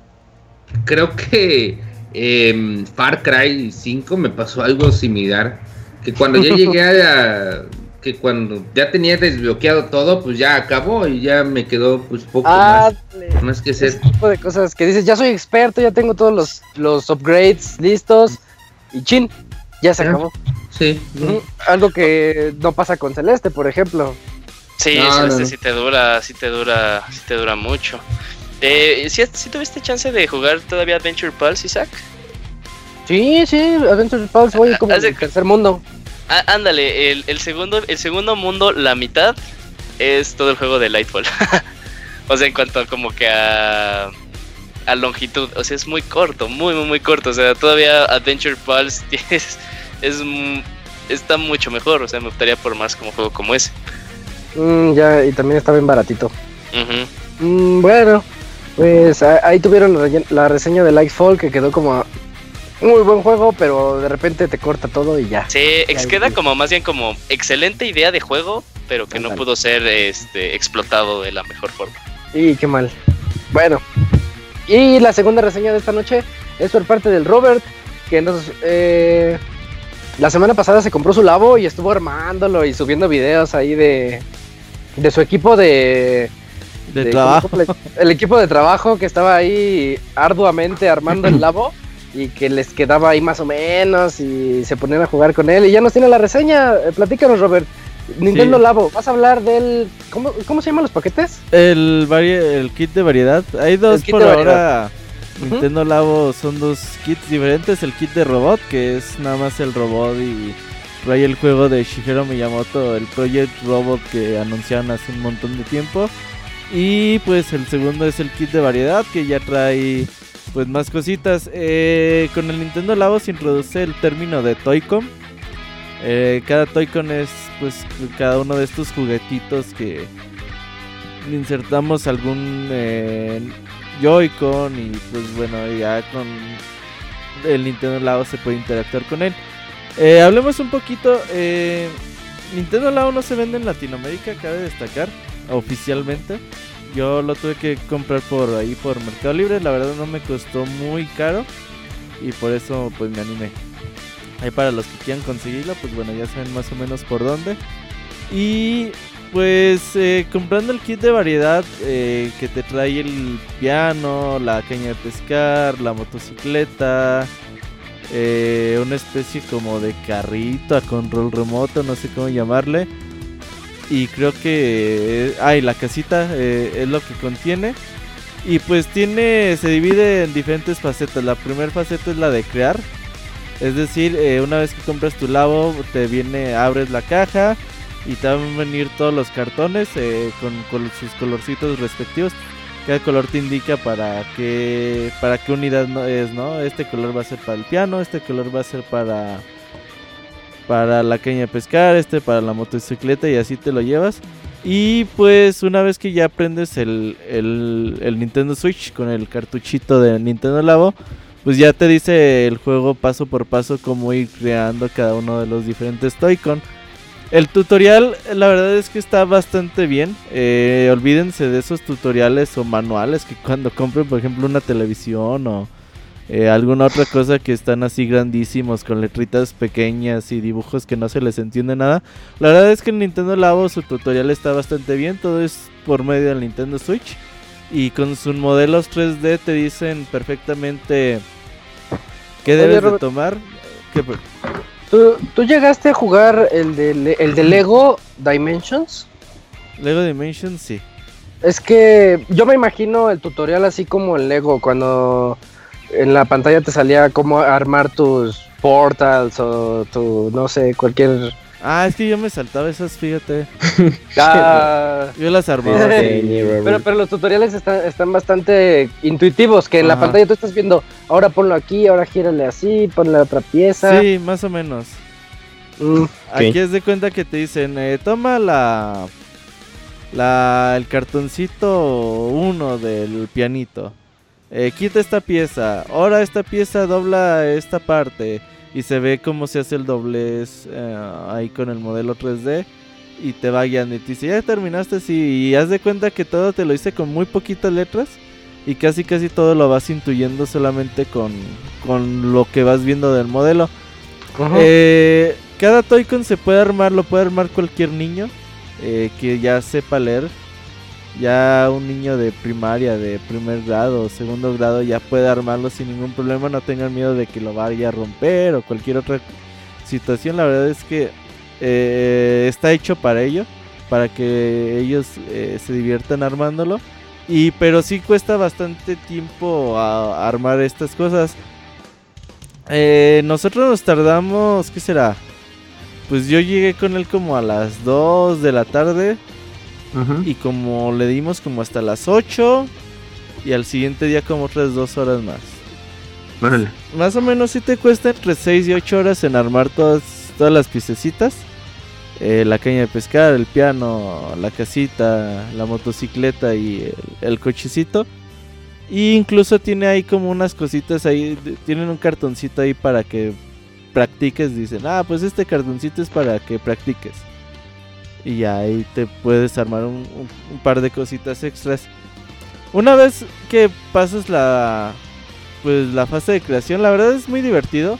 Speaker 6: Creo que eh, Far Cry 5 me pasó algo similar, que cuando ya llegué a que cuando ya tenía desbloqueado todo, pues ya acabó y ya me quedó pues poco más, más que ser.
Speaker 1: Ese tipo de cosas que dices, ya soy experto, ya tengo todos los, los upgrades listos y chin, ya se acabó.
Speaker 6: Sí.
Speaker 1: Algo que no pasa con Celeste, por ejemplo.
Speaker 2: Sí, Celeste sí te dura, sí te dura, sí te dura mucho. Eh, ¿sí, tuviste chance de jugar todavía Adventure Pulse, Isaac?
Speaker 1: Sí, sí, Adventure Pulse voy ah, como el tercer mundo.
Speaker 2: Ah, ándale, el, segundo, el segundo mundo, la mitad, es todo el juego de Lightfall. o sea, en cuanto como que a, a longitud, o sea, es muy corto, muy, muy, muy corto. O sea, todavía Adventure Pulse es, es, está mucho mejor. O sea, me optaría por más como juego como ese.
Speaker 1: Mm, ya, y también está bien baratito. Mm, bueno, pues ahí tuvieron la reseña de Lightfall que quedó como muy buen juego, pero de repente te corta todo y ya.
Speaker 2: Sí, queda como más bien como excelente idea de juego, pero que no pudo ser este, explotado de la mejor forma.
Speaker 1: Y qué mal. Bueno, y la segunda reseña de esta noche es por parte del Robert, que entonces eh, la semana pasada se compró su labo y estuvo armándolo y subiendo videos ahí de, de su equipo de...
Speaker 4: De, trabajo.
Speaker 1: El equipo de trabajo que estaba ahí arduamente armando el labo y que les quedaba ahí más o menos y se ponían a jugar con él y ya nos tiene la reseña. Eh, platícanos, Robert. Nintendo Labo, ¿vas a hablar del... ¿Cómo, se llaman los paquetes?
Speaker 4: El, el kit de variedad. Hay dos por ahora. Nintendo Labo son dos kits diferentes. El kit de robot, que es nada más el robot y trae el juego de Shigeru Miyamoto, el Project Robot que anunciaron hace un montón de tiempo. Y pues el segundo es el kit de variedad, que ya trae pues más cositas. Eh, con el Nintendo Labo se introduce el término de Toycom eh, cada Toy-Con es pues cada uno de estos juguetitos que insertamos algún eh, Joy-Con y pues bueno, ya con el Nintendo Labo se puede interactuar con él. Eh, hablemos un poquito. Nintendo Labo no se vende en Latinoamérica, cabe destacar, oficialmente. Yo lo tuve que comprar por ahí, por Mercado Libre. La verdad no me costó muy caro y por eso pues me animé. Ahí para los que quieran conseguirlo, pues bueno, ya saben más o menos por dónde. Y pues eh, comprando el kit de variedad eh, que te trae el piano, la caña de pescar, la motocicleta, eh, una especie como de carrito a control remoto, no sé cómo llamarle. Y creo que... ay, la casita es lo que contiene. Y pues tiene, se divide en diferentes facetas. La primera faceta es la de crear, es decir, eh, una vez que compras tu labo, te viene, abres la caja y te van a venir todos los cartones eh, con, sus colorcitos respectivos. Cada color te indica para qué, para qué unidad es, ¿no? Este color va a ser para el piano, este color va a ser para, para la caña de pescar, este para la motocicleta y así te lo llevas. Y pues una vez que ya aprendes el, el Nintendo Switch con el cartuchito de Nintendo Labo, pues ya te dice el juego paso por paso cómo ir creando cada uno de los diferentes Toy-Con. El tutorial, la verdad es que está bastante bien. Eh, olvídense de esos tutoriales o manuales que cuando compren, por ejemplo, una televisión o eh, alguna otra cosa que están así grandísimos con letritas pequeñas y dibujos que no se les entiende nada. La verdad es que en Nintendo Labo su tutorial está bastante bien. Todo es por medio del Nintendo Switch. Y con sus modelos 3D te dicen perfectamente qué debes de tomar.
Speaker 1: ¿Tú, llegaste a jugar el de, el de Lego Dimensions?
Speaker 4: Lego Dimensions, sí.
Speaker 1: Es que yo me imagino el tutorial así como el Lego, cuando en la pantalla te salía cómo armar tus portals o tu, no sé, cualquier
Speaker 4: Ah, es que yo me saltaba esas, fíjate. Ah, yo las armaba.
Speaker 1: pero, pero los tutoriales están, están bastante intuitivos, que en la pantalla tú estás viendo, ahora ponlo aquí, ahora gírale así, ponle otra pieza.
Speaker 4: Sí, más o menos. Mm, aquí es de cuenta que te dicen, eh, toma la, la, el cartoncito uno del pianito. Eh, quita esta pieza. Ahora esta pieza dobla esta parte y se ve cómo se hace el doblez eh, ahí con el modelo 3D y te va guiando y te dice, ya terminaste, sí, y haz de cuenta que todo te lo hice con muy poquitas letras y casi casi todo lo vas intuyendo solamente con, con lo que vas viendo del modelo. Eh, cada Toy-Con se puede armar, lo puede armar cualquier niño eh, que ya sepa leer ya un niño de primaria, de primer grado segundo grado ya puede armarlo sin ningún problema, no tengan miedo de que lo vaya a romper o cualquier otra situación, la verdad es que eh, está hecho para ello, para que ellos eh, se diviertan armándolo. Y pero sí cuesta bastante tiempo a, armar estas cosas. Eh, nosotros nos tardamos, ¿qué será? Pues yo llegué con él como a las 2 de la tarde y como le dimos como hasta las 8, y al siguiente día como otras dos horas más. Más o menos si te cuesta entre 6 y 8 horas en armar todas, todas las piececitas. Eh, la caña de pescar, el piano, la casita, la motocicleta y el, el cochecito. Y incluso tiene ahí como unas cositas ahí, tienen un cartoncito ahí para que practiques. Dicen, ah, pues este cartoncito es para que practiques. Y ahí te puedes armar un par de cositas extras. Una vez que pasas la, pues la fase de creación, la verdad es muy divertido.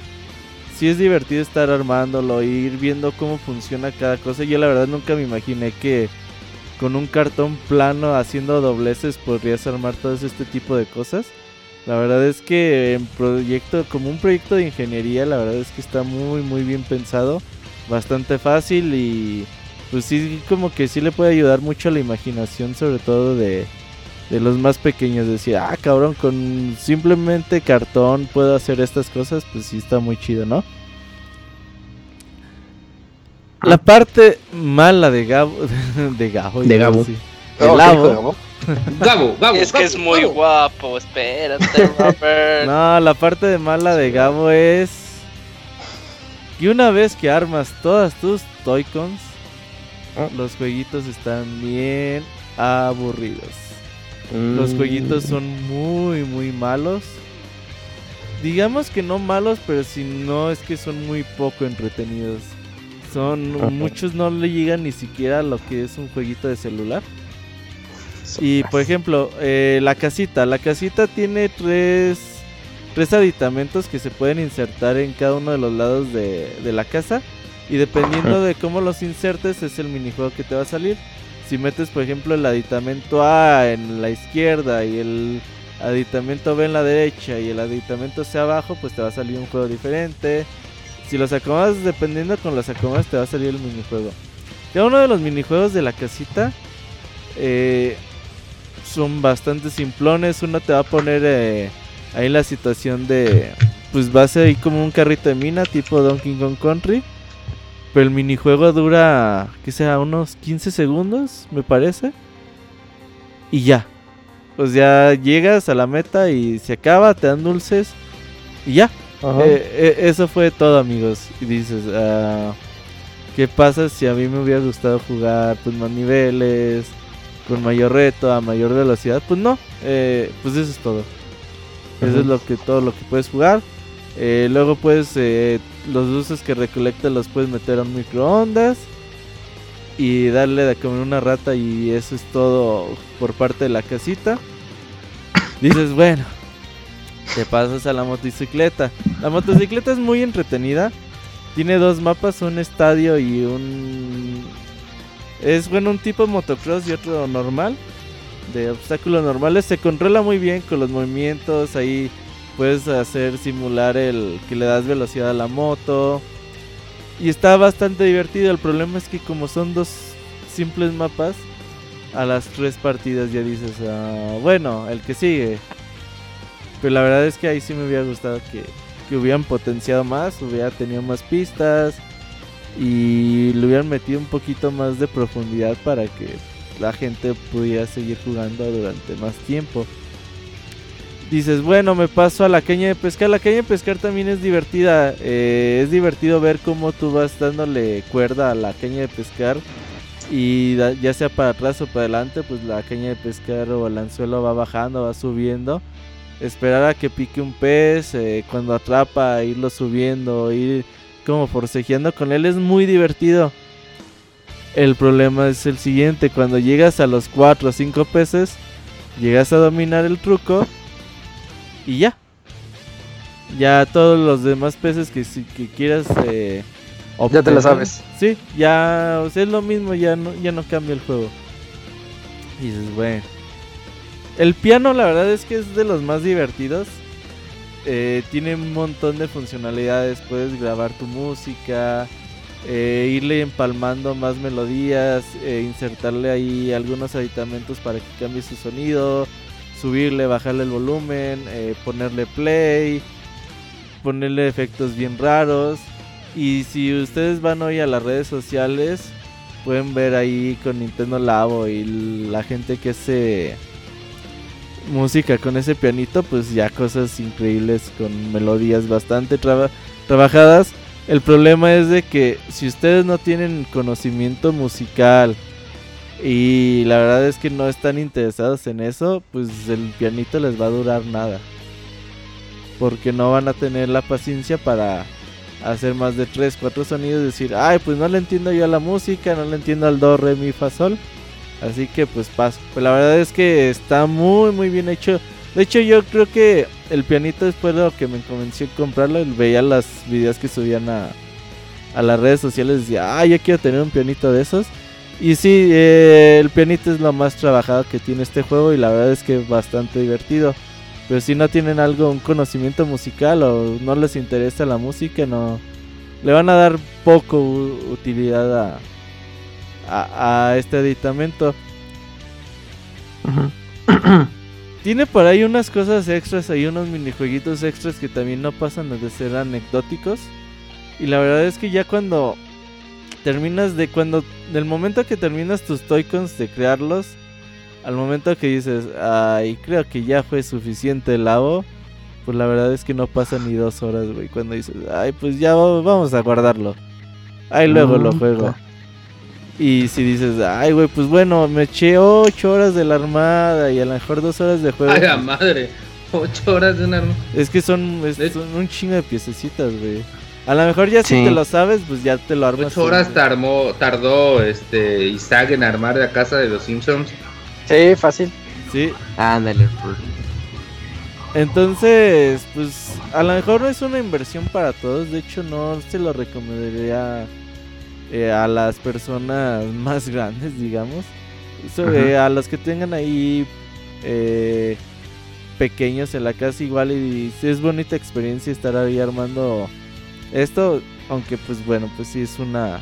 Speaker 4: Sí es divertido estar armándolo, ir viendo cómo funciona cada cosa. Yo la verdad nunca me imaginé que con un cartón plano haciendo dobleces podrías armar todo este tipo de cosas. La verdad es que en proyecto, como un proyecto de ingeniería, la verdad es que está muy muy bien pensado, bastante fácil y pues sí como que sí le puede ayudar mucho a la imaginación, sobre todo de, de los más pequeños. Decir, ah cabrón, con simplemente cartón puedo hacer estas cosas, pues sí está muy chido, ¿no? La parte mala de Gabo, de Gabo,
Speaker 3: De Gabo.
Speaker 4: decir.
Speaker 1: Oh,
Speaker 4: De
Speaker 1: ¿qué
Speaker 4: Labo.
Speaker 1: dijo Gabo?
Speaker 6: Gabo, Gabo.
Speaker 2: Es que
Speaker 6: Gabo,
Speaker 2: es muy
Speaker 6: Gabo.
Speaker 2: guapo, espérate, Robert.
Speaker 4: No, la parte de mala de Gabo es que una vez que armas todas tus Toycons,
Speaker 1: Ah.
Speaker 4: Los jueguitos están bien aburridos. Los
Speaker 3: Mm.
Speaker 4: jueguitos son muy, muy malos. Digamos que no malos, pero si no es que son muy poco entretenidos. Son
Speaker 1: Ajá.
Speaker 4: muchos no le llegan ni siquiera a lo que es un jueguito de celular. Y por ejemplo, eh, la casita. La casita tiene tres, tres aditamentos que se pueden insertar en cada uno de los lados de, de la casa. Y dependiendo de cómo los insertes es el minijuego que te va a salir. Si metes por ejemplo el aditamento A en la izquierda y el aditamento B en la derecha y el aditamento C abajo, pues te va a salir un juego diferente. Si los acomodas dependiendo con los acomodas te va a salir el minijuego. Cada uno de los minijuegos de la casita eh, son bastante simplones. Uno te va a poner eh, ahí la situación de, pues va a ser ahí como un carrito de mina tipo Donkey Kong Country. Pero el minijuego dura, que sea, unos 15 segundos, me parece. Y ya. Pues ya llegas a la meta y se acaba, te dan dulces. Y ya. Eh, eh, eso fue todo, amigos. Y dices, ah, ¿qué pasa si a mí me hubiera gustado jugar pues más niveles, con mayor reto, a mayor velocidad? Pues no, eh, pues eso es todo. Eso es lo que todo lo que puedes jugar. Eh, luego puedes eh, los dulces que recolectas los puedes meter a un microondas y darle de comer una rata y eso es todo por parte de la casita. Dices, bueno, te pasas a la motocicleta. La motocicleta es muy entretenida. Tiene dos mapas, un estadio y un... Es bueno, un tipo motocross y otro normal. De obstáculos normales. Se controla muy bien con los movimientos. Ahí puedes hacer simular el que le das velocidad a la moto. Y está bastante divertido. El problema es que como son dos simples mapas, a las tres partidas ya dices, "Ah, bueno, el que sigue. Pero la verdad es que ahí sí me hubiera gustado que, que hubieran potenciado más, hubiera tenido más pistas y le hubieran metido un poquito más de profundidad para que la gente pudiera seguir jugando durante más tiempo. Dices, bueno, me paso a la caña de pescar. La caña de pescar también es divertida. eh, es divertido ver cómo tú vas dándole cuerda a la caña de pescar. Y ya sea para atrás o para adelante, pues la caña de pescar o el anzuelo va bajando, va subiendo. Esperar a que pique un pez, eh, cuando atrapa, irlo subiendo, ir como forcejeando con él es muy divertido. El problema es el siguiente, cuando llegas a los 4 o 5 peces, llegas a dominar el truco y ya. Ya todos los demás peces que, si- que quieras... eh,
Speaker 1: Ya te la sabes.
Speaker 4: Sí, ya o sea, es lo mismo, ya no, ya no cambia el juego. Y dices, bueno. El piano la verdad es que es de los más divertidos. Eh, tiene un montón de funcionalidades. Puedes grabar tu música, eh, irle empalmando más melodías, eh, insertarle ahí algunos aditamentos para que cambie su sonido, subirle, bajarle el volumen, eh, ponerle play, ponerle efectos bien raros. Y si ustedes van hoy a las redes sociales, pueden ver ahí con Nintendo Labo y la gente que hace música con ese pianito, pues ya cosas increíbles con melodías bastante trabajadas. El problema es de que si ustedes no tienen conocimiento musical y la verdad es que no están interesados en eso, pues el pianito les va a durar nada. Porque no van a tener la paciencia para hacer más de 3, 4 sonidos y decir, ay, pues no le entiendo yo a la música, no le entiendo al do, re, mi, fa, sol. Así que pues paso. Pues la verdad es que está muy, muy bien hecho. De hecho, yo creo que el pianito después de lo que me convenció comprarlo, veía las videos que subían a, a las redes sociales, decía, ah, yo quiero tener un pianito de esos. Y sí, eh, el pianito es lo más trabajado que tiene este juego y la verdad es que es bastante divertido. Pero si no tienen algo, un conocimiento musical o no les interesa la música, no le van a dar poco utilidad a, a, este aditamento. Tiene por ahí unas cosas extras, hay unos minijueguitos extras que también no pasan de ser anecdóticos. Y la verdad es que ya cuando terminas de cuando del momento que terminas tus toycons de crearlos al momento que dices ay creo que ya fue suficiente el lavo pues la verdad es que no pasa ni dos horas güey cuando dices ay pues ya vamos a guardarlo ahí luego lo juego. y si dices ay güey pues bueno me eché ocho horas de la armada y a lo mejor dos horas de juego
Speaker 6: ay la madre ocho horas de una armada
Speaker 4: es que son, son un chingo de piececitas güey a lo mejor ya si te lo sabes, pues ya te lo armas.
Speaker 6: Ocho horas tardó, tardó este Isaac en armar la casa de los Simpsons.
Speaker 1: Sí, fácil.
Speaker 4: Sí.
Speaker 3: Ándale.
Speaker 4: Entonces, pues a lo mejor no es una inversión para todos. De hecho, no se lo recomendaría eh, a las personas más grandes, digamos. Eh, a los que tengan ahí eh, pequeños en la casa igual y, y es bonita experiencia estar ahí armando esto, aunque pues bueno, pues sí es una...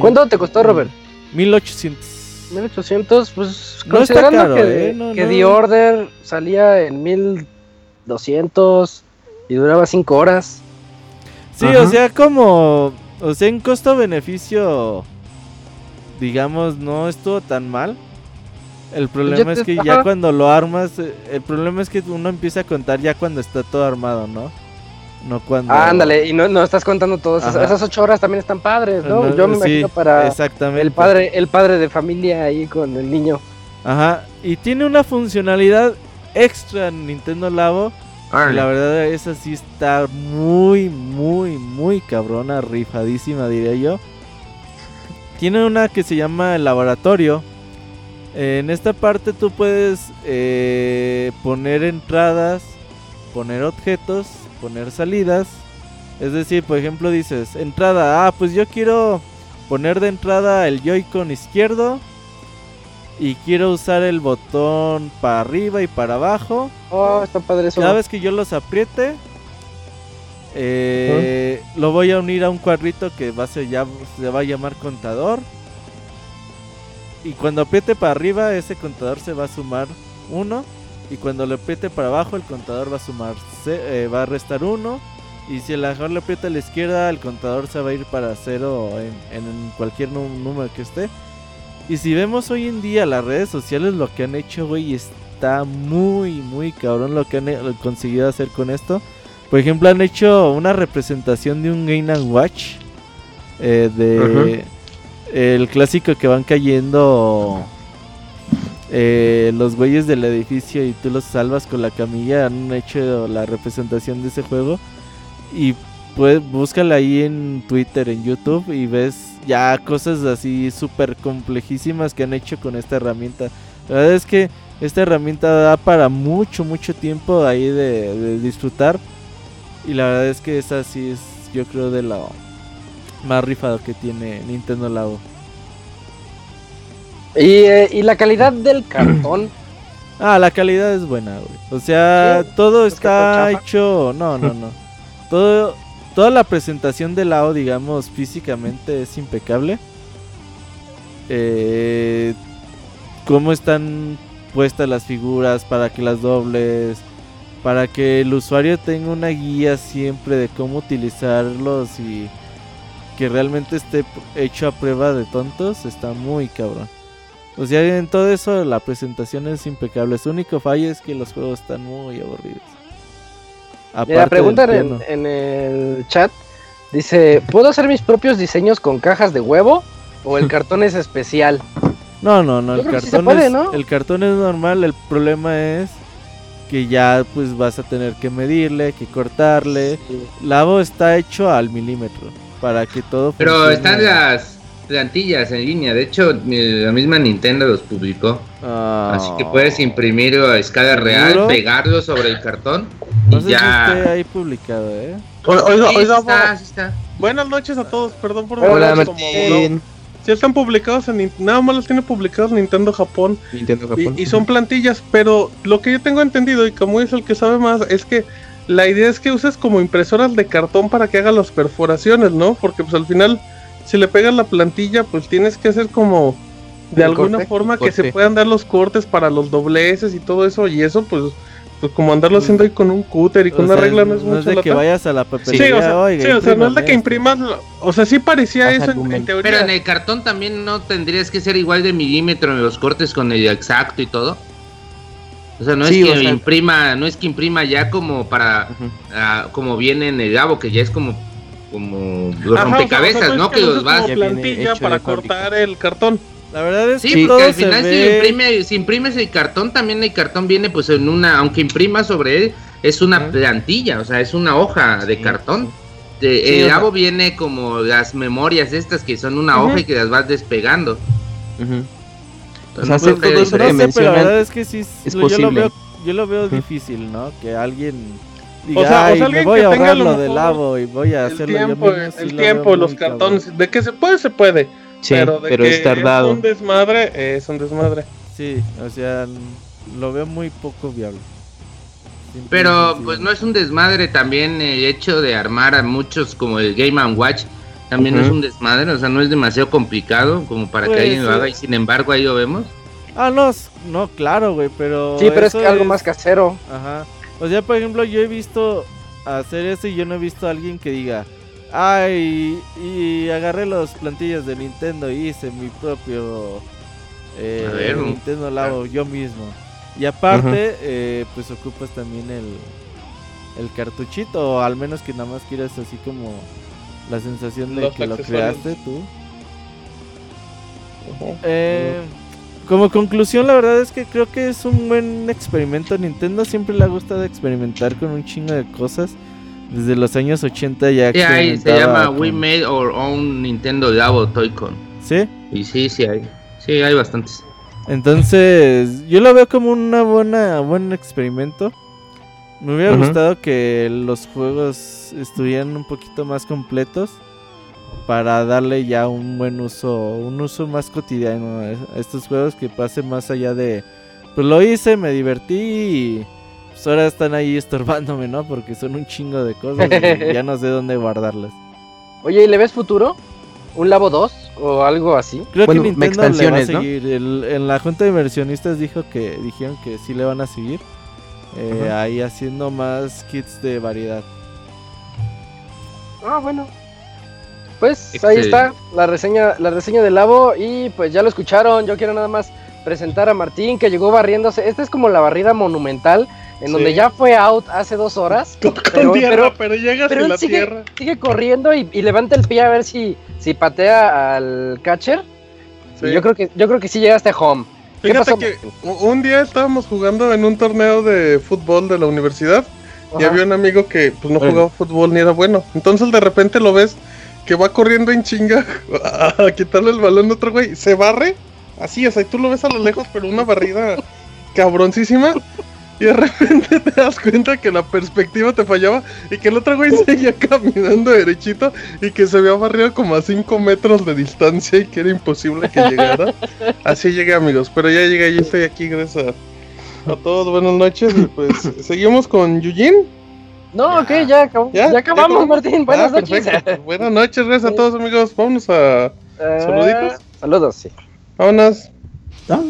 Speaker 1: ¿Cuánto te costó, Robert?
Speaker 4: 1800.
Speaker 1: 1800, pues considerando que, ¿eh? que The Order salía en 1200 y duraba 5 horas.
Speaker 4: Sí, o sea, como... O sea, en costo-beneficio, digamos, no estuvo tan mal. El problema es que ya cuando lo armas, eh, el problema es que uno empieza a contar ya cuando está todo armado, ¿no? No cuando.
Speaker 1: ándale, y no, no estás contando todas esas, ocho horas también están padres, ¿no? Yo me imagino para
Speaker 4: exactamente.
Speaker 1: el padre, el padre de familia ahí con el niño.
Speaker 4: Ajá, y tiene una funcionalidad extra en Nintendo Labo. La verdad, esa sí está muy, muy, muy cabrona, rifadísima, diría yo. Tiene una que se llama el laboratorio. En esta parte tú puedes eh, poner entradas, poner objetos poner salidas. Es decir, por ejemplo, dices, entrada, ah, pues yo quiero poner de entrada el Joy-Con izquierdo y quiero usar el botón para arriba y para abajo.
Speaker 1: Oh, está padre eso.
Speaker 4: Cada vez que yo los apriete, eh, lo voy a unir a un cuadrito que va a ser ya, se va a llamar contador. Y cuando apriete para arriba, ese contador se va a sumar 1 y cuando le apriete para abajo el contador va a sumar, eh, va a restar 1 y si el mejor le aprieta a la izquierda el contador se va a ir para 0 en, cualquier número que esté. Y si vemos hoy en día las redes sociales lo que han hecho, güey, está muy, muy cabrón lo que han eh, conseguido hacer con esto. Por ejemplo, han hecho una representación de un Game Watch. Eh, de el clásico que van cayendo eh, los güeyes del edificio y tú los salvas con la camilla han hecho la representación de ese juego y pues búscala ahí en Twitter, en YouTube y ves ya cosas así súper complejísimas que han hecho con esta herramienta. La verdad es que esta herramienta da para mucho, mucho tiempo ahí de, disfrutar y la verdad es que esa sí es yo creo de lo más rifado que tiene Nintendo Labo.
Speaker 1: Eh, y, la calidad del cartón.
Speaker 4: Ah, la calidad es buena, güey. O sea, todo está hecho. No, no, no. todo, toda la presentación del lado, digamos, físicamente es impecable. Eh, cómo están puestas las figuras para que las dobles. Para que el usuario tenga una guía siempre de cómo utilizarlos y que realmente esté hecho a prueba de tontos. Está muy cabrón. O sea, en todo eso la presentación es impecable. Su único fallo es que los juegos están muy aburridos.
Speaker 1: La
Speaker 4: Aparte
Speaker 1: pregunta
Speaker 4: del
Speaker 1: en, en el chat dice, ¿puedo hacer mis propios diseños con cajas de huevo? ¿O el cartón es especial?
Speaker 4: No, no, no,
Speaker 1: Yo
Speaker 4: el
Speaker 1: sí se
Speaker 4: cartón
Speaker 1: puede,
Speaker 4: es
Speaker 1: ¿no?
Speaker 4: el cartón es normal, el problema es que ya pues vas a tener que medirle, que cortarle. Lavo está hecho al milímetro para que todo
Speaker 6: Pero
Speaker 4: funcione.
Speaker 6: están las plantillas en línea. De hecho, eh, la misma Nintendo los publicó.
Speaker 4: Ah.
Speaker 6: Así que puedes imprimir a escala real,
Speaker 4: ¿Seguro?
Speaker 6: pegarlo sobre el cartón
Speaker 4: No
Speaker 6: y
Speaker 4: sé si
Speaker 6: ya.
Speaker 4: esté ahí publicado, ¿eh?
Speaker 7: O- Oiga,
Speaker 6: Sí,
Speaker 7: oiga,
Speaker 6: sí está, sí está.
Speaker 7: buenas noches a todos, perdón por
Speaker 3: Hola Martín.
Speaker 7: Si están publicados en nada más los tiene publicados Nintendo Japón
Speaker 3: Nintendo Japón.
Speaker 7: y, y son plantillas, pero lo que yo tengo entendido y como es el que sabe más es que la idea es que uses como impresoras de cartón para que haga las perforaciones, ¿no? Porque pues al final si le pegas la plantilla pues tienes que hacer como de
Speaker 1: El
Speaker 7: alguna
Speaker 1: corte.
Speaker 7: forma que se puedan dar los cortes para los dobleces y todo eso y eso pues pues como andarlo haciendo ahí con un cúter y con
Speaker 4: O
Speaker 7: una
Speaker 4: sea,
Speaker 7: regla no es
Speaker 4: no es
Speaker 7: mucho
Speaker 4: de que vayas a la
Speaker 7: Sí,
Speaker 4: papelería,
Speaker 7: o sea,
Speaker 4: oiga,
Speaker 7: sí, o sea, no es de que imprimas, o sea, sí parecía eso en, teoría.
Speaker 6: Pero en el cartón también no tendrías que ser igual de milímetro en los cortes con el exacto y todo. O sea, no
Speaker 3: Sí,
Speaker 6: es
Speaker 3: o
Speaker 6: que
Speaker 3: sea-
Speaker 6: imprima, no es que imprima ya como para, ah, como viene en el Gabo, que ya es como, como los
Speaker 7: Ajá, sea,
Speaker 6: rompecabezas,
Speaker 7: o sea,
Speaker 6: ¿no? Que
Speaker 7: lo
Speaker 6: los vas.
Speaker 7: como plantilla para cortar el cartón.
Speaker 4: La verdad es
Speaker 6: Sí,
Speaker 4: que
Speaker 6: porque al
Speaker 4: se
Speaker 6: final si, imprime, si imprimes el cartón, también el cartón viene pues en una, aunque imprima sobre él, es una plantilla, o sea, es una hoja de
Speaker 3: Sí,
Speaker 6: cartón. De-
Speaker 3: Sí, o
Speaker 6: el
Speaker 3: sea-
Speaker 6: Gabo viene como las memorias estas que son una hoja y que las vas despegando. Entonces,
Speaker 3: O sea,
Speaker 6: no
Speaker 3: todo eso que
Speaker 4: pero la verdad es que sí,
Speaker 3: es
Speaker 4: lo- yo lo
Speaker 3: posible.
Speaker 4: veo, yo lo veo difícil, ¿no? Que alguien diga,
Speaker 7: O sea, o sea,
Speaker 4: "Ay, me
Speaker 7: alguien
Speaker 4: voy
Speaker 7: que
Speaker 4: a
Speaker 7: tenga lo
Speaker 4: lo del
Speaker 7: mejor
Speaker 4: lavo y voy a
Speaker 7: El
Speaker 4: hacerlo yo
Speaker 7: tiempo,
Speaker 4: mismo. sí
Speaker 7: el
Speaker 4: lo
Speaker 7: tiempo, los
Speaker 4: cabrón.
Speaker 7: cartones. De que se puede, se puede.
Speaker 3: Sí,
Speaker 7: pero
Speaker 3: pero,
Speaker 7: de que
Speaker 3: es tardado.
Speaker 7: Es un desmadre, es un desmadre.
Speaker 4: Sí, o sea, lo veo muy poco viable. Simple
Speaker 6: Pero pues no es un desmadre también el hecho de armar a muchos como el Game and Watch. También no es un desmadre, o sea, no es demasiado complicado como para
Speaker 4: Pues,
Speaker 6: que alguien lo
Speaker 4: sí.
Speaker 6: haga y sin embargo ahí lo vemos.
Speaker 4: Ah, no, no, claro, güey, pero...
Speaker 1: Sí, pero es que algo más casero.
Speaker 4: Ajá. O sea, por ejemplo, yo he visto hacer eso y yo no he visto a alguien que diga, ay, y agarré las plantillas de Nintendo y hice mi propio eh,
Speaker 6: ver,
Speaker 4: Nintendo Labo yo mismo. Y aparte, eh, pues ocupas también el, el cartuchito, o al menos que nada más quieras así como la sensación de
Speaker 7: Los
Speaker 4: que lo creaste tú.
Speaker 7: Ujú.
Speaker 4: Eh, como conclusión, la verdad es que creo que es un buen experimento. Nintendo siempre le ha gustado experimentar con un chingo de cosas. Desde los años 80 ya
Speaker 6: Sí, hay, se llama We Made Our Own Nintendo Labo Toy-Con.
Speaker 4: ¿Sí?
Speaker 6: Y sí, sí hay. Sí, hay bastantes.
Speaker 4: Entonces, yo lo veo como una buena buen experimento. Me hubiera gustado que los juegos estuvieran un poquito más completos para darle ya un buen uso, un uso más cotidiano a estos juegos que pase más allá de pues lo hice, me divertí y pues ahora están ahí estorbándome, ¿no? Porque son un chingo de cosas y ya no sé dónde guardarlas.
Speaker 1: Oye, ¿y le ves futuro? ¿Un Labo 2 o algo así?
Speaker 4: Creo
Speaker 3: Bueno,
Speaker 4: que Nintendo le va a
Speaker 3: ¿no?
Speaker 4: seguir. El- en la junta de inversionistas dijo que dijeron que sí le van a seguir. eh, ahí haciendo más kits de variedad.
Speaker 1: Ah, bueno. Pues
Speaker 6: Este-
Speaker 1: ahí está la reseña, la reseña del Labo y pues ya lo escucharon. Yo quiero nada más presentar a Martín que llegó barriéndose. Esta es como la barrida monumental en
Speaker 7: Sí.
Speaker 1: donde ya fue out hace dos horas.
Speaker 7: Con, con
Speaker 1: Pero-
Speaker 7: tierra,
Speaker 1: pero-
Speaker 7: pero, llegas
Speaker 1: Pero
Speaker 7: la
Speaker 1: sigue,
Speaker 7: tierra.
Speaker 1: sigue corriendo y, y levanta el pie a ver si, si patea al catcher.
Speaker 7: Sí.
Speaker 1: Y yo creo que yo creo que sí llegaste home. ¿Qué
Speaker 7: Fíjate
Speaker 1: pasó,
Speaker 7: que un día estábamos jugando en un torneo de fútbol de la universidad y había un amigo que pues no jugaba fútbol ni era bueno. Entonces de repente lo ves que va corriendo en chinga a quitarle el balón a otro güey. Se barre, así, o sea, tú lo ves a lo lejos, pero una barrida cabroncísima. Y de repente te das cuenta que la perspectiva te fallaba y que el otro güey seguía caminando derechito y que se había barrido como a 5 metros de distancia y que era imposible que llegara. Así llegué amigos, pero ya llegué y estoy aquí gracias a, a todos. Buenas noches y pues seguimos con Yujin.
Speaker 1: No, ok, ya, acabó-
Speaker 7: ¿Ya?
Speaker 1: ya acabamos,
Speaker 7: ¿Ya?
Speaker 1: Martín. Buenas
Speaker 7: Ah,
Speaker 1: noches.
Speaker 7: Buenas noches, gracias a todos amigos. Vámonos a...
Speaker 1: Eh,
Speaker 7: ¿Saluditos?
Speaker 1: Saludos, sí.
Speaker 7: Vámonos.
Speaker 3: Ah,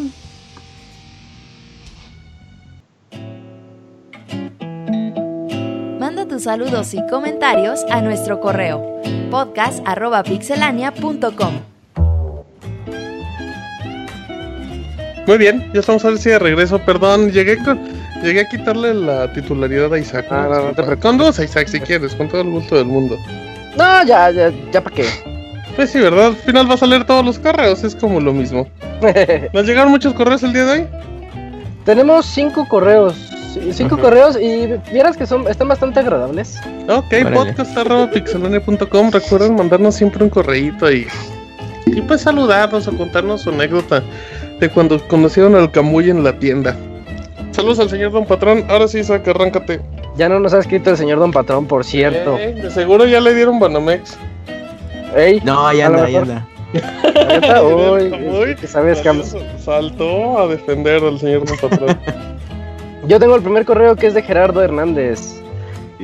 Speaker 5: Manda tus saludos y comentarios a nuestro correo podcast.pixelania.com.
Speaker 7: Muy bien, ya estamos a ver si de regreso. Perdón, llegué con, llegué a quitarle la titularidad a Isaac.
Speaker 1: Ah, no, no te preocupes.
Speaker 7: con dos a Isaac si quieres, con todo el gusto del mundo.
Speaker 1: No, ya, ya, ya para qué.
Speaker 7: Pues sí, ¿verdad? Al final vas a leer todos los correos, es como lo mismo. ¿Nos llegaron muchos correos el día de hoy?
Speaker 1: Tenemos cinco correos. Cinco
Speaker 7: Ajá.
Speaker 1: correos y vieras que son, están bastante agradables.
Speaker 7: Ok,
Speaker 3: Órale.
Speaker 7: podcast.pixelania.com. Recuerden mandarnos siempre un correíto y, y pues saludarnos o contarnos su anécdota de cuando conocieron al Camuy en la tienda. Saludos al señor Don Patrón. Ahora sí, Isaac, arráncate.
Speaker 1: Ya no nos ha escrito el señor Don Patrón, por cierto.
Speaker 7: Eh, de seguro ya le dieron Banamex.
Speaker 1: Ey,
Speaker 3: No, ya
Speaker 1: a
Speaker 3: anda, ya anda.
Speaker 1: la uy, sabes,
Speaker 7: salió-
Speaker 1: Cams.
Speaker 7: saltó a defender al señor Don Patrón.
Speaker 1: Yo tengo el primer correo que es de Gerardo Hernández.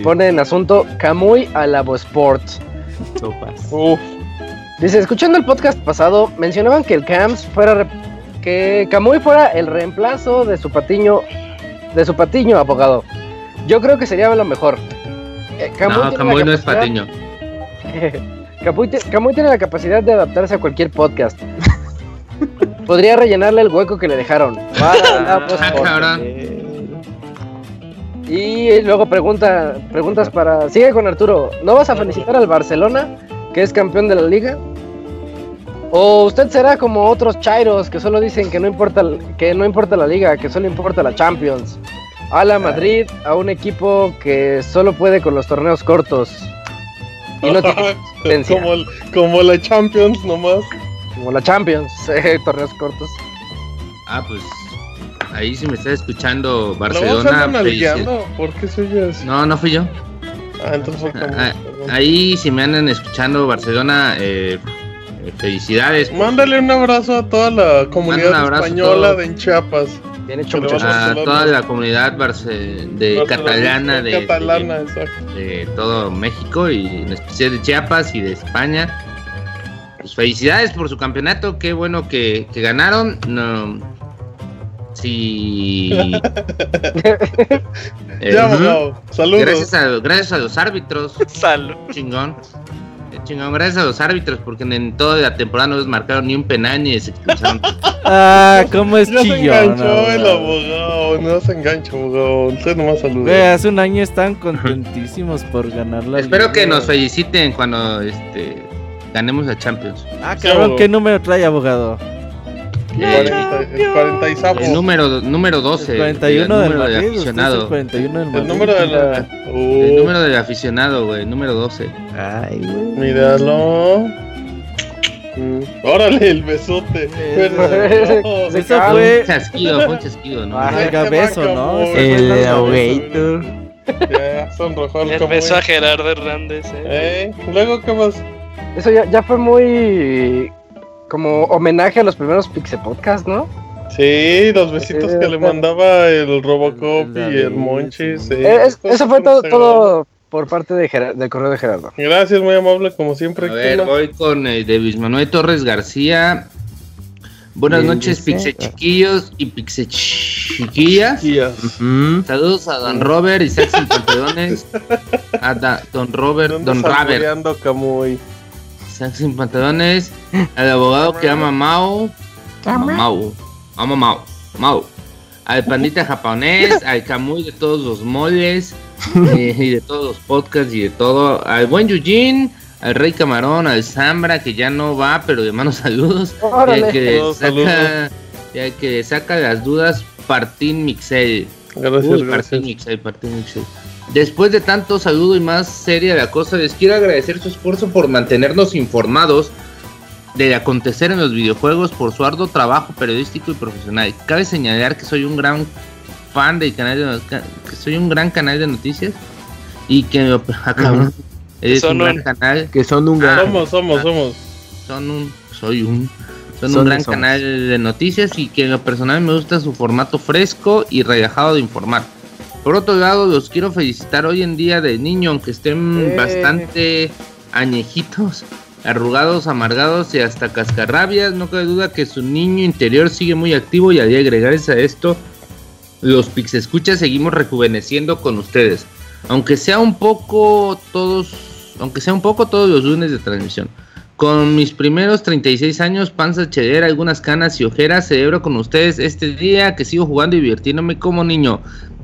Speaker 1: Pone en asunto Camuy Alabo Sport.
Speaker 3: Sopas.
Speaker 7: Uf,
Speaker 1: Dice, escuchando el podcast pasado, mencionaban que el Camps fuera re- que Camuy fuera el reemplazo de su patiño de su patiño abogado. Yo creo que sería lo mejor. Eh, Camuy
Speaker 6: No, Camuy no es patiño.
Speaker 1: Camuy, ti- Camuy tiene la capacidad de adaptarse a cualquier podcast. Podría rellenarle el hueco que le dejaron. Para Alabo
Speaker 6: Ah,
Speaker 1: Sport.
Speaker 6: cabrón.
Speaker 1: Y luego pregunta, preguntas para. Sigue con Arturo. ¿No vas a felicitar al Barcelona, que es campeón de la liga? ¿O usted será como otros chairos que solo dicen que no importa que no importa la liga, que solo importa la Champions? A la Madrid, a un equipo que solo puede con los torneos cortos. Y no tiene
Speaker 7: como, el- como la Champions nomás.
Speaker 1: como la Champions, eh, torneos cortos.
Speaker 6: Ah, pues ahí si me estás escuchando
Speaker 7: ¿La vamos
Speaker 6: Barcelona.
Speaker 7: nalgueando? ¿Por qué se oye así?
Speaker 6: No, no fui yo.
Speaker 7: Ah, entonces.
Speaker 6: Ah. Ahí si me andan escuchando Barcelona, eh, felicidades.
Speaker 7: Mándale un abrazo a toda la comunidad
Speaker 6: a
Speaker 7: española de en Chiapas.
Speaker 1: Bien hecho,
Speaker 6: A
Speaker 7: Barcelona.
Speaker 6: toda la comunidad barce- de catalana de,
Speaker 7: Catalana,
Speaker 6: de-
Speaker 7: exacto.
Speaker 6: de todo México y en especial de Chiapas y de España. Pues felicidades por su campeonato, qué bueno que, que ganaron. No, sí. Eh,
Speaker 7: Ya. Saludos.
Speaker 6: Gracias a, gracias a los árbitros.
Speaker 2: Salud.
Speaker 6: Chingón. Chingón, gracias a los árbitros, porque en, toda la temporada no les marcaron ni un penal ni les expulsaron.
Speaker 4: Ah, cómo es
Speaker 7: Ya se enganchó el
Speaker 4: abogado.
Speaker 7: No se engancha, abogado. Usted nomás saluda.
Speaker 4: Güey, hace un año están contentísimos por ganar la
Speaker 6: Espero que nos feliciten cuando este ganemos la Champions.
Speaker 4: Ah, cabrón, ¿qué número trae, abogado?
Speaker 7: El 40 el 40 y sapo.
Speaker 6: El número, número 12.
Speaker 4: El 41 del
Speaker 6: el número
Speaker 4: Madrid.
Speaker 6: del
Speaker 4: el
Speaker 6: aficionado.
Speaker 4: 41 del Madrid.
Speaker 7: El número de la.
Speaker 6: El
Speaker 7: Uh,
Speaker 6: número del aficionado, güey, número 12.
Speaker 3: Ay, güey.
Speaker 7: Míralo. Mm, Órale, el besote.
Speaker 4: Eso fue
Speaker 6: Un chasquido, fue un chasquido, ¿no?
Speaker 1: Ah,
Speaker 7: qué
Speaker 4: beso, ¿no?
Speaker 3: El
Speaker 4: fue el
Speaker 3: Ahogator.
Speaker 7: Ya, sonrojó el
Speaker 2: El beso a Gerardo Hernández. eh.
Speaker 7: Eh, luego, ¿qué más?
Speaker 1: Eso ya, ya fue muy como homenaje a los primeros Pixel Podcast, ¿no?
Speaker 7: Sí, los besitos
Speaker 1: Sí,
Speaker 7: que le mandaba el Robocop
Speaker 4: El
Speaker 7: y el Monchis. sí.
Speaker 1: Eh, es- eso fue todo, todo por parte de del correo de Gerardo.
Speaker 7: Gracias, muy amable, como siempre.
Speaker 6: A ver, voy con el de Luis Manuel Torres García. Buenas
Speaker 3: Bien,
Speaker 6: noches. Pixe Chiquillos y Pixe Chiquillas. Saludos a Don Robert, Isaac Sin Pantalones. A da- Don Robert,
Speaker 7: ¿Dónde
Speaker 6: Don Robert, Isaac Sin Pantalones. Al abogado que ama Mao. Ama Mao. Ama Mao. Mao. Al pandita japonés, al Camuy de todos los moles. eh, y de todos los podcasts y de todo. Al buen Yujin. Al Rey Camarón, al Zambra, que ya no va, pero de manos saludos. Y al
Speaker 1: Órale.
Speaker 6: que saca,
Speaker 7: saludos.
Speaker 6: y al que saca las dudas, Partín Mixel.
Speaker 7: Gracias,
Speaker 6: Uy,
Speaker 7: gracias.
Speaker 6: Partín Mixel, Partín Mixel. Después de tanto saludo y más seria la cosa, les quiero agradecer su esfuerzo por mantenernos informados del acontecer en los videojuegos por su arduo trabajo periodístico y profesional. Cabe señalar que soy un gran fan del canal de que soy un gran canal de noticias y que acá es
Speaker 2: Son
Speaker 6: un gran
Speaker 2: un-
Speaker 6: canal
Speaker 3: Que son un
Speaker 6: Ah,
Speaker 3: gran.
Speaker 7: Somos, somos, somos.
Speaker 6: son un soy un son,
Speaker 3: Son
Speaker 6: un
Speaker 3: de
Speaker 6: gran
Speaker 3: somos.
Speaker 6: canal de noticias y que en lo personal me gusta su formato fresco y relajado de informar. Por otro lado, los quiero felicitar hoy en día de niño, aunque estén
Speaker 1: Eh.
Speaker 6: bastante añejitos, arrugados, amargados y hasta cascarrabias. No cabe duda que su niño interior sigue muy activo y alegre. Gracias a esto, los Pixescuchas seguimos rejuveneciendo con ustedes. Aunque sea un poco todos, aunque sea un poco todos los lunes de transmisión. Con mis primeros 36 años, panza cheder, algunas canas y ojeras, celebro con ustedes este día que sigo jugando y divirtiéndome como niño.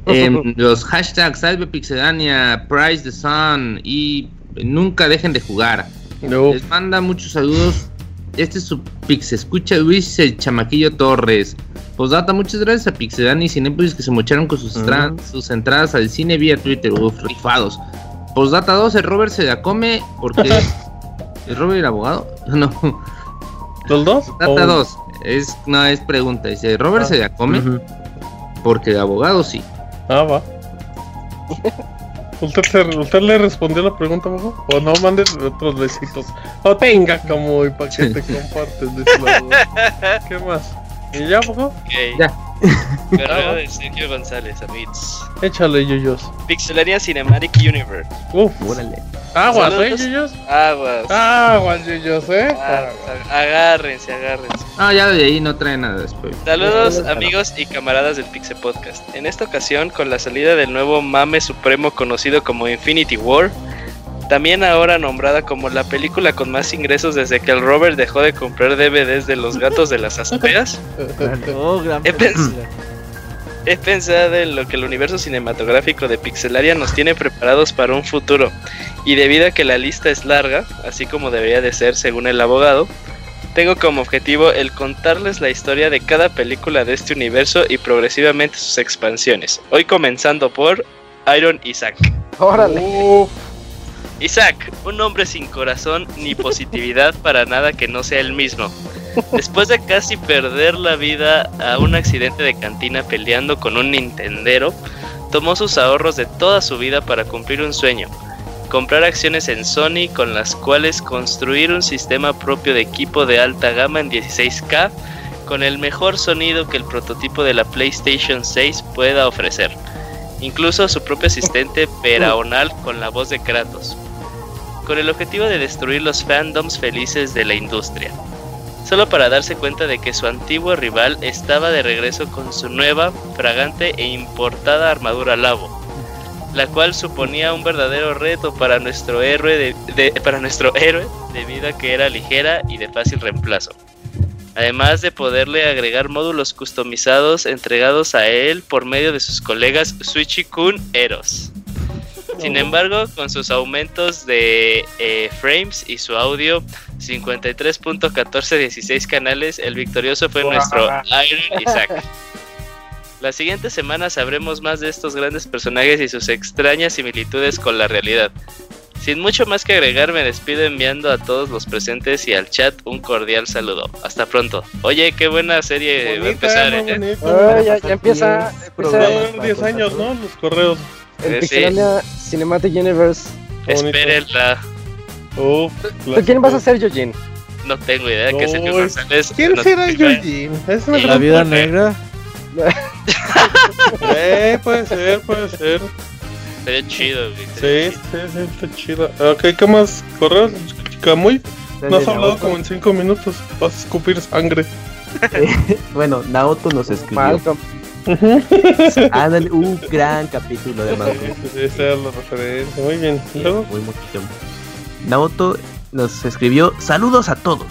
Speaker 6: Em, los hashtags Salve Pixedania, Price the Sun y nunca dejen de jugar.
Speaker 7: No.
Speaker 6: Les manda muchos saludos. Este es su Pix Escucha Luis el Chamaquillo Torres. Posdata, muchas gracias a Pixedani y Cinepolis que se mocharon con sus, tra- sus entradas al cine vía Twitter. Uf, rifados. Posdata 2, el Robert se la come porque. ¿El Robert era abogado? No.
Speaker 7: ¿Los dos?
Speaker 6: Data
Speaker 7: Oh.
Speaker 6: 2. Es, no, es pregunta. Dice, ¿Robert
Speaker 7: Ah.
Speaker 6: se la come? Porque el abogado sí.
Speaker 7: Ah, va. ¿Usted, se- ¿Usted le respondió la pregunta, Mojo? O no mande otros besitos. O tenga como y pa' que te compartes. ¿Qué más? ¿Y ya, Mojo?
Speaker 2: Ok.
Speaker 6: Ya.
Speaker 2: Correo de Sergio González, amigos.
Speaker 7: Échale, Yuyos.
Speaker 2: Pixelania Cinematic Universe.
Speaker 7: Uf.
Speaker 3: Órale.
Speaker 7: Aguas, ¿eh. Yuyos?
Speaker 2: Aguas.
Speaker 7: Aguas, Yuyos, ¿eh?
Speaker 2: Ah, agárrense, agárrense.
Speaker 6: Ah, ya de ahí no trae nada después.
Speaker 2: Saludos
Speaker 1: Saludos.
Speaker 2: amigos y camaradas del Pixel Podcast. En esta ocasión, con la salida del nuevo mame supremo conocido como Infinity War, también ahora nombrada como la película con más ingresos desde que el Robert dejó de comprar DVDs de los gatos de las azoteas,
Speaker 4: Oh, gran
Speaker 2: He pens- he pensado en lo que el universo cinematográfico de Pixelaria nos tiene preparados para un futuro. Y debido a que la lista es larga, así como debería de ser según el abogado, tengo como objetivo el contarles la historia de cada película de este universo y progresivamente sus expansiones. Hoy comenzando por Iron Isaac.
Speaker 1: Órale.
Speaker 7: Uf.
Speaker 2: Isaac, un hombre sin corazón ni positividad para nada que no sea el mismo. Después de casi perder la vida a un accidente de cantina peleando con un Nintendero, tomó sus ahorros de toda su vida para cumplir un sueño. Comprar acciones en Sony con las cuales construir un sistema propio de equipo de alta gama en 16K con el mejor sonido que el prototipo de la PlayStation 6 pueda ofrecer. Incluso su propio asistente Peraonal con la voz de Kratos con el objetivo de destruir los fandoms felices de la industria. Solo para darse cuenta de que su antiguo rival estaba de regreso con su nueva, fragante e importada armadura Labo, la cual suponía un verdadero reto para nuestro héroe, de- para nuestro héroe debido a que era ligera y de fácil reemplazo. Además de poderle agregar módulos customizados entregados a él por medio de sus colegas Suichi-kun Eros. Sin embargo, con sus aumentos de eh, frames y su audio 53.1416 canales, el victorioso fue nuestro Iron Isaac. La siguiente semana sabremos más de estos grandes personajes y sus extrañas similitudes con la realidad. Sin mucho más que agregar, me despido enviando a todos los presentes y al chat un cordial saludo. Hasta pronto. Oye, qué buena serie va a empezar,
Speaker 7: muy
Speaker 2: ¿eh?
Speaker 1: ya, ya empieza, empieza
Speaker 7: haber 10 años, ¿no? Los correos.
Speaker 1: El. Pixelania Cinematic Universe.
Speaker 7: Qué.
Speaker 2: Espérenla.
Speaker 1: ¿Tú quién vas a ser, Yojin?
Speaker 2: No tengo idea que Sergio
Speaker 7: Uy,
Speaker 2: González.
Speaker 7: ¿Quién será. Yojin? Es una
Speaker 4: La vida negra.
Speaker 7: Eh, puede ser, puede ser.
Speaker 2: Sería chido, güey.
Speaker 7: Sí, sí, sí, está chido. Ok, ¿qué más? ¿Correos? Camuy, no has hablado como en 5 minutos. Vas a escupir sangre.
Speaker 3: Bueno, Naoto nos escribió.
Speaker 1: Malcolm.
Speaker 3: Ándale, un gran capítulo de.
Speaker 7: Esa la referencia. Muy bien.
Speaker 3: Sí, muy mucho. Naoto nos escribió saludos a todos.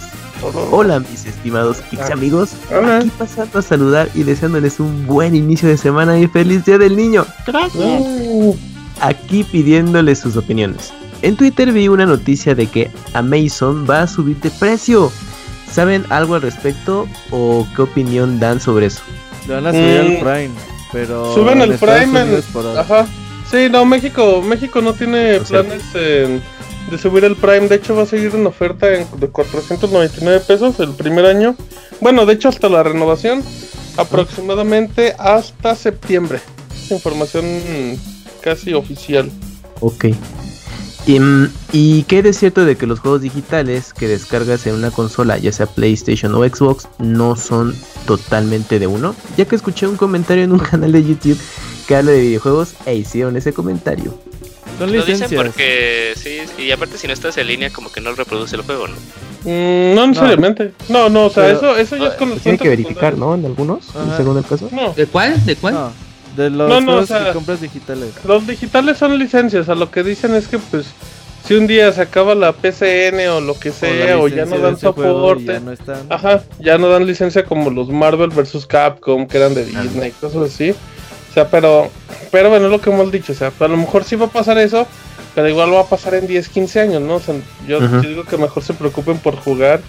Speaker 3: Hola mis estimados Pix amigos,
Speaker 7: Hola.
Speaker 3: aquí pasando a saludar y deseándoles un buen inicio de semana y feliz día del niño.
Speaker 7: Uh,
Speaker 3: Aquí pidiéndoles sus opiniones. En Twitter vi una noticia de que Amazon va a subir de precio. ¿Saben algo al respecto o qué opinión dan sobre eso?
Speaker 4: Le van a subir al
Speaker 7: Mm.
Speaker 4: Prime. Pero.
Speaker 7: Suben
Speaker 4: Estados
Speaker 7: Prime en-. Ajá. Sí, no, México, México no tiene
Speaker 3: O sea-
Speaker 7: planes en- de subir el Prime. De hecho, va a seguir en oferta en- de 499 pesos el primer año. Bueno, de hecho, hasta la renovación, aproximadamente hasta septiembre. Es información casi oficial.
Speaker 3: Ok. Y, mm, ¿Y qué es cierto de que los juegos digitales que descargas en una consola, ya sea PlayStation o Xbox, no son totalmente de uno? Ya que escuché un comentario en un canal de YouTube que habla de videojuegos e hicieron ese comentario.
Speaker 4: Son
Speaker 2: Lo dicen porque sí, y aparte si no estás en línea como que no reproduce el juego, ¿no?
Speaker 7: Mm, no necesariamente. No, no, o sea,
Speaker 3: Pero-
Speaker 7: eso, eso ya es con los
Speaker 3: Tienen que verificar, ¿no? En algunos,
Speaker 4: Ajá.
Speaker 3: según el caso.
Speaker 7: No,
Speaker 6: ¿De cuál? ¿De cuál?
Speaker 4: No, de los
Speaker 7: No, no,
Speaker 4: juegos
Speaker 7: o sea-
Speaker 4: que compras digitales.
Speaker 7: los digitales son licencias. A lo que dicen es que, pues, si un día se acaba la PCN o lo que sea, o, ya no dan soporte,
Speaker 4: ya no están.
Speaker 7: ajá, ya no dan licencia como los Marvel vs Capcom, que eran de Disney, cosas así. O sea, pero, pero bueno, es lo que hemos dicho, o sea, a lo mejor sí va a pasar eso, pero igual va a pasar en 10, 15 años, ¿no? O sea, yo, yo digo que mejor se preocupen por jugar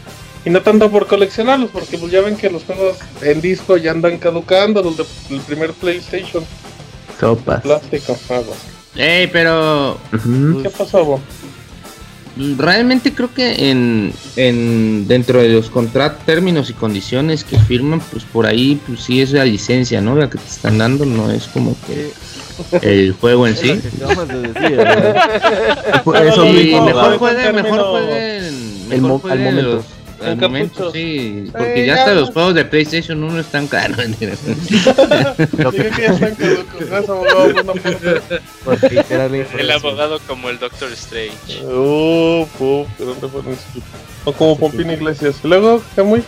Speaker 7: y no tanto por coleccionarlos, porque pues ya ven que los juegos en disco ya andan caducando, los del primer PlayStation,
Speaker 3: Sopas.
Speaker 7: plástico, agua.
Speaker 6: Ey, pero.
Speaker 7: ¿Qué pasó, Bo?
Speaker 6: realmente creo que en, en dentro de los contratos, términos y condiciones que firman, pues por ahí pues sí es la licencia, ¿no? La que te están dando, no es como que el juego en sí.
Speaker 7: no,
Speaker 6: mejor jueguen, mejor jueguen,
Speaker 3: El
Speaker 6: mejor
Speaker 3: mo- al
Speaker 6: jueguen
Speaker 3: momento.
Speaker 6: los- al
Speaker 7: En
Speaker 6: momento, sí, porque
Speaker 7: Eh,
Speaker 6: ya hasta los juegos de PlayStation 1 están caros.
Speaker 7: Que ya están caducos, abogado,
Speaker 2: El abogado como el Doctor Strange.
Speaker 7: Uh, uh, gran referencia. O como Pompín Iglesias. Y luego, muy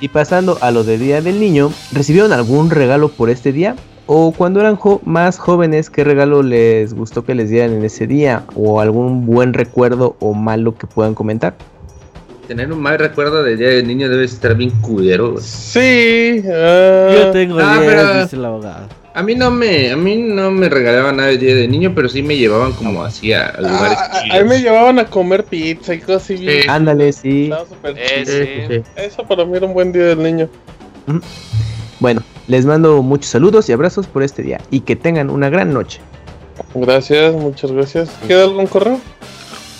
Speaker 3: Y pasando a lo de Día del Niño, ¿recibieron algún regalo por este día? ¿O cuando eran jo- más jóvenes, qué regalo les gustó que les dieran en ese día? ¿O algún buen recuerdo o malo que puedan comentar?
Speaker 6: Tener un mal recuerdo del día del niño debe estar bien culero. güey.
Speaker 7: Sí. ah,
Speaker 4: Yo tengo
Speaker 6: Ah,
Speaker 4: 10,
Speaker 6: pero-
Speaker 4: dice el abogado.
Speaker 6: A mí no me, a mí no me regalaban nada el día del niño, pero sí me llevaban como así a, a lugares
Speaker 7: ah,
Speaker 6: chidos.
Speaker 7: ahí me llevaban a comer pizza y cosas así. bien.
Speaker 6: Sí.
Speaker 3: Ándale, sí.
Speaker 7: Estaba súper
Speaker 2: Eh,
Speaker 6: sí.
Speaker 7: Eso para mí era un buen día del niño.
Speaker 3: Bueno, les mando muchos saludos y abrazos por este día. Y que tengan una gran noche.
Speaker 7: Gracias, muchas gracias. ¿Queda algún correo?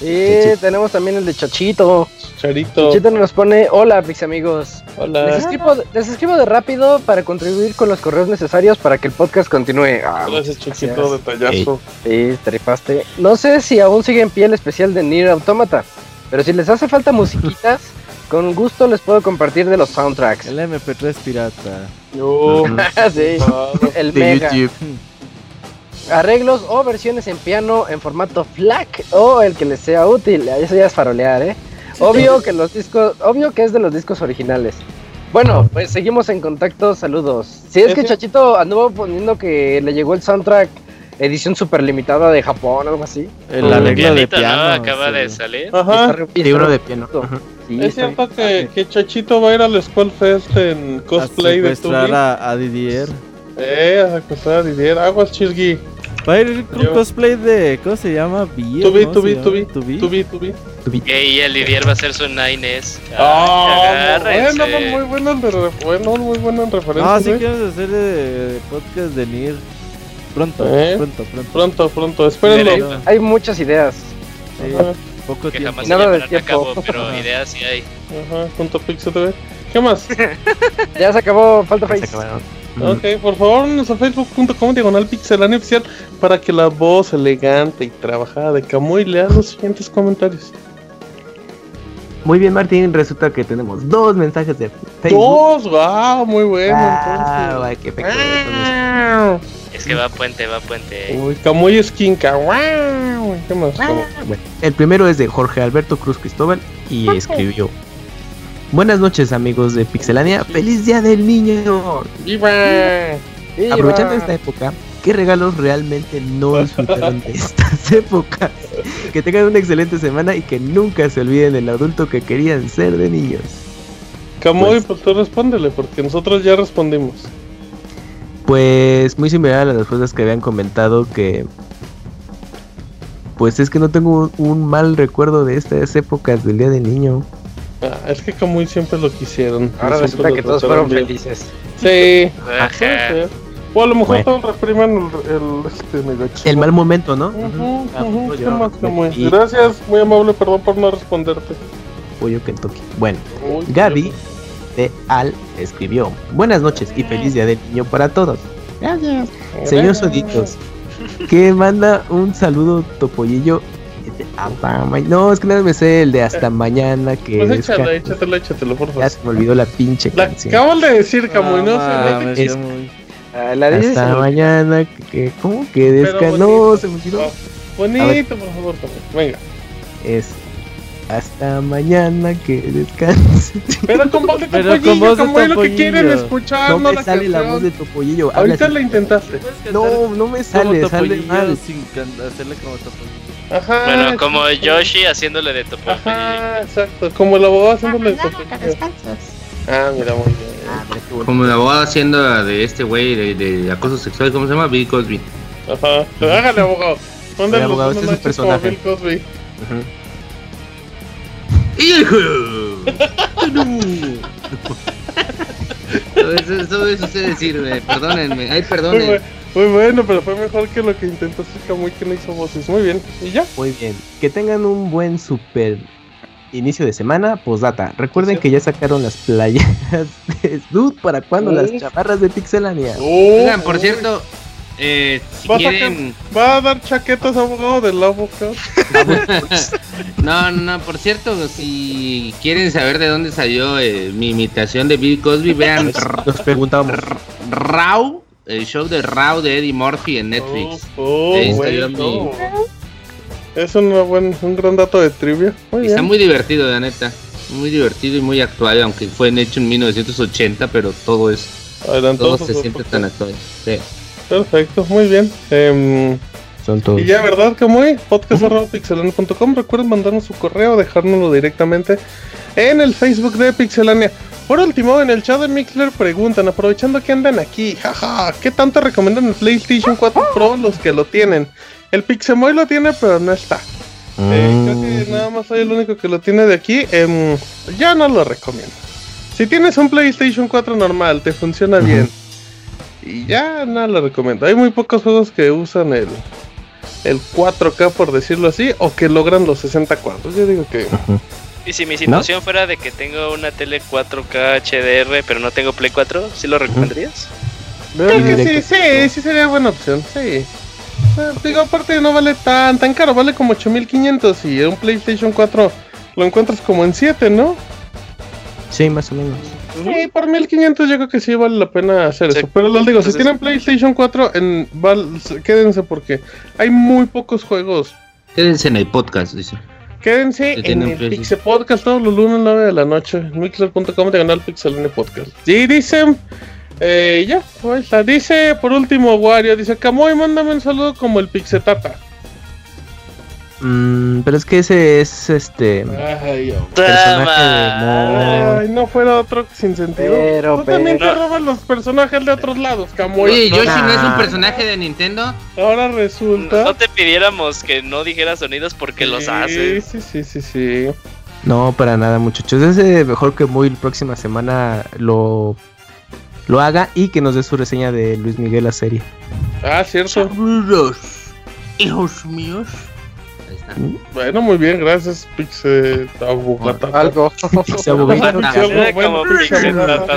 Speaker 1: Y tenemos también el de Chachito.
Speaker 7: Charito.
Speaker 1: Chachito nos pone, hola mis amigos. Les
Speaker 7: Hola.
Speaker 1: escribo, les escribo de rápido para contribuir con los correos necesarios para que el podcast continúe. Ah,
Speaker 7: Gracias,
Speaker 1: gracias.
Speaker 7: detallazo.
Speaker 1: Sí, rifaste. No sé si aún sigue en pie el especial de Nier Automata, pero si les hace falta musiquitas, con gusto les puedo compartir de los soundtracks.
Speaker 4: El MP3 pirata.
Speaker 7: Yo.
Speaker 1: sí, el
Speaker 3: De
Speaker 1: mega.
Speaker 3: YouTube.
Speaker 1: Arreglos o versiones en piano en formato FLAC o el que les sea útil. Eso ya es farolear, ¿eh? Obvio que los discos, obvio que es de los discos originales. Bueno, pues seguimos en contacto, saludos. Si es que Chachito anduvo poniendo que le llegó el soundtrack edición super limitada de Japón, algo así.
Speaker 4: El
Speaker 7: Mm.
Speaker 4: arreglo de piano.
Speaker 2: Acaba
Speaker 4: sí.
Speaker 2: de salir.
Speaker 7: Ajá.
Speaker 3: Sí,
Speaker 1: re-
Speaker 3: de piano.
Speaker 1: Sí,
Speaker 7: Es cierto que, que Chachito va a ir al Skull Fest en
Speaker 4: A
Speaker 7: cosplay de Tubi.
Speaker 4: a, a Didier.
Speaker 7: Eh, a secuestrar a Didier. Aguas, Chirgui.
Speaker 4: Va a ir
Speaker 7: Yo-
Speaker 4: cosplay de. ¿Cómo se llama? Bier,
Speaker 7: Tubi. Tubi? Tubi.
Speaker 4: Tubi.
Speaker 7: Tubi, Tubi.
Speaker 2: Y el Didier va a hacer su 9S.
Speaker 7: Ah,
Speaker 2: Agárrense.
Speaker 7: bueno, no, muy bueno, en re- bueno, muy bueno en referencia.
Speaker 4: Ah, sí queremos hacer podcast de Nier. Pronto,
Speaker 7: ¿Eh?
Speaker 4: pronto, pronto.
Speaker 7: Pronto, pronto, espérenlo.
Speaker 1: Hay muchas ideas.
Speaker 4: Poco
Speaker 2: Que
Speaker 4: tiempo.
Speaker 2: jamás se
Speaker 1: Nada de tiempo.
Speaker 2: pero ideas sí hay.
Speaker 7: ajá, junto a Pixel TV. ¿Qué más?
Speaker 1: Ya se acabó, falta
Speaker 3: Se
Speaker 1: Face.
Speaker 7: Ok, por favor, nos a facebook.com diagonal pixelania oficial para que la voz elegante y trabajada de Camuy lea los siguientes comentarios.
Speaker 3: Muy bien, Martín. Resulta que tenemos dos mensajes de Facebook.
Speaker 7: Dos, wow, muy bueno.
Speaker 3: Ah,
Speaker 7: entonces.
Speaker 3: ay, qué.
Speaker 7: Wow.
Speaker 2: Es que va puente, va puente.
Speaker 7: Uy, Camuy Skinka, wow. ¿Qué más?
Speaker 3: Bueno, el primero es de Jorge Alberto Cruz Cristóbal y escribió. Buenas noches amigos de Pixelania, feliz día del niño.
Speaker 7: ¡Viva!
Speaker 3: Aprovechando esta época, ¿qué regalos realmente no disfrutaron de estas épocas? Que tengan una excelente semana y que nunca se olviden del adulto que querían ser de niños.
Speaker 7: Camuy,
Speaker 3: Pues-
Speaker 7: pues tú respóndele, porque nosotros ya respondimos.
Speaker 3: Pues muy similar a las respuestas que habían comentado que... Pues es que no tengo un mal recuerdo de estas épocas del día del niño.
Speaker 7: Ah, es que Camuy siempre lo quisieron.
Speaker 1: Ahora resulta que todos fueron
Speaker 7: bien.
Speaker 1: felices.
Speaker 7: Sí.
Speaker 2: Ajá.
Speaker 7: O a lo mejor
Speaker 3: Bueno.
Speaker 7: todos repriman el, el, este.
Speaker 3: El mal momento, ¿no?
Speaker 7: Ujú,
Speaker 3: Ah,
Speaker 7: ujú,
Speaker 3: pues
Speaker 7: Gracias, muy amable, perdón por no responderte.
Speaker 3: Pollo Kentucky. Bueno,
Speaker 7: Uy,
Speaker 3: Gaby de Al escribió. Buenas noches y feliz día del niño para todos. Gracias. Señor. Soditos, que manda un saludo topollillo. De hasta ma- No, es que nada me sé el de hasta mañana que
Speaker 7: Pues
Speaker 3: es
Speaker 7: échale,
Speaker 3: ca-
Speaker 7: échatelo, échatelo, por
Speaker 3: ya
Speaker 7: favor.
Speaker 3: se me olvidó la pinche
Speaker 7: La
Speaker 3: canción.
Speaker 7: acabas de decir, Camuy, no
Speaker 4: Ah,
Speaker 7: sé.
Speaker 3: Es-
Speaker 4: ya
Speaker 1: Ah, la dices
Speaker 3: Hasta mañana que, que- ¿cómo que
Speaker 7: Pero
Speaker 3: desca
Speaker 7: bonito.
Speaker 3: No, se me olvidó.
Speaker 7: Ah, bonito, por favor, Camuy. Venga.
Speaker 3: Es hasta mañana que descanse.
Speaker 7: Pero con voz de
Speaker 4: Pero con
Speaker 7: topollillo,
Speaker 4: voz de
Speaker 7: Camuy, lo que quieren escuchar,
Speaker 3: No
Speaker 7: no,
Speaker 3: me
Speaker 7: la
Speaker 3: sale la
Speaker 7: canción.
Speaker 3: voz de topollillo.
Speaker 7: Ahorita la intentaste.
Speaker 3: No, no me
Speaker 4: como
Speaker 3: sale, sale mal.
Speaker 4: sin hacerle como Topollillo.
Speaker 7: Ajá.
Speaker 2: Bueno, como. Yoshi haciéndole de topo.
Speaker 7: Ajá, exacto. Como el abogado haciéndole de topollillo. Ah, mira, muy bien.
Speaker 6: Como el abogado haciendo la de este güey de, de acoso sexual, ¿cómo se llama? Bill Cosby.
Speaker 7: Ajá. Hágale, abogado. Mándale
Speaker 3: El abogado,
Speaker 7: los
Speaker 3: este es
Speaker 7: como
Speaker 3: personaje.
Speaker 7: Bill Cosby.
Speaker 6: ¡Hijo! Todo eso, todo eso sé decir, güey. Perdónenme. Ay,
Speaker 7: Muy,
Speaker 6: perdonen.
Speaker 7: bu- muy bueno, pero fue mejor que lo que intentó Kamui que no hizo voces. Muy bien. ¿Y ya?
Speaker 3: Muy bien. Que tengan un buen super inicio de semana. Postdata. Recuerden
Speaker 7: Sí.
Speaker 3: que ya sacaron las playas de Dude para cuando las
Speaker 7: Uf.
Speaker 3: chamarras de Pixelania.
Speaker 6: Oigan, por cierto, eh, si
Speaker 7: ¿Va a. ¿Va a dar chaquetas abogado del abogado?
Speaker 6: No, no, por cierto, si quieren saber de dónde salió eh, mi imitación de Bill Cosby, vean
Speaker 3: Nos preguntábamos.
Speaker 6: Raw, el show de Raw de Eddie Murphy en Netflix.
Speaker 7: Oh, oh,
Speaker 6: mi-.
Speaker 7: Es una buen, un gran dato de trivia. Muy
Speaker 6: está
Speaker 7: bien.
Speaker 6: muy divertido, la neta. Muy divertido y muy actual, aunque fue hecho en 1980, pero todo es todo se siente tan actual. Sí.
Speaker 7: Perfecto, muy bien. Em,
Speaker 3: Son todos.
Speaker 7: y ya, ¿verdad, Kamui? Podcast.pixelania.com. Recuerden mandarnos su correo, dejárnoslo directamente en el Facebook de Pixelania. Por último, en el chat de Mixler preguntan, aprovechando que andan aquí, jaja, ¿qué tanto recomiendan el PlayStation 4 Pro los que lo tienen? El Pixemoy lo tiene, pero no está. Eh, creo que nada más soy el único que lo tiene de aquí. Em, ya no lo recomiendo. Si tienes un PlayStation 4 normal, te funciona bien. Y ya no lo recomiendo. Hay muy pocos juegos que usan el, el 4K, por decirlo así, o que logran los 60 cuadros. Yo digo que.
Speaker 2: Y si mi situación fuera de que tengo una tele 4K HDR, pero no tengo Play 4, ¿sí lo recomendarías?
Speaker 7: Creo que sí, sí, sí sería buena opción. Sí. Digo, aparte no vale tan, tan caro, vale como 8500 y un PlayStation 4 lo encuentras como en 7, ¿no?
Speaker 3: Sí, más o menos.
Speaker 7: Sí, por 1500 yo creo que sí vale la pena hacer
Speaker 2: Sí.
Speaker 7: eso. Pero les digo, si
Speaker 2: Entonces-
Speaker 7: tienen PlayStation 4, en, val- quédense porque hay muy pocos juegos.
Speaker 6: Quédense en el podcast, dice.
Speaker 7: Quédense
Speaker 6: Que
Speaker 7: en el
Speaker 6: precios.
Speaker 7: Pixel Podcast todos los lunes 9 de la noche. En mixler.com diagonal Pixelania Podcast. Y dicen, eh, ya, ahí está. Dice, por último, Wario, dice, Camoy, mándame un saludo como el Pixetata.
Speaker 3: Mm, pero es que ese es este.
Speaker 7: Ay, hombre.
Speaker 3: Personaje de
Speaker 7: Ay, no fuera otro sin sentido.
Speaker 1: Pero,
Speaker 7: Tú también te robas los personajes de otros lados, Camoy.
Speaker 6: Oye, Yoshi no es un
Speaker 3: Ah.
Speaker 6: personaje de Nintendo.
Speaker 7: Ahora resulta.
Speaker 2: No te pidiéramos que no dijeras sonidos porque los
Speaker 7: Sí,
Speaker 2: haces.
Speaker 7: Sí, sí, sí, sí.
Speaker 3: No, para nada, muchachos. Es eh, mejor que muy la próxima semana lo lo haga y que nos dé su reseña de Luis Miguel la serie.
Speaker 7: Ah, cierto.
Speaker 6: Saludos, hijos míos.
Speaker 7: Bueno, muy bien, gracias, Pixe Abogata.
Speaker 1: Algo.
Speaker 2: Como
Speaker 7: bueno,
Speaker 2: Pixel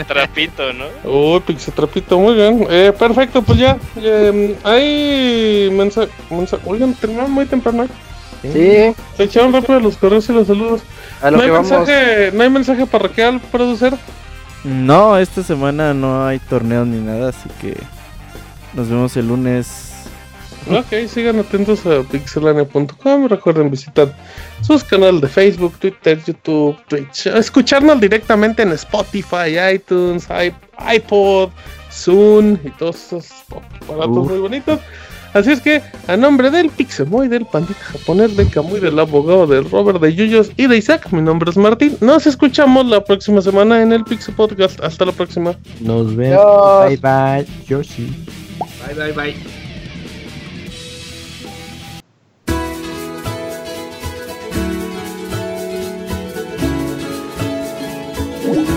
Speaker 2: trapito, ¿no?
Speaker 7: Uy, Pixe Trapito, muy bien. Eh, perfecto, pues ya. eh, hay mensaje. Oigan, terminamos muy temprano. ¿eh?
Speaker 1: Sí,
Speaker 7: Se echaron rápido los correos y los saludos.
Speaker 1: a lo
Speaker 7: No
Speaker 1: que
Speaker 7: hay,
Speaker 1: vamos.
Speaker 7: mensaje, no hay mensaje parroquial, producer.
Speaker 4: No, esta semana no hay torneos ni nada, así que nos vemos el lunes.
Speaker 7: Ok, sigan atentos a pixelania.com. Recuerden visitar sus canales de Facebook, Twitter, YouTube, Twitch. Escucharnos directamente en Spotify, iTunes, iPod, Zoom y todos esos aparatos
Speaker 3: Uf.
Speaker 7: muy bonitos. Así es que, a nombre del Pixemoy, del Pandita Japonés, de Kamui, del abogado, del Robert, de Yuyos y de Isaac, mi nombre es Martín. Nos escuchamos la próxima semana en el Pixel Podcast. Hasta la próxima.
Speaker 3: Nos vemos. Bye bye. Yoshi.
Speaker 6: Bye, bye, bye.
Speaker 5: Ooh.